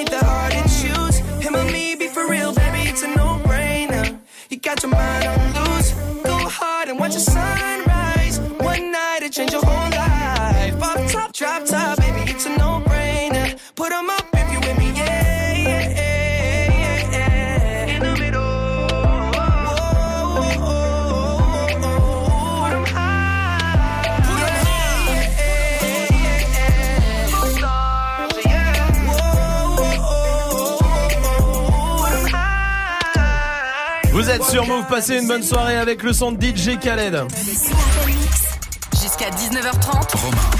Speaker 19: Ain't that hard to choose. Him or me, be for real, baby, it's a no-brainer. You got your mind on loose. Go hard and watch the sunrise.
Speaker 1: Sur Move, passez une bonne soirée avec le son de DJ Khaled.
Speaker 41: Jusqu'à 19h30.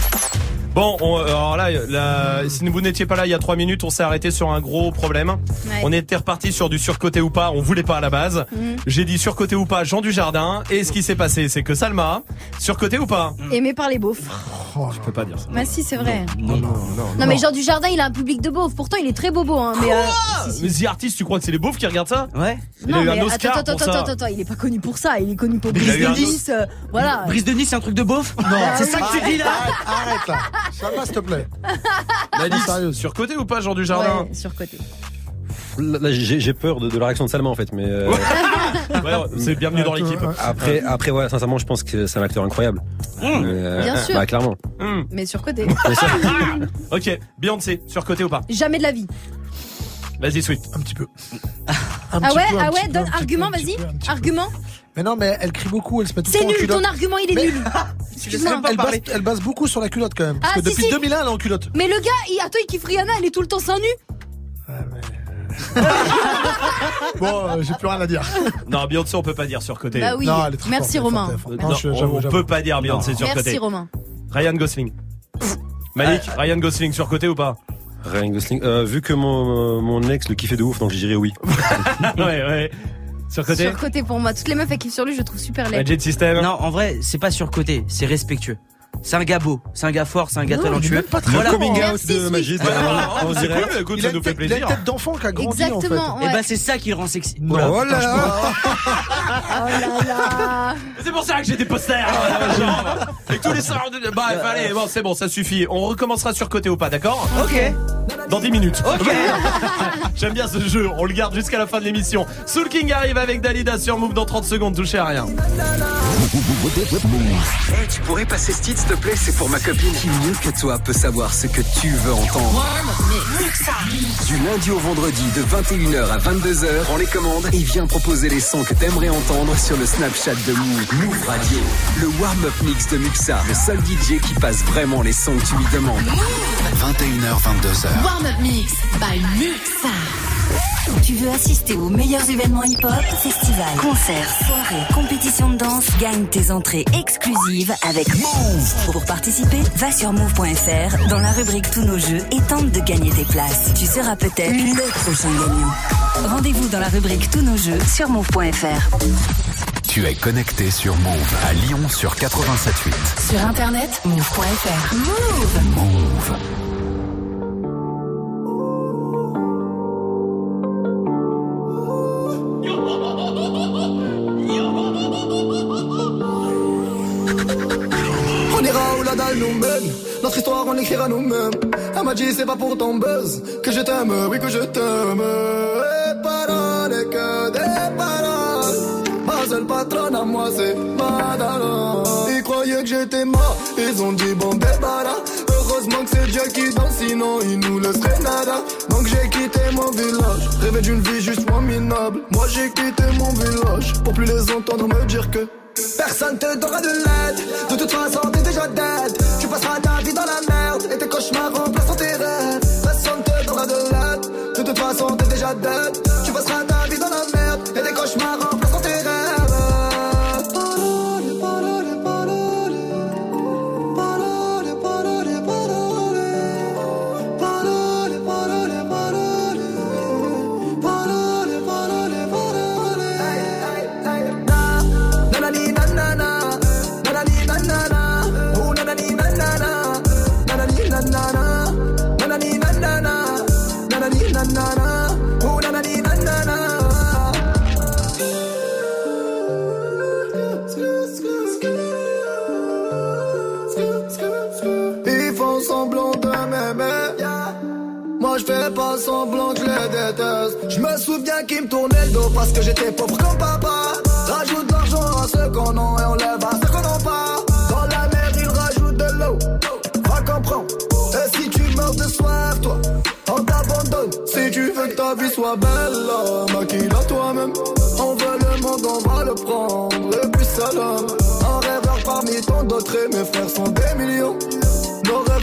Speaker 1: Bon, on- alors là, là, si vous n'étiez pas là il y a trois minutes, on s'est arrêté sur un gros problème.
Speaker 2: Ouais.
Speaker 1: On était reparti sur du surcoté ou pas. On voulait pas à la base.
Speaker 2: Mhm.
Speaker 1: J'ai dit surcoté ou pas, Jean du Jardin. Et ce qui s'est passé, c'est que Salma, surcoté ou pas
Speaker 2: Aimé par les beaufs.
Speaker 1: Je peux pas dire ça.
Speaker 2: Bah si, c'est vrai.
Speaker 1: Non, non,
Speaker 2: Non, mais Jean du Jardin, il a un public de beaufs. Pourtant, il est très bobo. Hein, mais, euh,
Speaker 1: Mais The Artist, tu crois que c'est les beaufs qui regardent ça
Speaker 16: Ouais.
Speaker 1: Il
Speaker 2: non,
Speaker 1: a eu
Speaker 2: mais
Speaker 1: un Oscar
Speaker 2: attends,
Speaker 1: pour
Speaker 2: attends,
Speaker 1: ça.
Speaker 2: attends, attends, il est pas connu pour ça. Il est connu pour Brise de Nice. euh, voilà.
Speaker 16: Brise de Nice, c'est un truc de beauf Non. C'est ça que tu dis là
Speaker 6: Arrête là. Ça va, s'il te plaît.
Speaker 1: Malice,
Speaker 6: sérieux.
Speaker 1: surcoté ou pas, Jean du Jardin
Speaker 2: Ouais, sur côté.
Speaker 7: Là, j'ai j'ai peur de, de la réaction de Salma en fait, mais euh,
Speaker 1: Ouais, c'est bienvenue dans l'équipe.
Speaker 7: après, après, ouais, sincèrement, je pense que c'est un acteur incroyable. Euh,
Speaker 2: Bien sûr.
Speaker 7: Bah, clairement.
Speaker 1: Hmm.
Speaker 2: Mais sur côté.
Speaker 7: Mais ça-
Speaker 1: Ok, Beyoncé, surcoté ou pas
Speaker 2: Jamais de la vie.
Speaker 1: Vas-y, Sweet.
Speaker 6: Un petit peu.
Speaker 2: Ah
Speaker 6: petit
Speaker 2: ouais,
Speaker 6: peu, un
Speaker 2: ah
Speaker 6: petit
Speaker 2: ouais,
Speaker 6: peu,
Speaker 2: donne
Speaker 6: un petit
Speaker 2: argument, vas-y.
Speaker 6: peu. Mais non, mais elle crie beaucoup, elle se met tout le
Speaker 2: C'est nul, ton argument, il est
Speaker 6: Mais-
Speaker 2: nul. Excuse-moi.
Speaker 6: Elle base, elle base beaucoup sur la culotte quand même. Parce
Speaker 2: Ah,
Speaker 6: que
Speaker 2: si,
Speaker 6: depuis
Speaker 2: si.
Speaker 6: 2001, elle est en culotte.
Speaker 2: Mais le gars, il, attends, il kiffe Rihanna, elle est tout le temps seins nus.
Speaker 6: Bon, euh, j'ai plus rien à dire.
Speaker 1: Non, Beyoncé, on peut pas dire surcoté.
Speaker 2: Bah oui.
Speaker 6: Non, elle est très
Speaker 2: Merci
Speaker 6: forte,
Speaker 2: Romain.
Speaker 6: forte, forte. Non, je-
Speaker 1: on
Speaker 6: j'avoue.
Speaker 1: peut pas dire Beyoncé surcoté.
Speaker 2: Merci Romain.
Speaker 1: Ryan Gosling. Malik, Ryan Gosling surcoté ou pas?
Speaker 7: Ryan Gosling. Euh, vu que mon, mon ex le kiffait de ouf, donc je dirais oui.
Speaker 1: Ouais, ouais. Surcoté
Speaker 2: Sur côté pour moi. Toutes les meufs kiffent sur lui, je le trouve super laid.
Speaker 1: Magic System.
Speaker 16: Non, en vrai, c'est pas surcoté, c'est respectueux. C'est un gars beau, c'est un gars fort, c'est un gars
Speaker 6: Non,
Speaker 16: talentueux.
Speaker 6: même pas très
Speaker 16: Voilà.
Speaker 7: Coming out
Speaker 2: Merci,
Speaker 7: de. Magid. Euh,
Speaker 1: oh,
Speaker 7: on
Speaker 1: c'est
Speaker 7: dirait.
Speaker 1: cool, écoute,
Speaker 6: Il
Speaker 1: ça nous fait
Speaker 6: tête- il a
Speaker 1: plaisir.
Speaker 6: une tête d'enfant qui a grandi
Speaker 2: Exactement.
Speaker 6: en fait.
Speaker 16: Et bah c'est ça qui le rend sexy.
Speaker 6: Oh là là.
Speaker 2: Oh là là.
Speaker 1: C'est pour ça que j'ai des posters genre, Et tous les soirs de... Bah, allez, bon, c'est bon, ça suffit. On recommencera sur côté ou pas, d'accord
Speaker 16: Ok.
Speaker 1: Dans 10 minutes.
Speaker 16: Ok.
Speaker 1: J'aime bien ce jeu, on le garde jusqu'à la fin de l'émission. Soul King arrive avec Dalida sur Move dans 30 secondes, touchez à rien.
Speaker 4: Hey, tu pourrais passer ce titre, s'il te plaît C'est pour ma copine. Qui mieux que toi peut savoir ce que tu veux entendre Du lundi au vendredi, de 21h à 22h, prends les commandes et viens proposer les sons que t'aimerais entendre sur le Snapchat de Move. Move Radio. Le warm-up mix de Muxa. Le seul DJ qui passe vraiment les sons que tu lui demandes.
Speaker 47: 21h, 22h.
Speaker 41: Warm Up Mix by Muxa.
Speaker 48: Tu veux assister aux meilleurs événements hip-hop, festivals, concerts, soirées, compétitions de danse Gagne tes entrées exclusives avec Move. Pour participer, va sur move.fr dans la rubrique Tous nos jeux et tente de gagner tes places. Tu seras peut-être le prochain gagnant. Rendez-vous dans la rubrique Tous nos jeux sur move.fr.
Speaker 47: Tu es connecté sur Move à Lyon sur 87.8.
Speaker 41: Sur internet, move.fr. Move.
Speaker 47: Move.
Speaker 23: La dalle nous mène. Notre histoire, on l'écrira nous-mêmes. Elle m'a dit, c'est pas pour ton buzz que je t'aime, oui, que je t'aime. Et paroles, que des paroles. Ma seule patronne à moi, c'est Madara. Ils croyaient que j'étais mort, ils ont dit, bon, débarras. Heureusement que c'est Dieu qui danse, sinon il nous laisserait nada. Donc j'ai quitté mon village, rêvé d'une vie juste moins minable. Moi j'ai quitté mon village pour plus les entendre me dire que. Personne te donnera de l'aide, de toute façon t'es déjà dead. Tu passeras ta vie dans la merde et tes cauchemars remplaceront tes rêves. Personne te donnera de l'aide, de toute façon t'es déjà dead. Je fais pas semblant que je les déteste. Je me souviens qu'ils me tournaient le dos parce que j'étais pauvre comme papa. Rajoute l'argent à ceux qu'on a et on lève à ceux qu'on n'a pas. Dans la mer ils rajoutent de l'eau. Va comprendre. Et si tu meurs de soif, toi, on t'abandonne. Si tu veux que ta vie soit belle, maquille-la toi-même. On veut le monde, on va le prendre. Et puis salam. Un rêveur parmi tant d'autres et mes frères sont des millions.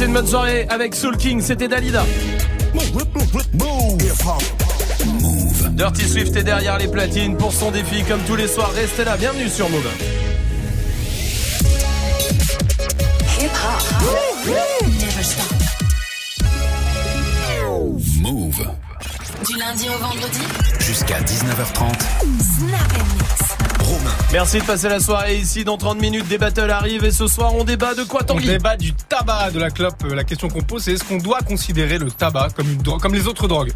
Speaker 1: Passez une bonne soirée avec Soul King, c'était Dalida. Dirty Swift est derrière les platines pour son défi comme tous les soirs. Restez là, bienvenue sur Move. Merci de passer la soirée ici. Dans 30 minutes, des battles arrivent et ce soir, on débat de quoi
Speaker 49: On
Speaker 1: Tanguy
Speaker 49: débat du tabac, de la clope. Euh, La question qu'on pose, c'est est-ce qu'on doit considérer le tabac comme, comme les autres drogues?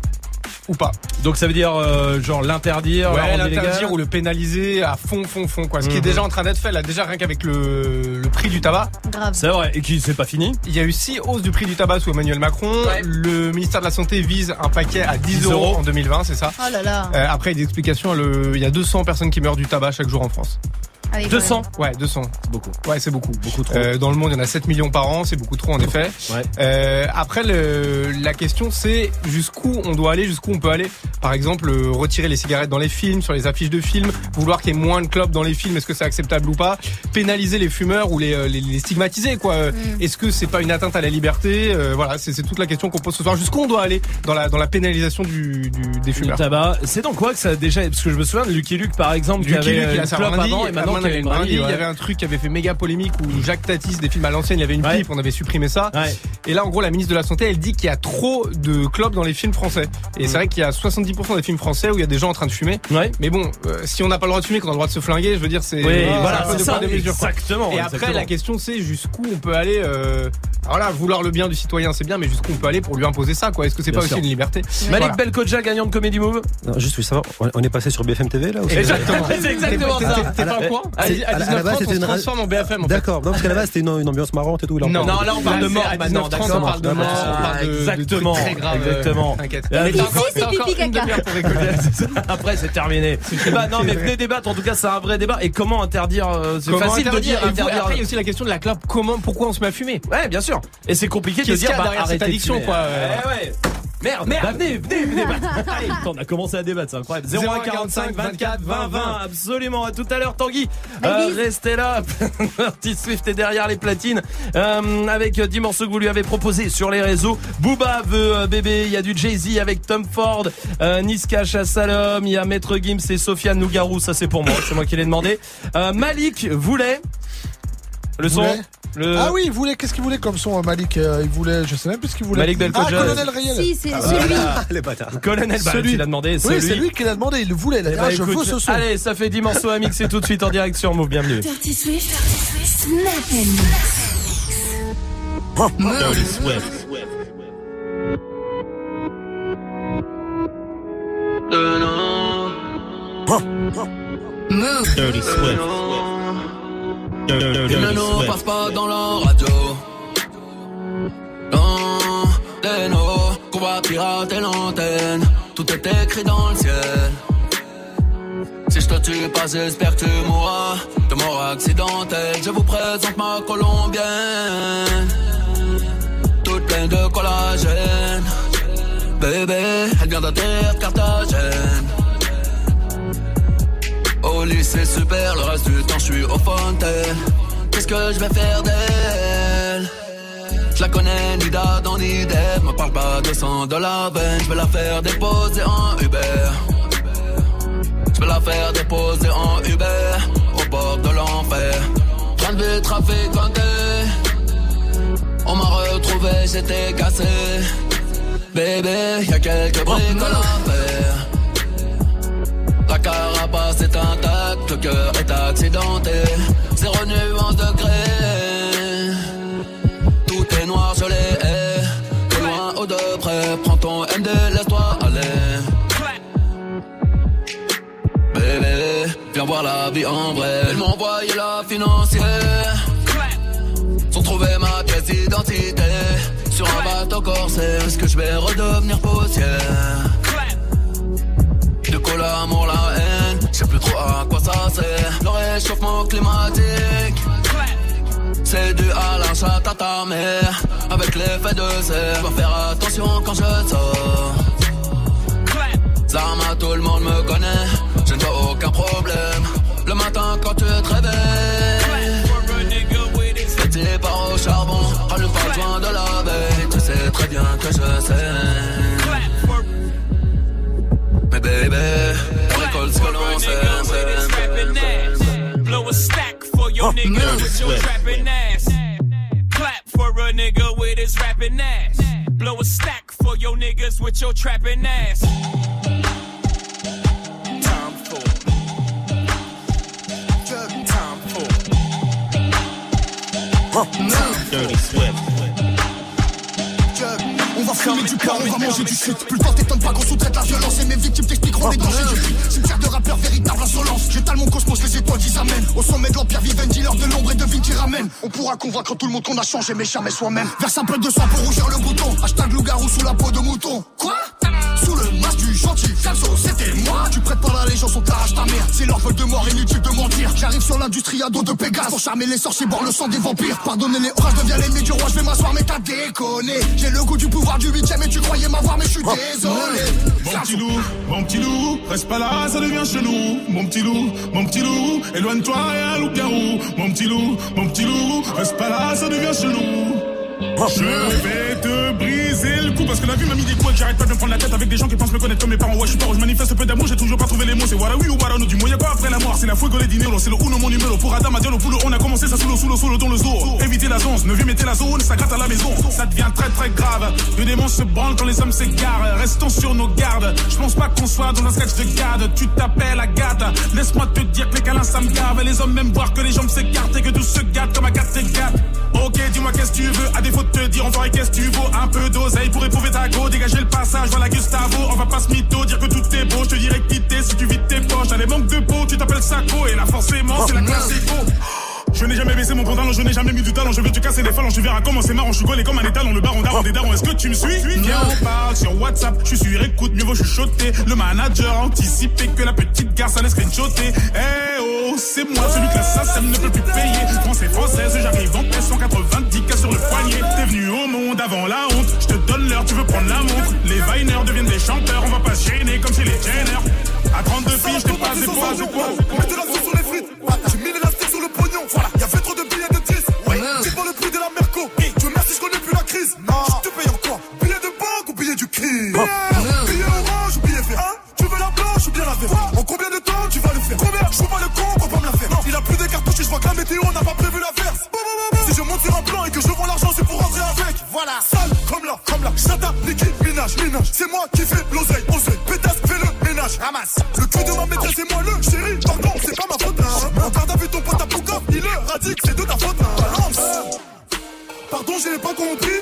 Speaker 49: Ou pas
Speaker 1: Donc ça veut dire euh, genre l'interdire,
Speaker 49: Ouais, l'interdire ou le pénaliser à fond, fond, fond, quoi. Ce qui est
Speaker 1: Mhm.
Speaker 49: déjà en train d'être fait, là, déjà rien qu'avec le, le prix du tabac.
Speaker 2: Grave.
Speaker 1: C'est vrai, et qui c'est pas fini
Speaker 49: Il y a eu six hausses du prix du tabac sous Emmanuel Macron. Le ministère de la Santé vise un paquet à 10,
Speaker 1: 10
Speaker 49: euros
Speaker 1: euros.
Speaker 49: en 2020, c'est ça
Speaker 2: Oh là là.
Speaker 49: Euh, Après, il y a des explications. Le... Il y a 200 personnes qui meurent du tabac chaque jour en France.
Speaker 2: Ah oui,
Speaker 1: 200
Speaker 49: Ouais, 200.
Speaker 1: C'est beaucoup.
Speaker 49: Ouais, c'est beaucoup.
Speaker 1: Beaucoup trop.
Speaker 49: Euh, dans le monde, il y en a 7 millions par an, c'est beaucoup trop en effet.
Speaker 1: Ouais.
Speaker 49: Euh, après, le, la question c'est jusqu'où on doit aller, jusqu'où on peut aller. Par exemple, euh, retirer les cigarettes dans les films, sur les affiches de films, vouloir qu'il y ait moins de clopes dans les films, est-ce que c'est acceptable ou pas? Pénaliser les fumeurs ou les, euh, les, les stigmatiser, quoi. Euh, Est-ce que c'est pas une atteinte à la liberté? Euh, Voilà, c'est c'est toute la question qu'on pose ce soir. Jusqu'où on doit aller dans la, dans la pénalisation du, du- des
Speaker 1: Du
Speaker 49: fumeurs?
Speaker 1: tabac, c'est dans quoi que ça a déjà? Parce que je me souviens de Lucky Luke par exemple, qui
Speaker 49: Lucky
Speaker 1: avait
Speaker 49: Luke, il a
Speaker 1: clope avant et maintenant une brindille.
Speaker 49: Il y avait un truc qui avait fait méga polémique où Jacques Tatis, des films à l'ancienne, il y avait une
Speaker 1: Ouais.
Speaker 49: pipe, on avait supprimé ça.
Speaker 1: Ouais.
Speaker 49: Et là, en gros, la ministre de la Santé, elle dit qu'il y a trop de clopes dans les films français. Et c'est vrai qu'il y a 70% des films français où il y a des gens en train de fumer.
Speaker 1: Ouais.
Speaker 49: Mais bon, euh, si on n'a pas le droit de fumer, qu'on a le droit de se flinguer, je veux dire, c'est
Speaker 1: Oui, voilà,
Speaker 49: un peu
Speaker 1: ça,
Speaker 49: de mesure.
Speaker 1: exactement,
Speaker 49: Et après,
Speaker 1: exactement.
Speaker 49: la question, c'est jusqu'où on peut aller. euh, Alors là, vouloir le bien du citoyen, c'est bien, mais jusqu'où on peut aller pour lui imposer ça, quoi Est-ce que c'est pas
Speaker 7: sûr.
Speaker 49: aussi une liberté
Speaker 1: Malik
Speaker 49: Voilà.
Speaker 1: Belkoja, gagnant de Comedy Move.
Speaker 7: Non, juste, oui, savoir, on on est passé sur BFM TV là ou c'est-
Speaker 1: Exactement, c'est exactement ça.
Speaker 49: t'es- pas au courant À
Speaker 7: à la- à la base,
Speaker 49: 19h30,
Speaker 7: c'était
Speaker 49: on se transforme en BFM.
Speaker 7: D'accord, non, parce qu'à la base c'était une, ambiance marrante et tout.
Speaker 49: Non,
Speaker 1: là, on parle de mort maintenant,
Speaker 49: 19h30,
Speaker 1: d'accord.
Speaker 49: On parle de mort,
Speaker 1: Exactement, exactement.
Speaker 49: Mais encore-.
Speaker 1: Après, c'est terminé. Bah, non, mais venez débattre. En tout cas, c'est un vrai débat. Et comment interdire euh, C'est facile de
Speaker 49: interdire
Speaker 1: dire interdire.
Speaker 49: Après, il y a aussi la question de la clope. Comment, pourquoi on se met à fumer?
Speaker 1: Ouais, bien sûr. Et c'est compliqué de dire bah,
Speaker 49: derrière cette addiction, quoi, euh.
Speaker 1: Eh ouais. Merde,
Speaker 49: Merde.
Speaker 1: Bah, venez, venez, venez. Allez, putain, on a commencé à débattre, c'est incroyable. 0145 24 20 20. Absolument. À tout à l'heure, Tanguy. Euh, restez là. Dirty Swift est derrière les platines. Euh, avec 10 morceaux que vous lui avez proposés sur les réseaux. Booba veut euh, bébé. Il y a du Jay-Z avec Tom Ford. Euh, Niska Chassalom. Il y a Maître Gims et Sofiane Nougarou. Ça, c'est pour moi. C'est moi qui l'ai demandé. Euh, Malik voulait. Le son.
Speaker 6: Voulait
Speaker 1: Le...
Speaker 6: Ah oui, il voulait, qu'est-ce qu'il voulait comme son, Malik euh, Il voulait, je sais même plus ce qu'il voulait.
Speaker 1: Malik Belkhodja.
Speaker 6: Ah, Colonel Riel.
Speaker 2: Si, c'est
Speaker 1: Ah,
Speaker 2: celui.
Speaker 7: Les bâtards.
Speaker 1: Colonel bah,
Speaker 6: Celui.
Speaker 1: tu l'as demandé.
Speaker 6: Oui,
Speaker 1: celui.
Speaker 6: c'est lui qui l'a demandé, il le voulait. Il a dit,
Speaker 1: bah,
Speaker 6: ah, je veux ce son.
Speaker 1: Allez, ça fait 10 morceaux à mixer tout de suite en direct sur Move. Bienvenue.
Speaker 3: Dirty Swift, and Mix.
Speaker 50: Dirty Swift.
Speaker 3: Move.
Speaker 50: Dirty Swift. Dirty, dirty
Speaker 28: Ne nous
Speaker 50: Swift.
Speaker 28: passe pas dans la radio. Non, des nos, qu'on va pirater l'antenne. Tout est écrit dans le ciel. Si je te tue pas, j'espère que tu mourras de mort accidentelle. Je vous présente ma colombienne. Toute pleine de collagène. Bébé, elle vient d'atterrir Carthagène. Au lycée super, le reste du temps je suis au fontaine. Qu'est-ce que je vais faire d'elle? Je la connais ni d'Adam ni d'Ève. Me parle pas de sang de la veine. Je vais la faire déposer en Uber. Je vais la faire déposer en Uber. Au bord de l'enfer. Train de trafiquanté. On m'a retrouvé, j'étais cassé. Bébé, y'a quelques briques à l'affaire. La carapace est intacte, le cœur est accidenté. Zéro nuance de gré. Tout est noir, je hais. De loin ou de près, prends ton MD, laisse-toi aller. Bébé, viens voir la vie en vrai. Elle m'a envoyé la financière. Sans trouver ma pièce d'identité. Sur un bateau corsaire, est-ce que je vais redevenir poussière? L'amour, la haine. Je sais plus trop à quoi ça sert. Le réchauffement climatique. C'est dû à la chatte à ta Avec l'effet de serre. Dois faire attention quand je sors. Zama, tout le monde me connaît. Je ne aucun problème. Le matin quand tu te réveilles Petit par au charbon. Rallume pas besoin de la veille. Tu sais très bien que je sais mais bébé, on récolte ce que l'on sème.
Speaker 36: Blow a stack for your nigga with your trapping ass. Clap for a nigga with his rapping ass. Blow a stack for your niggas with your trapping ass. Time for. Time for.
Speaker 50: Dirty Swift.
Speaker 42: On va fumer du on va manger du shit. Plus le temps t'étonne pas qu'on sous-traite la violence et mes victimes t'expliqueront les dangers du prix. Cimetière de rappeurs, véritable insolence. J'étale mon cosmos, les étoiles qu'ils amènent. Au sommet de l'empire, vive un dealer de l'ombre et de vie qui ramène. On pourra convaincre tout le monde qu'on a changé, mais jamais soi-même. Verse un peu de sang pour rougir le bouton. Hashtag loup-garou sous la peau de mouton. Quoi? Sous le masque du gentil, Flamso, c'était moi. Tu prêtes pas la légion, on t'arrache ta mère. C'est leur vol de mort, inutile de mentir. J'arrive sur l'industrie à dos de Pégase. Pour charmer les sorciers, boire le sang des vampires. Pardonnez les orages, deviens l'ennemi du roi. Je vais m'asseoir, mais t'as déconné. J'ai le goût du pouvoir du huitième et tu croyais m'avoir, mais je suis désolé.
Speaker 51: Mon petit loup, mon petit loup, reste pas là, ça devient chelou. Mon petit loup, mon petit loup, éloigne-toi et un loup-garou. Mon petit loup, mon petit loup, reste pas là, ça devient chelou. Je vais te briser le coup parce que la vie m'a mis des coups et j'arrête pas de me prendre la tête avec des gens qui pensent me connaître comme mes parents. Ouais, je suis pas, je manifeste peu d'amour, j'ai toujours pas trouvé les mots. C'est voilà oui ou voilà non, du. Y'a quoi après la mort? C'est la fougue les dinero, c'est le uno mon numéro. Pour Adam, le on a commencé ça sous le sous le sous le dans le zoo. Éviter la zone, ne mettez la zone, ça gratte à la maison. Ça devient très très grave. Le démon se branle quand les hommes s'égarent. Restons sur nos gardes. Je pense pas qu'on soit dans un sketch de garde. Tu t'appelles Agathe. Laisse-moi te dire que les câlins ça me gave. Les hommes même voir que les jambes s'écartent et que tout se gâte comme Agathe gâte. Ok, dis-moi qu'est-ce que tu veux? À défaut de te dire, on va qu'est-ce que tu vaux. Un peu d'oseille pour éprouver ta go. Dégager le passage, voilà Gustavo. On va pas se mytho, dire que tout est beau. Je te dirais quitter si tu vides tes poches. T'as des manques de peau, tu t'appelles Sako. Et là, forcément, c'est la classe éco. Je n'ai jamais baissé mon pantalon, je n'ai jamais mis du talent. Je veux te casser les phalanges, tu verras comment c'est marrant. Je suis comme un étalon, le baron daron des darons. Est-ce que tu me suis? Viens, on parle sur WhatsApp. Je suis sur écoute, mieux vaut chuchoter. Le manager a anticipé que la petite garce allait screenshotter. Eh oh, c'est moi, celui que l'assassin ne peut plus payer. Français, française, j'arrive en paix, 190 cas sur le poignet. T'es venu au monde avant la honte. Je te donne l'heure, tu veux prendre la montre. Les Viners deviennent des chanteurs, on va pas se gêner comme chez les Jenner. À 32 filles, je t'ai pas c'est quoi, c'est quoi
Speaker 43: Mettez la sauce sur les frites. J'ai mis l'élastique sur le pognon. Voilà, y'avait trop de billets de 10. Ouais, c'est pas le prix de la Merco. Dieu merci, je connais plus la crise. Je te paye en quoi Billet de banque ou billet du crime? Billet orange ou billet vert? Tu veux la blanche ou bien la verte? En combien de temps tu vas le faire? Combien? Je pas le con, et que je vends l'argent, c'est pour rentrer avec. Voilà, sale comme là, comme là. Chata, liquide, minage, minage. C'est moi qui fais l'oseille, oseille. Pétasse, fais le ménage. Ramasse. Le cul de ma maîtresse, c'est moi le chéri. Pardon, c'est pas ma faute. Hein. Encore t'as vu ton pote à Pouka, il le radique, c'est de ta faute. Hein. Balance. Pardon, j'ai pas compris.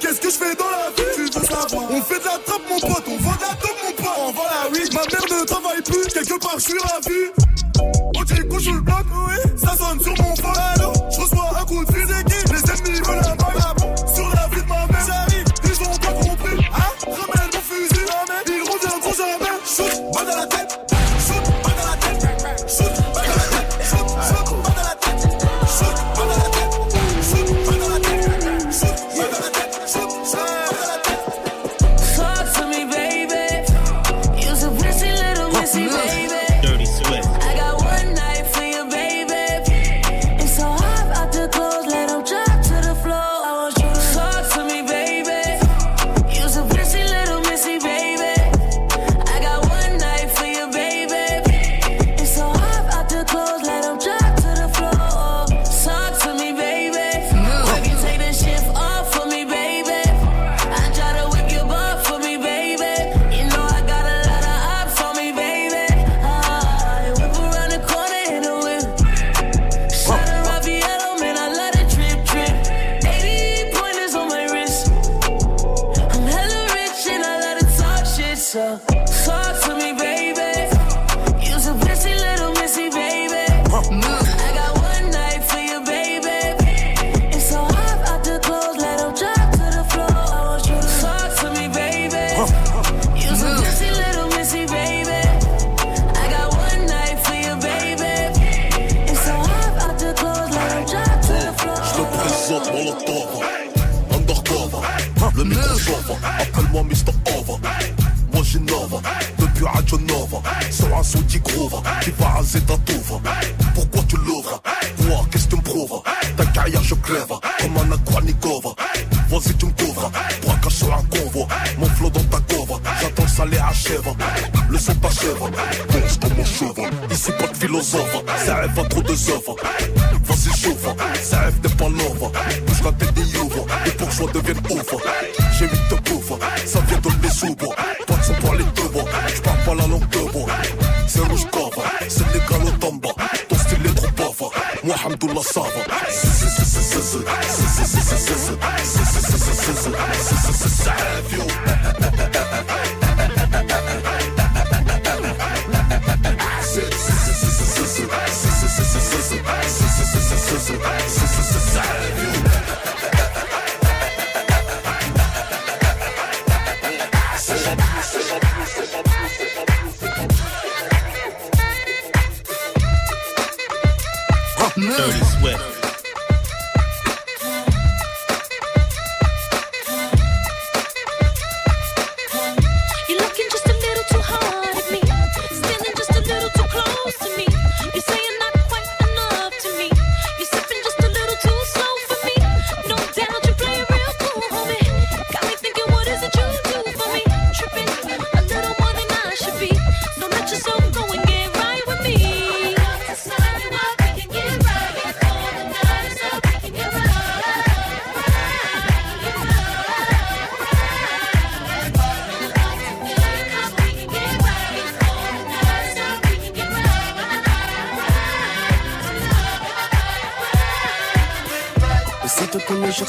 Speaker 43: Qu'est-ce que je fais dans la vie? Tu veux savoir On fait de la trappe, mon pote. On vend de la dope, mon pote. On vend la weed. Ma mère ne travaille plus. Quelque part, je suis ravi. On dit qu'on joue le bloc, oui. Ça sonne sur mon phone.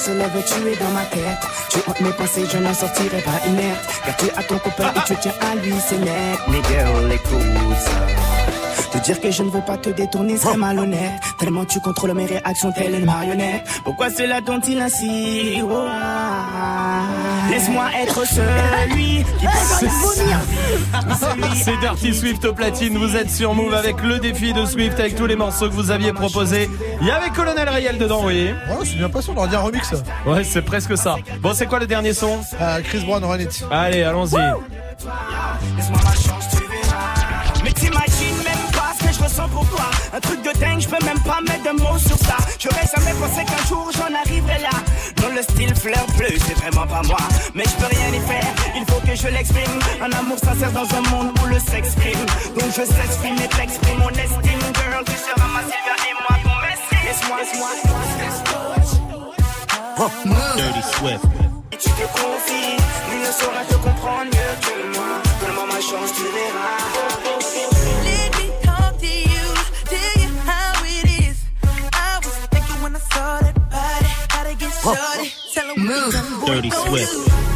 Speaker 19: Se lève, tu es dans ma tête. Tu hantes mes pensées, je n'en sortirai pas inerte. Car tu as ton copain et tu tiens à lui, c'est net. Mais girl, écoute ça. Te dire que je ne veux pas te détourner serait malhonnête. Tellement tu contrôles mes réactions, telle une marionnette. Pourquoi cela dont-il ainsi Oh, ah. Laisse-moi être celui qui.
Speaker 1: C'est Dirty Swift au platine, vous êtes sur Move avec le défi de Swift avec tous les morceaux que vous aviez proposés. Il y avait Colonel Riel dedans, oui.
Speaker 6: Ouais, c'est bien passé, on aurait dit un remix.
Speaker 1: Ouais, c'est presque ça. Bon, c'est quoi le dernier son
Speaker 6: Euh, Chris Brown, Run It.
Speaker 1: Allez, allons-y.
Speaker 19: Laisse-moi ma chance, tu verras. Mais t'imagines même pas ce que je ressens pour toi. Un truc de dingue, je peux même pas mettre de mots sur ça. J'aurais jamais pensé qu'un jour j'en arriverais là. Non, le style fleur bleu, c'est vraiment pas moi. Mais je peux rien y faire, il faut que je l'exprime. Un amour sincère dans un monde où le sexe prime. Donc je s'exprime et t'exprime mon estime, girl. Tu seras ma Sylvia et moi ton messie. Laisse-moi, laisse-moi, laisse-moi.
Speaker 50: Dirty Swift.
Speaker 19: Et tu te confies, lui ne saura te comprendre mieux que moi. Donne-moi ma chance, tu verras.
Speaker 50: Dirty Swift.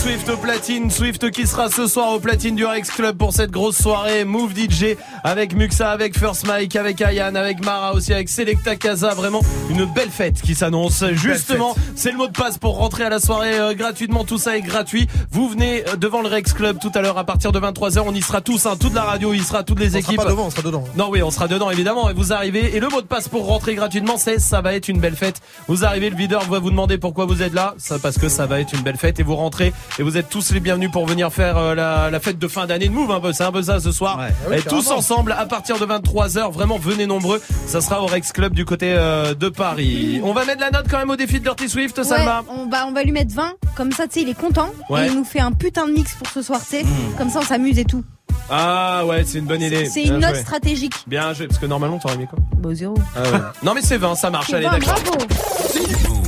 Speaker 1: Swift platine. Swift qui sera ce soir au platine du Rex Club pour cette grosse soirée. Move DJ avec Muxa, avec First Mike, avec Ayan, avec Mara aussi, avec Selecta Casa. Vraiment une belle fête qui s'annonce. Justement, c'est le mot de passe pour rentrer à la soirée euh, gratuitement. Tout ça est gratuit. Vous venez euh, devant le Rex Club tout à l'heure à partir de 23h. On y sera tous, hein, toute la radio, il sera toutes les
Speaker 6: On
Speaker 1: équipes.
Speaker 6: sera pas devant, on sera dedans.
Speaker 1: Non, oui, on sera dedans évidemment. Et vous arrivez. Et le mot de passe pour rentrer gratuitement, c'est ça va être une belle fête. Vous arrivez, le videur va vous demander pourquoi vous êtes là. Ça parce que ça va être une belle fête. Et vous rentrez. Et vous êtes tous les bienvenus pour venir faire euh, la, la fête de fin d'année de Move. Un peu, c'est un peu ça ce soir.
Speaker 6: Ah oui,
Speaker 1: et tous
Speaker 6: carrément.
Speaker 1: Ensemble à partir de 23h. Vraiment, venez nombreux. Ça sera au Rex Club du côté euh, de Paris. On va mettre la note quand même au défi de Dirty Swift,
Speaker 2: Ouais,
Speaker 1: Salma.
Speaker 2: on va, on va lui mettre 20, comme ça, tu sais, il est content.
Speaker 1: Ouais.
Speaker 2: Et il nous fait un putain de mix pour ce soir, tu sais. Comme ça, on s'amuse et tout.
Speaker 1: Ah ouais, c'est une bonne idée.
Speaker 2: C'est une note stratégique.
Speaker 1: Bien joué, parce que normalement t'aurais mis quoi?
Speaker 2: Bah, zéro.
Speaker 1: Ah ouais. Non mais c'est 20, ça marche. Allez,
Speaker 2: 20,
Speaker 1: d'accord.
Speaker 2: bravo.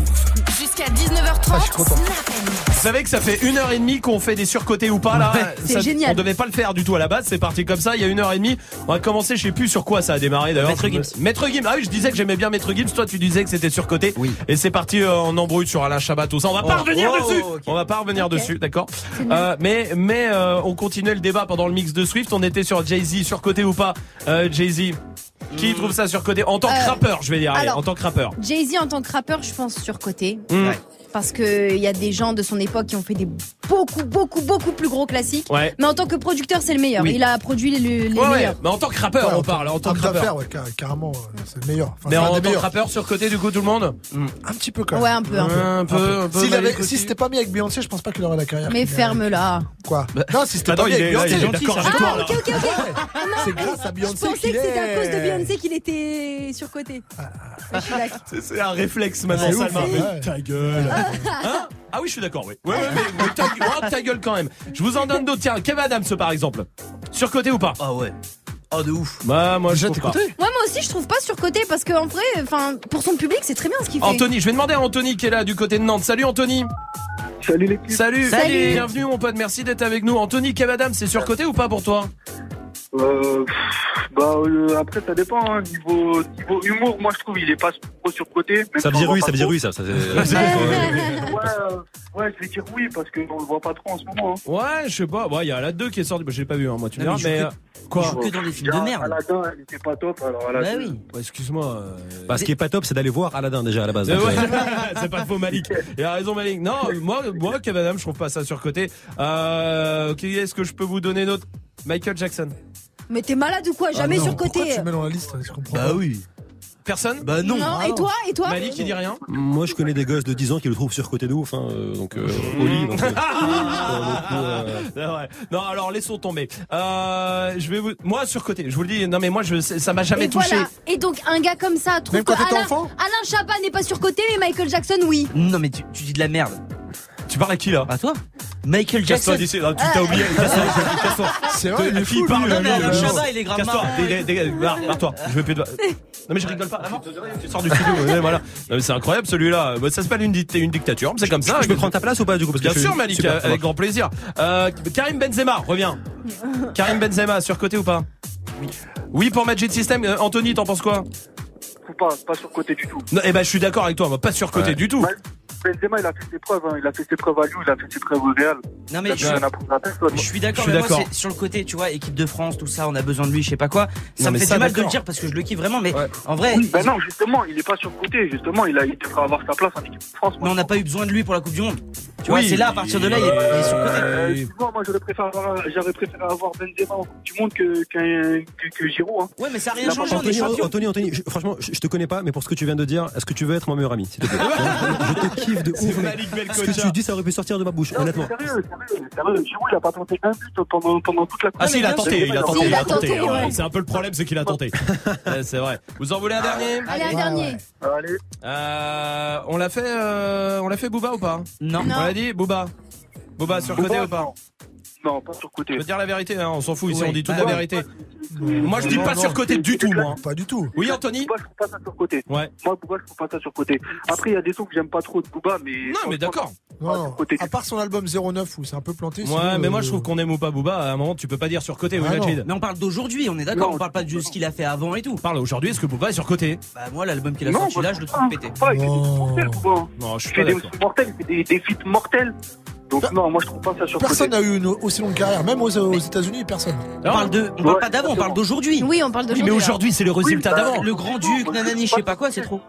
Speaker 3: Jusqu'à 19h30.
Speaker 1: Vous savez que ça fait une heure et demie qu'on fait des surcotés ou pas là.
Speaker 2: C'est génial.
Speaker 1: On devait pas le faire du tout à la base. C'est parti comme ça. Il y a une heure et demie. On a commencé. Je sais plus sur quoi ça a démarré d'ailleurs.
Speaker 16: Maître Gims.
Speaker 1: Maître Gims. Ah oui, je disais que j'aimais bien Maître Gims. Toi, tu disais que c'était surcoté.
Speaker 16: Oui.
Speaker 1: Et c'est parti euh, en embrouille sur Alain Chabat tout ça. On va pas
Speaker 16: Oh.
Speaker 1: revenir
Speaker 16: Oh,
Speaker 1: dessus. On va pas revenir dessus, d'accord. Euh, mais mais euh, on continuait le débat pendant le mix de Swift. On était sur Jay Z surcoté ou pas. Euh, Jay Z. Qui trouve ça surcoté en tant que
Speaker 2: Euh,
Speaker 1: rappeur, je vais dire, allez,
Speaker 2: alors-
Speaker 1: en tant que rappeur.
Speaker 2: Jay-Z en tant que rappeur, je pense surcoté.
Speaker 1: Hmm.
Speaker 2: Parce que il y a des gens de son époque qui ont fait des beaucoup, beaucoup, beaucoup plus gros classiques.
Speaker 1: Ouais.
Speaker 2: Mais en tant que producteur, c'est le meilleur.
Speaker 1: Oui.
Speaker 2: Il a produit les, les
Speaker 1: Ouais, ouais.
Speaker 2: meilleurs.
Speaker 1: Mais en tant que rappeur,
Speaker 6: Ouais,
Speaker 1: on parle. En tant que rappeur.
Speaker 6: d'affaires, ouais, car- carrément, euh, c'est le meilleur. Enfin,
Speaker 1: Mais en tant que rappeur surcoté du coup tout le monde.
Speaker 6: Un petit peu quand même.
Speaker 2: Ouais, un peu, un peu.
Speaker 1: Un peu, un peu.
Speaker 6: Si c'était pas mis avec Beyoncé, je pense pas qu'il aurait la carrière.
Speaker 2: Mais
Speaker 6: qu'il
Speaker 2: ferme-la.
Speaker 6: Quoi Non, si c'était pas mis
Speaker 1: il
Speaker 6: avec Beyoncé.
Speaker 1: d'accord
Speaker 6: je
Speaker 1: avec toi, là.
Speaker 2: Ok, ok, ok.
Speaker 6: C'est grâce à
Speaker 2: Je
Speaker 6: Beyoncé
Speaker 2: pensais
Speaker 6: qu'il
Speaker 2: que c'était à cause de. Beyoncé qu'il était surcoté.
Speaker 6: Ah,
Speaker 2: je.
Speaker 1: C'est- un réflexe maintenant,
Speaker 6: C'est ouf,
Speaker 1: Salma. Ta gueule. Hein ah oui, je suis d'accord, oui. Ouais, ouais, mais, mais ta, oh, ta gueule quand même. Je vous en donne d'autres. Tiens, Kev Adams, par exemple. Surcoté ou pas?
Speaker 16: Ah ouais. Oh de ouf.
Speaker 1: Bah, moi, je trouve pas.
Speaker 2: Ouais, moi aussi, je trouve pas surcoté parce qu'en vrai, enfin, pour son public, c'est très bien ce qu'il fait.
Speaker 1: Anthony, je vais demander à Anthony qui est là du côté de Nantes. Salut Anthony.
Speaker 52: Salut l'équipe.
Speaker 1: Salut.
Speaker 2: Salut.
Speaker 1: Bienvenue mon pote, merci d'être avec nous. Anthony, Kev Adams, c'est surcoté ou pas pour toi?
Speaker 52: Euh, pff, bah euh, après ça dépend. Hein. Niveau niveau humour, moi je trouve il est pas trop surcoté. même
Speaker 7: Ça veut
Speaker 52: si on
Speaker 7: dire oui, ça veut dire
Speaker 52: trop.
Speaker 7: oui, ça. ça c'est-
Speaker 52: Ouais, euh, ouais, je vais dire oui parce qu'on le voit pas trop en ce moment. Hein.
Speaker 1: Ouais, je sais pas. Ouais, il y a la 2 qui est sortie. Bah, j'ai pas vu, hein, moi, tu me
Speaker 16: Non,
Speaker 1: diras.
Speaker 16: mais
Speaker 1: euh, quoi
Speaker 16: Il joue que dans des films de merde.
Speaker 52: Aladdin, il était pas top. Alors Aladdin,
Speaker 16: Bah oui.
Speaker 1: Ouais, Excuse-moi. euh,
Speaker 7: Bah, ce qui est pas top, c'est d'aller voir Aladdin déjà à la base.
Speaker 1: Euh,
Speaker 7: Donc,
Speaker 1: ouais,
Speaker 7: euh,
Speaker 1: c'est pas faux Malik. Il a raison Malik. Non, moi, moi, Kevin Adams, je trouve pas ça surcoté. Euh, qui est-ce que je peux vous donner d'autre? Michael Jackson.
Speaker 2: Mais t'es malade ou quoi Jamais
Speaker 6: Ah non,
Speaker 2: surcoté.
Speaker 6: Pourquoi tu mets dans la liste Je comprends
Speaker 16: Bah oui.
Speaker 1: Personne
Speaker 7: Bah non.
Speaker 2: Non, et toi Et toi
Speaker 1: Malik qui dit rien
Speaker 7: Moi, je connais des gosses de 10 ans qui le trouvent surcoté de ouf, hein, euh, donc euh, au lit. Donc, euh, pour le coup, euh.
Speaker 1: Non, alors laissons tomber. Euh, je vais vous, moi sur côté. Je vous le dis. Non, mais moi, je, ça m'a jamais
Speaker 2: Et
Speaker 1: touché.
Speaker 2: voilà. Et donc un gars comme ça trouve
Speaker 1: Même
Speaker 2: que
Speaker 1: quand t'étais
Speaker 2: Alain,
Speaker 1: enfant
Speaker 2: Alain Chabat n'est pas surcoté, mais Michael Jackson oui.
Speaker 16: Non, mais tu, tu dis de la merde.
Speaker 1: Tu parles à qui là
Speaker 16: À toi Michael
Speaker 1: Casse-toi
Speaker 16: Jackson.
Speaker 1: d'ici. Non, tu t'as oublié. Casse-toi. Casse-toi.
Speaker 6: C'est vrai, il est fou,
Speaker 1: parle
Speaker 6: non, mais
Speaker 1: lui,
Speaker 6: Alain
Speaker 1: là,
Speaker 16: Chabat, il est grave
Speaker 1: Casse-toi. Barre-toi. Je veux plus de. Non mais je rigole pas. Tu sors du studio. voilà. Non, mais c'est incroyable celui-là. Bah, ça s'appelle une, dict- une dictature. C'est comme ça.
Speaker 7: je peux prendre ta place ou pas du coup
Speaker 1: Bien sûr, Malik, avec grand plaisir. Euh, Karim Benzema, reviens. Karim Benzema, sur côté ou pas Oui. Oui pour Magic System. Euh, Anthony, t'en penses quoi
Speaker 52: Faut pas, pas sur côté du tout.
Speaker 1: non, Eh ben, je suis d'accord avec toi. moi, Pas sur côté
Speaker 52: Ouais.
Speaker 1: du tout.
Speaker 52: Benzema, il a fait ses preuves, hein. il a fait ses preuves à Lyon, il a fait ses preuves au Real.
Speaker 16: Non mais je, je suis d'accord, mais moi c'est sur le côté, tu vois, équipe de France, tout ça, on a besoin de lui, je sais pas quoi. Ça
Speaker 1: Non,
Speaker 16: me fait
Speaker 1: ça,
Speaker 16: du mal de le dire parce que je le kiffe vraiment, mais en vrai,
Speaker 52: Oui, ben non, justement, il est pas sur côté, justement, il, a, il devrait avoir sa place en équipe de France.
Speaker 16: mais on n'a pas eu besoin de lui pour la Coupe du Monde. Tu vois, c'est là à partir de là, il est, il est sur côté.
Speaker 52: Euh, tu vois, moi j'aurais préféré préféré avoir Benzema en Coupe du Monde que, qu'un- que, que Giroud. Hein.
Speaker 16: Ouais, mais ça a
Speaker 52: Il
Speaker 16: rien changé,
Speaker 7: Anthony. Anthony, Anthony, je- franchement, je, je te connais pas, mais pour ce que tu viens de dire, est-ce que tu veux être mon meilleur ami, s'il te plaît Kiffe de ouf. mais
Speaker 1: Malik
Speaker 7: Ce que tu dis, ça aurait pu sortir de ma bouche,
Speaker 52: Non,
Speaker 7: honnêtement.
Speaker 52: Sérieux, sérieux, sérieux, Giroud il a pas tenté un but pendant, pendant toute la Coupe
Speaker 1: Ah si, il a tenté, il a tenté, il a tenté. ouais. C'est un peu le problème, c'est qu'il a tenté. C'est vrai. Vous en voulez un dernier
Speaker 2: Allez, un dernier.
Speaker 52: Allez,
Speaker 1: euh, On l'a fait, euh, on l'a fait Booba ou pas?
Speaker 16: Non.
Speaker 1: On l'a dit Booba. Booba sur côté
Speaker 52: Booba,
Speaker 1: ou pas?
Speaker 52: Non, pas sur côté.
Speaker 1: Je veux dire la vérité, hein, on s'en fout ici,
Speaker 16: Oui.
Speaker 1: on dit toute
Speaker 16: Bah,
Speaker 1: la vérité. Moi je dis
Speaker 6: Non,
Speaker 1: pas
Speaker 6: non,
Speaker 1: sur côté du tout, moi.
Speaker 6: Pas du tout.
Speaker 1: Oui, Anthony
Speaker 52: Booba, je trouve pas ça sur côté?
Speaker 1: Ouais.
Speaker 52: Moi, Booba, je trouve pas ça sur côté? Après, il y a des sons que j'aime pas trop de Booba, mais.
Speaker 1: Non, mais d'accord.
Speaker 6: À part son album 09 où c'est un peu planté.
Speaker 1: Ouais,
Speaker 6: sinon,
Speaker 1: mais moi
Speaker 6: euh,
Speaker 1: je trouve qu'on aime ou pas Booba, à un moment tu peux pas dire sur côté, oui,
Speaker 6: Ah.
Speaker 1: Majid.
Speaker 16: Mais on parle d'aujourd'hui, on est d'accord, on parle pas de ce qu'il a fait avant et tout.
Speaker 1: Parle aujourd'hui, est-ce que Booba est sur côté?
Speaker 16: Bah moi l'album qu'il a sorti
Speaker 52: moi,
Speaker 16: là,
Speaker 52: je
Speaker 16: le
Speaker 52: trouve
Speaker 16: pété.
Speaker 6: Non.
Speaker 1: je suis pas
Speaker 52: des
Speaker 1: d'accord.
Speaker 52: mortels, des feats mortels. Donc, non, moi, je trouve pas ça sur
Speaker 6: Personne n'a eu une aussi longue carrière, même aux, aux États-Unis, personne.
Speaker 16: On parle de, on parle
Speaker 52: Ouais,
Speaker 16: pas d'avant, on parle d'aujourd'hui.
Speaker 2: Oui, on parle
Speaker 1: Oui,
Speaker 2: d'aujourd'hui.
Speaker 1: mais aujourd'hui c'est le résultat
Speaker 52: bah,
Speaker 1: d'avant.
Speaker 16: Le grand duc, nanani, je sais pas quoi, c'est trop.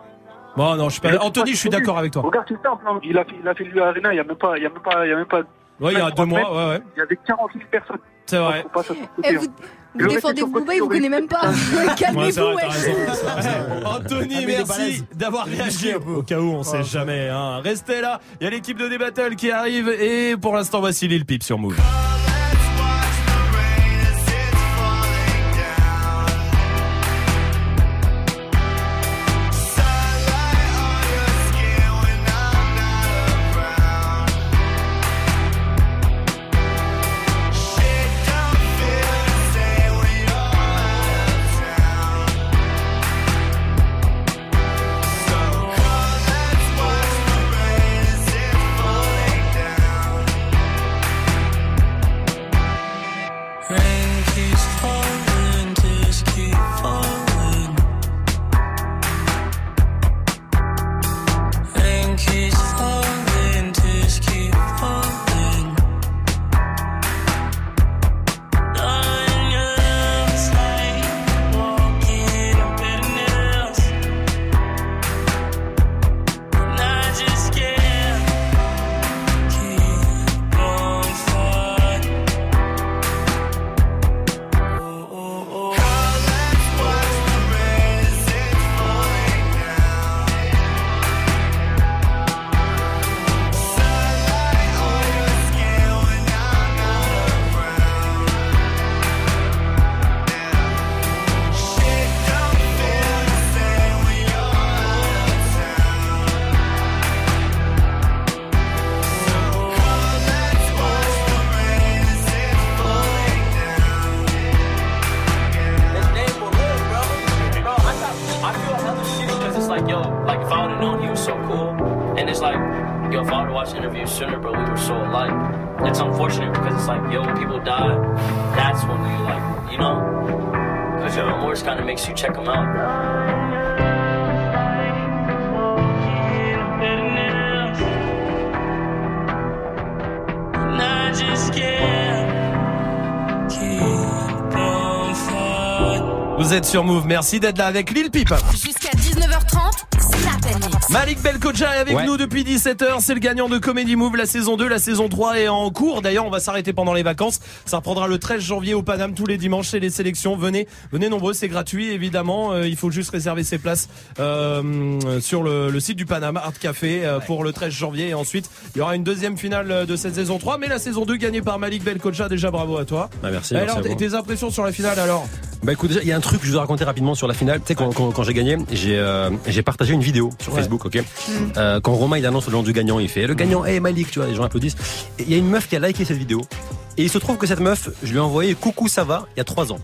Speaker 1: Bon, non, je suis pas. Anthony, je suis d'accord avec toi.
Speaker 52: Regarde, c'est simple, hein. il a fait, il a fait lui Arena, il y a même pas, il y a même pas, il y a même pas.
Speaker 1: Ouais, il y a deux mois, ouais, ouais.
Speaker 52: Il y avait 40 000 personnes.
Speaker 1: C'est vrai.
Speaker 52: côté,
Speaker 2: Eh, vous, défendez Booba, il vous connaît même pas. Calmez-vous.
Speaker 1: Anthony,
Speaker 6: Ah,
Speaker 1: merci d'avoir réagi. Au cas où, on sait jamais. Hein. Restez là. Il y a l'équipe de D-Battle qui arrive. Et pour l'instant, voici Lil Peep sur Move. Merci d'être là avec Lil Peep.
Speaker 41: Jusqu'à 19h30, Snap and Mix.
Speaker 1: Malik Belkoja est avec
Speaker 7: Ouais.
Speaker 1: nous depuis 17h, c'est le gagnant de Comedy Move, la saison 2, la saison 3 est en cours. D'ailleurs, on va s'arrêter pendant les vacances. Ça reprendra le 13 janvier au Paname tous les dimanches, c'est les sélections. Venez, venez nombreux, c'est gratuit évidemment. Euh, il faut juste réserver ses places euh, sur le, le site du Paname Art Café euh, pour le 13 janvier et ensuite, il y aura une deuxième finale de cette saison 3, mais la saison 2 gagnée par Malik Belkoja. Déjà bravo à toi.
Speaker 7: Bah, merci.
Speaker 1: alors,
Speaker 7: merci à vous.
Speaker 1: tes impressions sur la finale alors?
Speaker 7: Bah écoute, déjà, il y a un truc que je dois raconter rapidement sur la finale. Tu sais, quand, quand, quand j'ai gagné, j'ai euh, j'ai partagé une vidéo sur
Speaker 1: Ouais.
Speaker 7: Facebook, ok Euh, Quand Romain il annonce le nom du gagnant, il fait le gagnant, hey Malik, tu vois, les gens applaudissent. Il y a une meuf qui a liké cette vidéo. Et il se trouve que cette meuf, je lui ai envoyé coucou, ça va, il y a trois ans.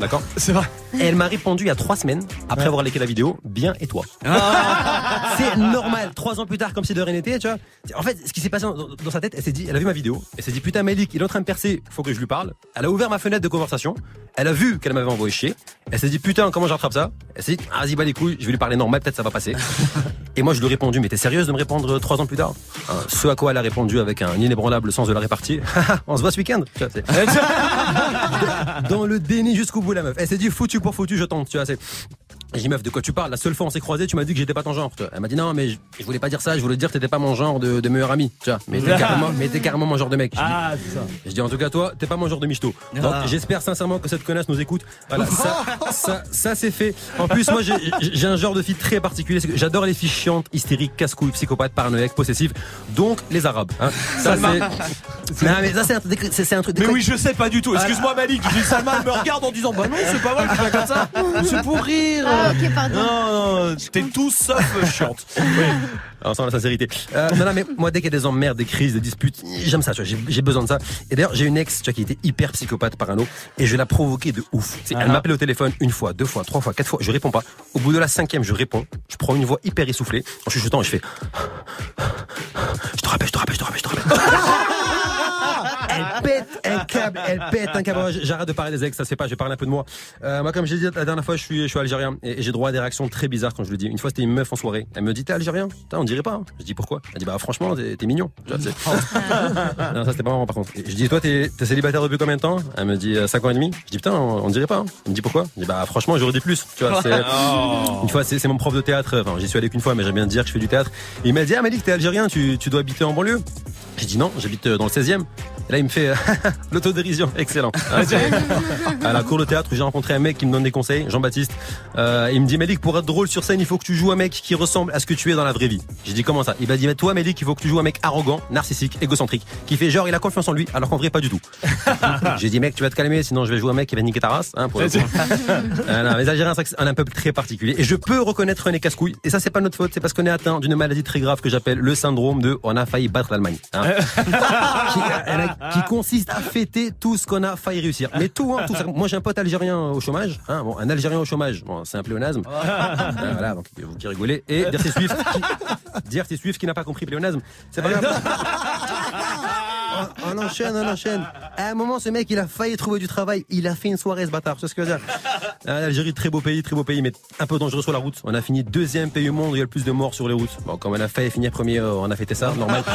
Speaker 7: D'accord
Speaker 1: C'est vrai.
Speaker 7: Et elle m'a répondu il y a trois semaines, après avoir liké la vidéo, bien et toi. c'est normal. Trois ans plus tard, comme si de rien n'était, tu vois. En fait, ce qui s'est passé dans, dans sa tête, elle s'est dit, elle a vu ma vidéo, elle s'est dit, putain, Malik, il est en train de percer, faut que je lui parle. Elle a ouvert ma fenêtre de conversation, elle a vu qu'elle m'avait envoyé chier, elle s'est dit, putain, comment je rattrape ça? Elle s'est dit, ah, vas-y, bah les couilles, je vais lui parler normal, peut-être ça va passer. et moi, je lui ai répondu, mais t'es sérieuse de me répondre trois ans plus tard Hein, Ce à quoi elle a répondu avec un inébranlable sens de la répartie, on se voit ce week-end. Dans le déni jusqu'au bout la meuf. Elle s'est dit foutu pour foutu, je tente, tu vois. J'ai dit meuf, de quoi tu parles? La seule fois on s'est croisés, tu m'as dit que j'étais pas ton genre. Elle m'a dit non, mais je, je voulais pas dire ça, je voulais dire que t'étais pas mon genre de, de meilleur ami, tu vois. Mais t'es carrément, mais t'es carrément mon genre de mec. Je dis-
Speaker 1: Ah, c'est ça.
Speaker 7: je dis en tout cas toi, t'es pas mon genre de michto. Donc
Speaker 1: Ah.
Speaker 7: j'espère sincèrement que cette connasse nous écoute. Voilà, ça, ça, ça c'est fait. En plus moi j'ai un genre de fille très particulier. J'adore les filles chiantes, hystériques, casse-couilles, psychopathes, paranoïaques, possessives. Donc les arabes. Hein. Ça c'est. Non mais ça c'est un, truc-.
Speaker 1: Mais oui, je sais pas du tout. Excuse-moi, Malik. Je dis Salma elle me regarde en disant Bah non, c'est pas vrai comme ça. C'est pour rire.
Speaker 2: Ah, ok, pardon.
Speaker 1: Non, non, t'es tout sauf chiante.
Speaker 7: Alors, sans la sincérité. Euh, non, non, mais moi, dès qu'il y a des emmerdes, des crises, des disputes, j'aime ça, tu vois, j'ai- besoin de ça. Et d'ailleurs, j'ai une ex, tu vois, qui était hyper psychopathe parano, et je l'ai provoqué de ouf. Elle
Speaker 1: Ah.
Speaker 7: m'appelait au téléphone une fois, deux fois, trois fois, quatre fois, je réponds pas. Au bout de la cinquième, je réponds, je prends une voix hyper essoufflée, en chuchotant, et je fais, je te rappelle, je te rappelle, je te rappelle, je te rappelle. Elle pète un câble, elle pète un câble. J'arrête de parler des ex, ça se fait pas, je vais parler un peu de moi. Euh, moi, comme j'ai dit la dernière fois, je suis, je suis algérien et, j'ai droit à des réactions très bizarres quand je le dis. Une fois, c'était une meuf en soirée. Elle me dit, t'es algérien? Putain, On dirait pas. hein. Je dis, pourquoi? Elle dit, bah, franchement, t'es mignon. C'est- non, ça, c'était pas marrant, par contre. Je dis, toi, t'es célibataire depuis combien de temps? Elle me dit, 5 ans et demi. Je dis, putain, on, on dirait pas. hein. Elle me dit, pourquoi? Je dis, bah, franchement, j'aurais dit plus. Tu vois, c'est.
Speaker 1: Oh.
Speaker 7: Une fois, c'est c'est mon prof de théâtre. Enfin, j'y suis allé qu'une fois, mais j'aime bien dire que je fais du théâtre. Il m'a dit, ah, Malik, t'es algérien, tu, tu dois habiter en banlieue? J'ai dit non, j'habite euh, dans le 16e. Et là, il me fait l'autodérision. Excellent. À la cour de théâtre j'ai rencontré un mec qui me donne des conseils, Jean-Baptiste. Euh, il me dit, Malik, pour être drôle sur scène, il faut que tu joues un mec qui ressemble à ce que tu es dans la vraie vie. J'ai dit, comment ça? Il m'a dit, mais toi, Malik, il faut que tu joues un mec arrogant, narcissique, égocentrique, qui fait genre, il a confiance en lui, alors qu'en vrai, pas du tout. j'ai dit, mec, tu vas te calmer, sinon je vais jouer un mec qui va niquer ta race. Hein, pour le coup. Euh, les Algériens, c'est un peuple très particulier. Et je peux reconnaître René Cascouille. Et ça, c'est pas notre faute. C'est parce qu'on est atteint d'une maladie très grave que j'appelle le syndrome de on a failli battre l'Allemagne. hein. Qui, elle a- qui consiste à fêter tout ce qu'on a failli réussir. Mais tout, hein, tout ça. Moi, j'ai un pote algérien au chômage. Hein, bon, un Algérien au chômage. Bon, c'est un pléonasme. Euh, voilà, donc vous qui rigolez. Et Dirty Swift, qui, Dirty Swift qui n'a pas compris pléonasme. C'est pas grave. On, on enchaîne, on enchaîne. À un moment, ce mec, il a failli trouver du travail. Il a fait une soirée, ce bâtard. C'est ce que je veux dire. Euh, L'Algérie, très beau pays, très beau pays, mais un peu dangereux sur la route. On a fini deuxième pays au monde où il y a le plus de morts sur les routes. Bon, comme on a failli finir premier, euh, on a fêté ça, normal.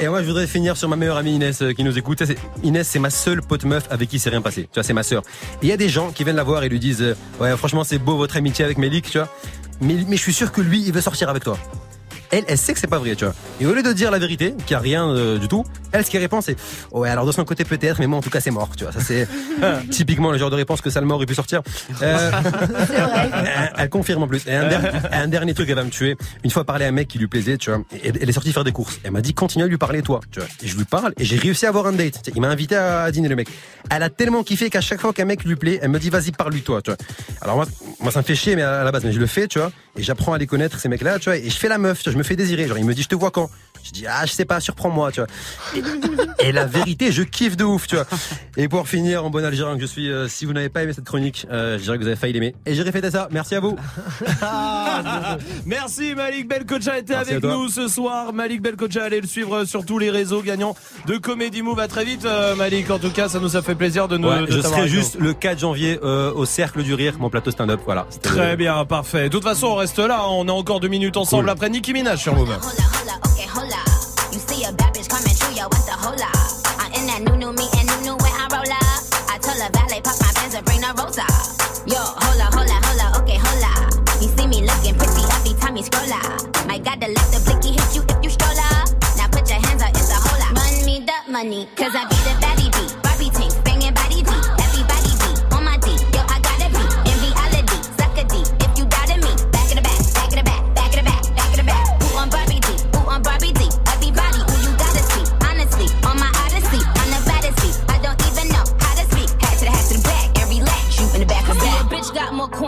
Speaker 7: Et, et moi, je voudrais finir sur ma meilleure amie Inès euh, qui nous écoute. Inès, c'est ma seule pote meuf avec qui c'est rien passé. Tu vois, c'est ma sœur. Il y a des gens qui viennent la voir et lui disent, euh, ouais, franchement, c'est beau votre amitié avec Mélik, tu vois. Mais, mais je suis sûr que lui, il veut sortir avec toi. Elle, elle sait que c'est pas vrai, tu vois. Et au lieu de dire la vérité, qu'il n'y a rien euh, du tout, elle, ce qu'elle répond, c'est Ouais, alors de son côté peut-être, mais moi en tout cas c'est mort, tu vois. Ça c'est typiquement le genre de réponse que Salma aurait pu sortir. Euh, elle, elle confirme en plus. Et un, der- un dernier truc, elle va me tuer. Une fois parlé à un mec qui lui plaisait, tu vois. et Elle est sortie faire des courses. Elle m'a dit continue à lui parler, toi. Tu vois. Et je lui parle et j'ai réussi à avoir un date. Il m'a invité à dîner, le mec. Elle a tellement kiffé qu'à chaque fois qu'un mec lui plaît, elle me dit vas-y parle lui, toi. Tu vois. Alors moi, moi ça me fait chier, mais à la base, mais je le fais, tu vois. Et j'apprends à les connaître ces mecs-là, tu vois. Et je fais la meuf, je me fais désirer. Genre il me dit je te vois quand? Je dis ah je sais pas, surprends-moi, tu vois. Et, et la vérité, je kiffe de ouf, tu vois. Et pour finir, en bon algérien que je suis, euh, si vous n'avez pas aimé cette chronique, euh, je dirais que vous avez failli l'aimer. Et j'ai répété ça. Merci à vous.
Speaker 1: Merci Malik Belkocha était
Speaker 7: Merci
Speaker 1: avec nous ce soir. Malik Belkocha, allez le suivre sur tous les réseaux gagnants de Comedy Move. À très vite euh, Malik. En tout cas, ça nous a fait plaisir de nous.
Speaker 7: Ouais,
Speaker 1: de
Speaker 7: je serai juste le 4 janvier euh, au Cercle du Rire, mon plateau stand-up. Voilà.
Speaker 1: Très
Speaker 7: le-
Speaker 1: bien, parfait. De toute façon, on reste là. On a encore deux minutes ensemble
Speaker 7: Cool.
Speaker 1: après Nicki Minaj sur Move.
Speaker 15: see a bad bitch coming through, yo, what's the whole lot? I'm in that new, new me and new, new when I roll up. I told a valet, pop my pants and bring the rosa. Yo, hola, hola, hola, okay, hola. You see me looking pretty every time you scroll up. My God, the left the blicky hit you if you stroll up. Now put your hands up, it's a whole lot. Run me the money, cause I be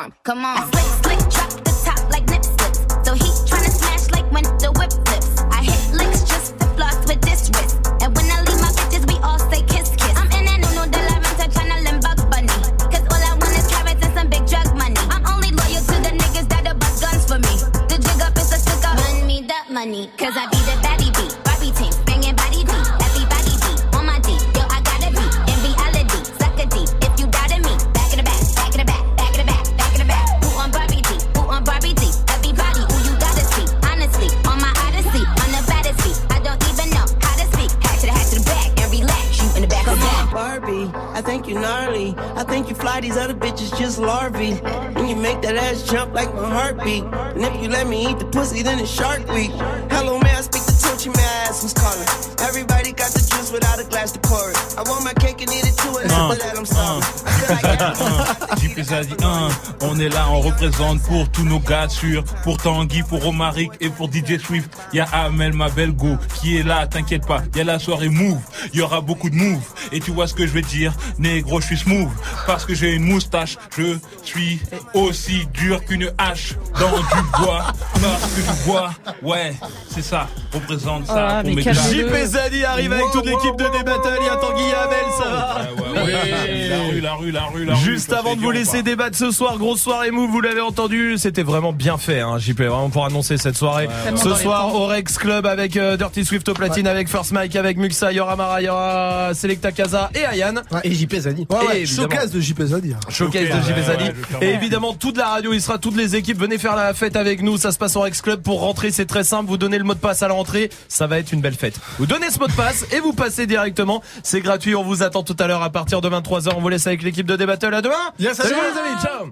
Speaker 15: form. Come on. I slick, slick, drop the top like nip slips. So he tryna smash like when the whip flips. I hit licks just to floss with this wrist. And when I leave my bitches, we all say kiss, kiss. I'm in that no de la renta tryna limb bug bunny. Cause all I want is carrots and some big drug money. I'm only loyal to the niggas that'll bust guns for me. The jig up is a stick up. Run me that money. Cause I be
Speaker 19: These other bitches just larvae. When you make that ass jump like my heartbeat. And if you let me eat the pussy, then it's Shark Week. Hello, man, I speak to Tunchi, may I ask who's calling? Everybody got the juice without a glass to pour it. I want my cake and eat it too, and
Speaker 44: Uh,
Speaker 19: after that, I'm sorry. I feel like
Speaker 44: JP Zadi 1, on est là, on représente pour tous nos gars sûrs, pour Tanguy, pour Romaric et pour DJ Swift. Y a Amel, ma belle go, qui est là, t'inquiète pas. Y a la soirée move, y aura beaucoup de move. Et tu vois ce que je veux dire, négro, je suis smooth. Parce que j'ai une moustache, je suis aussi dur qu'une hache dans du bois. Parce que je bois, ouais, c'est ça, représente ça
Speaker 1: Ah,
Speaker 44: pour mes.
Speaker 1: JP Zadi arrive avec toute l'équipe de D-Battle. Il y a Tanguy et Amel, ça va
Speaker 44: Ouais, ouais, La rue, la rue, la rue, la rue.
Speaker 1: Juste avant de vous laisser débattre ce soir, grosse soirée move, vous l'avez entendu, c'était vraiment bien fait, hein, JP, vraiment pour annoncer cette soirée.
Speaker 44: ouais.
Speaker 1: Ce soir
Speaker 44: les temps.
Speaker 1: au Rex Club avec euh, Dirty Swift au platine, avec First Mike, avec Muxa, il y aura Mara, il y aura Selecta Kaza et Ayan.
Speaker 6: Et JP Zadi. Ouais, ouais, showcase de JP Zadi. hein.
Speaker 1: Showcase de JP Zadi. Et évidemment, toute la radio, il sera toutes les équipes. Venez faire la fête avec nous. Ça se passe au Rex Club. Pour rentrer, c'est très simple. Vous donnez le mot de passe à la rentrée. Ça va être une belle fête. Vous donnez ce mot de passe et vous passez directement. C'est gratuit. On vous attend tout à l'heure à partir de 23h. On vous laisse avec l'équipe de Débattle. À demain.
Speaker 6: Yes,
Speaker 1: Salut
Speaker 6: salut.
Speaker 1: les amis. Ciao.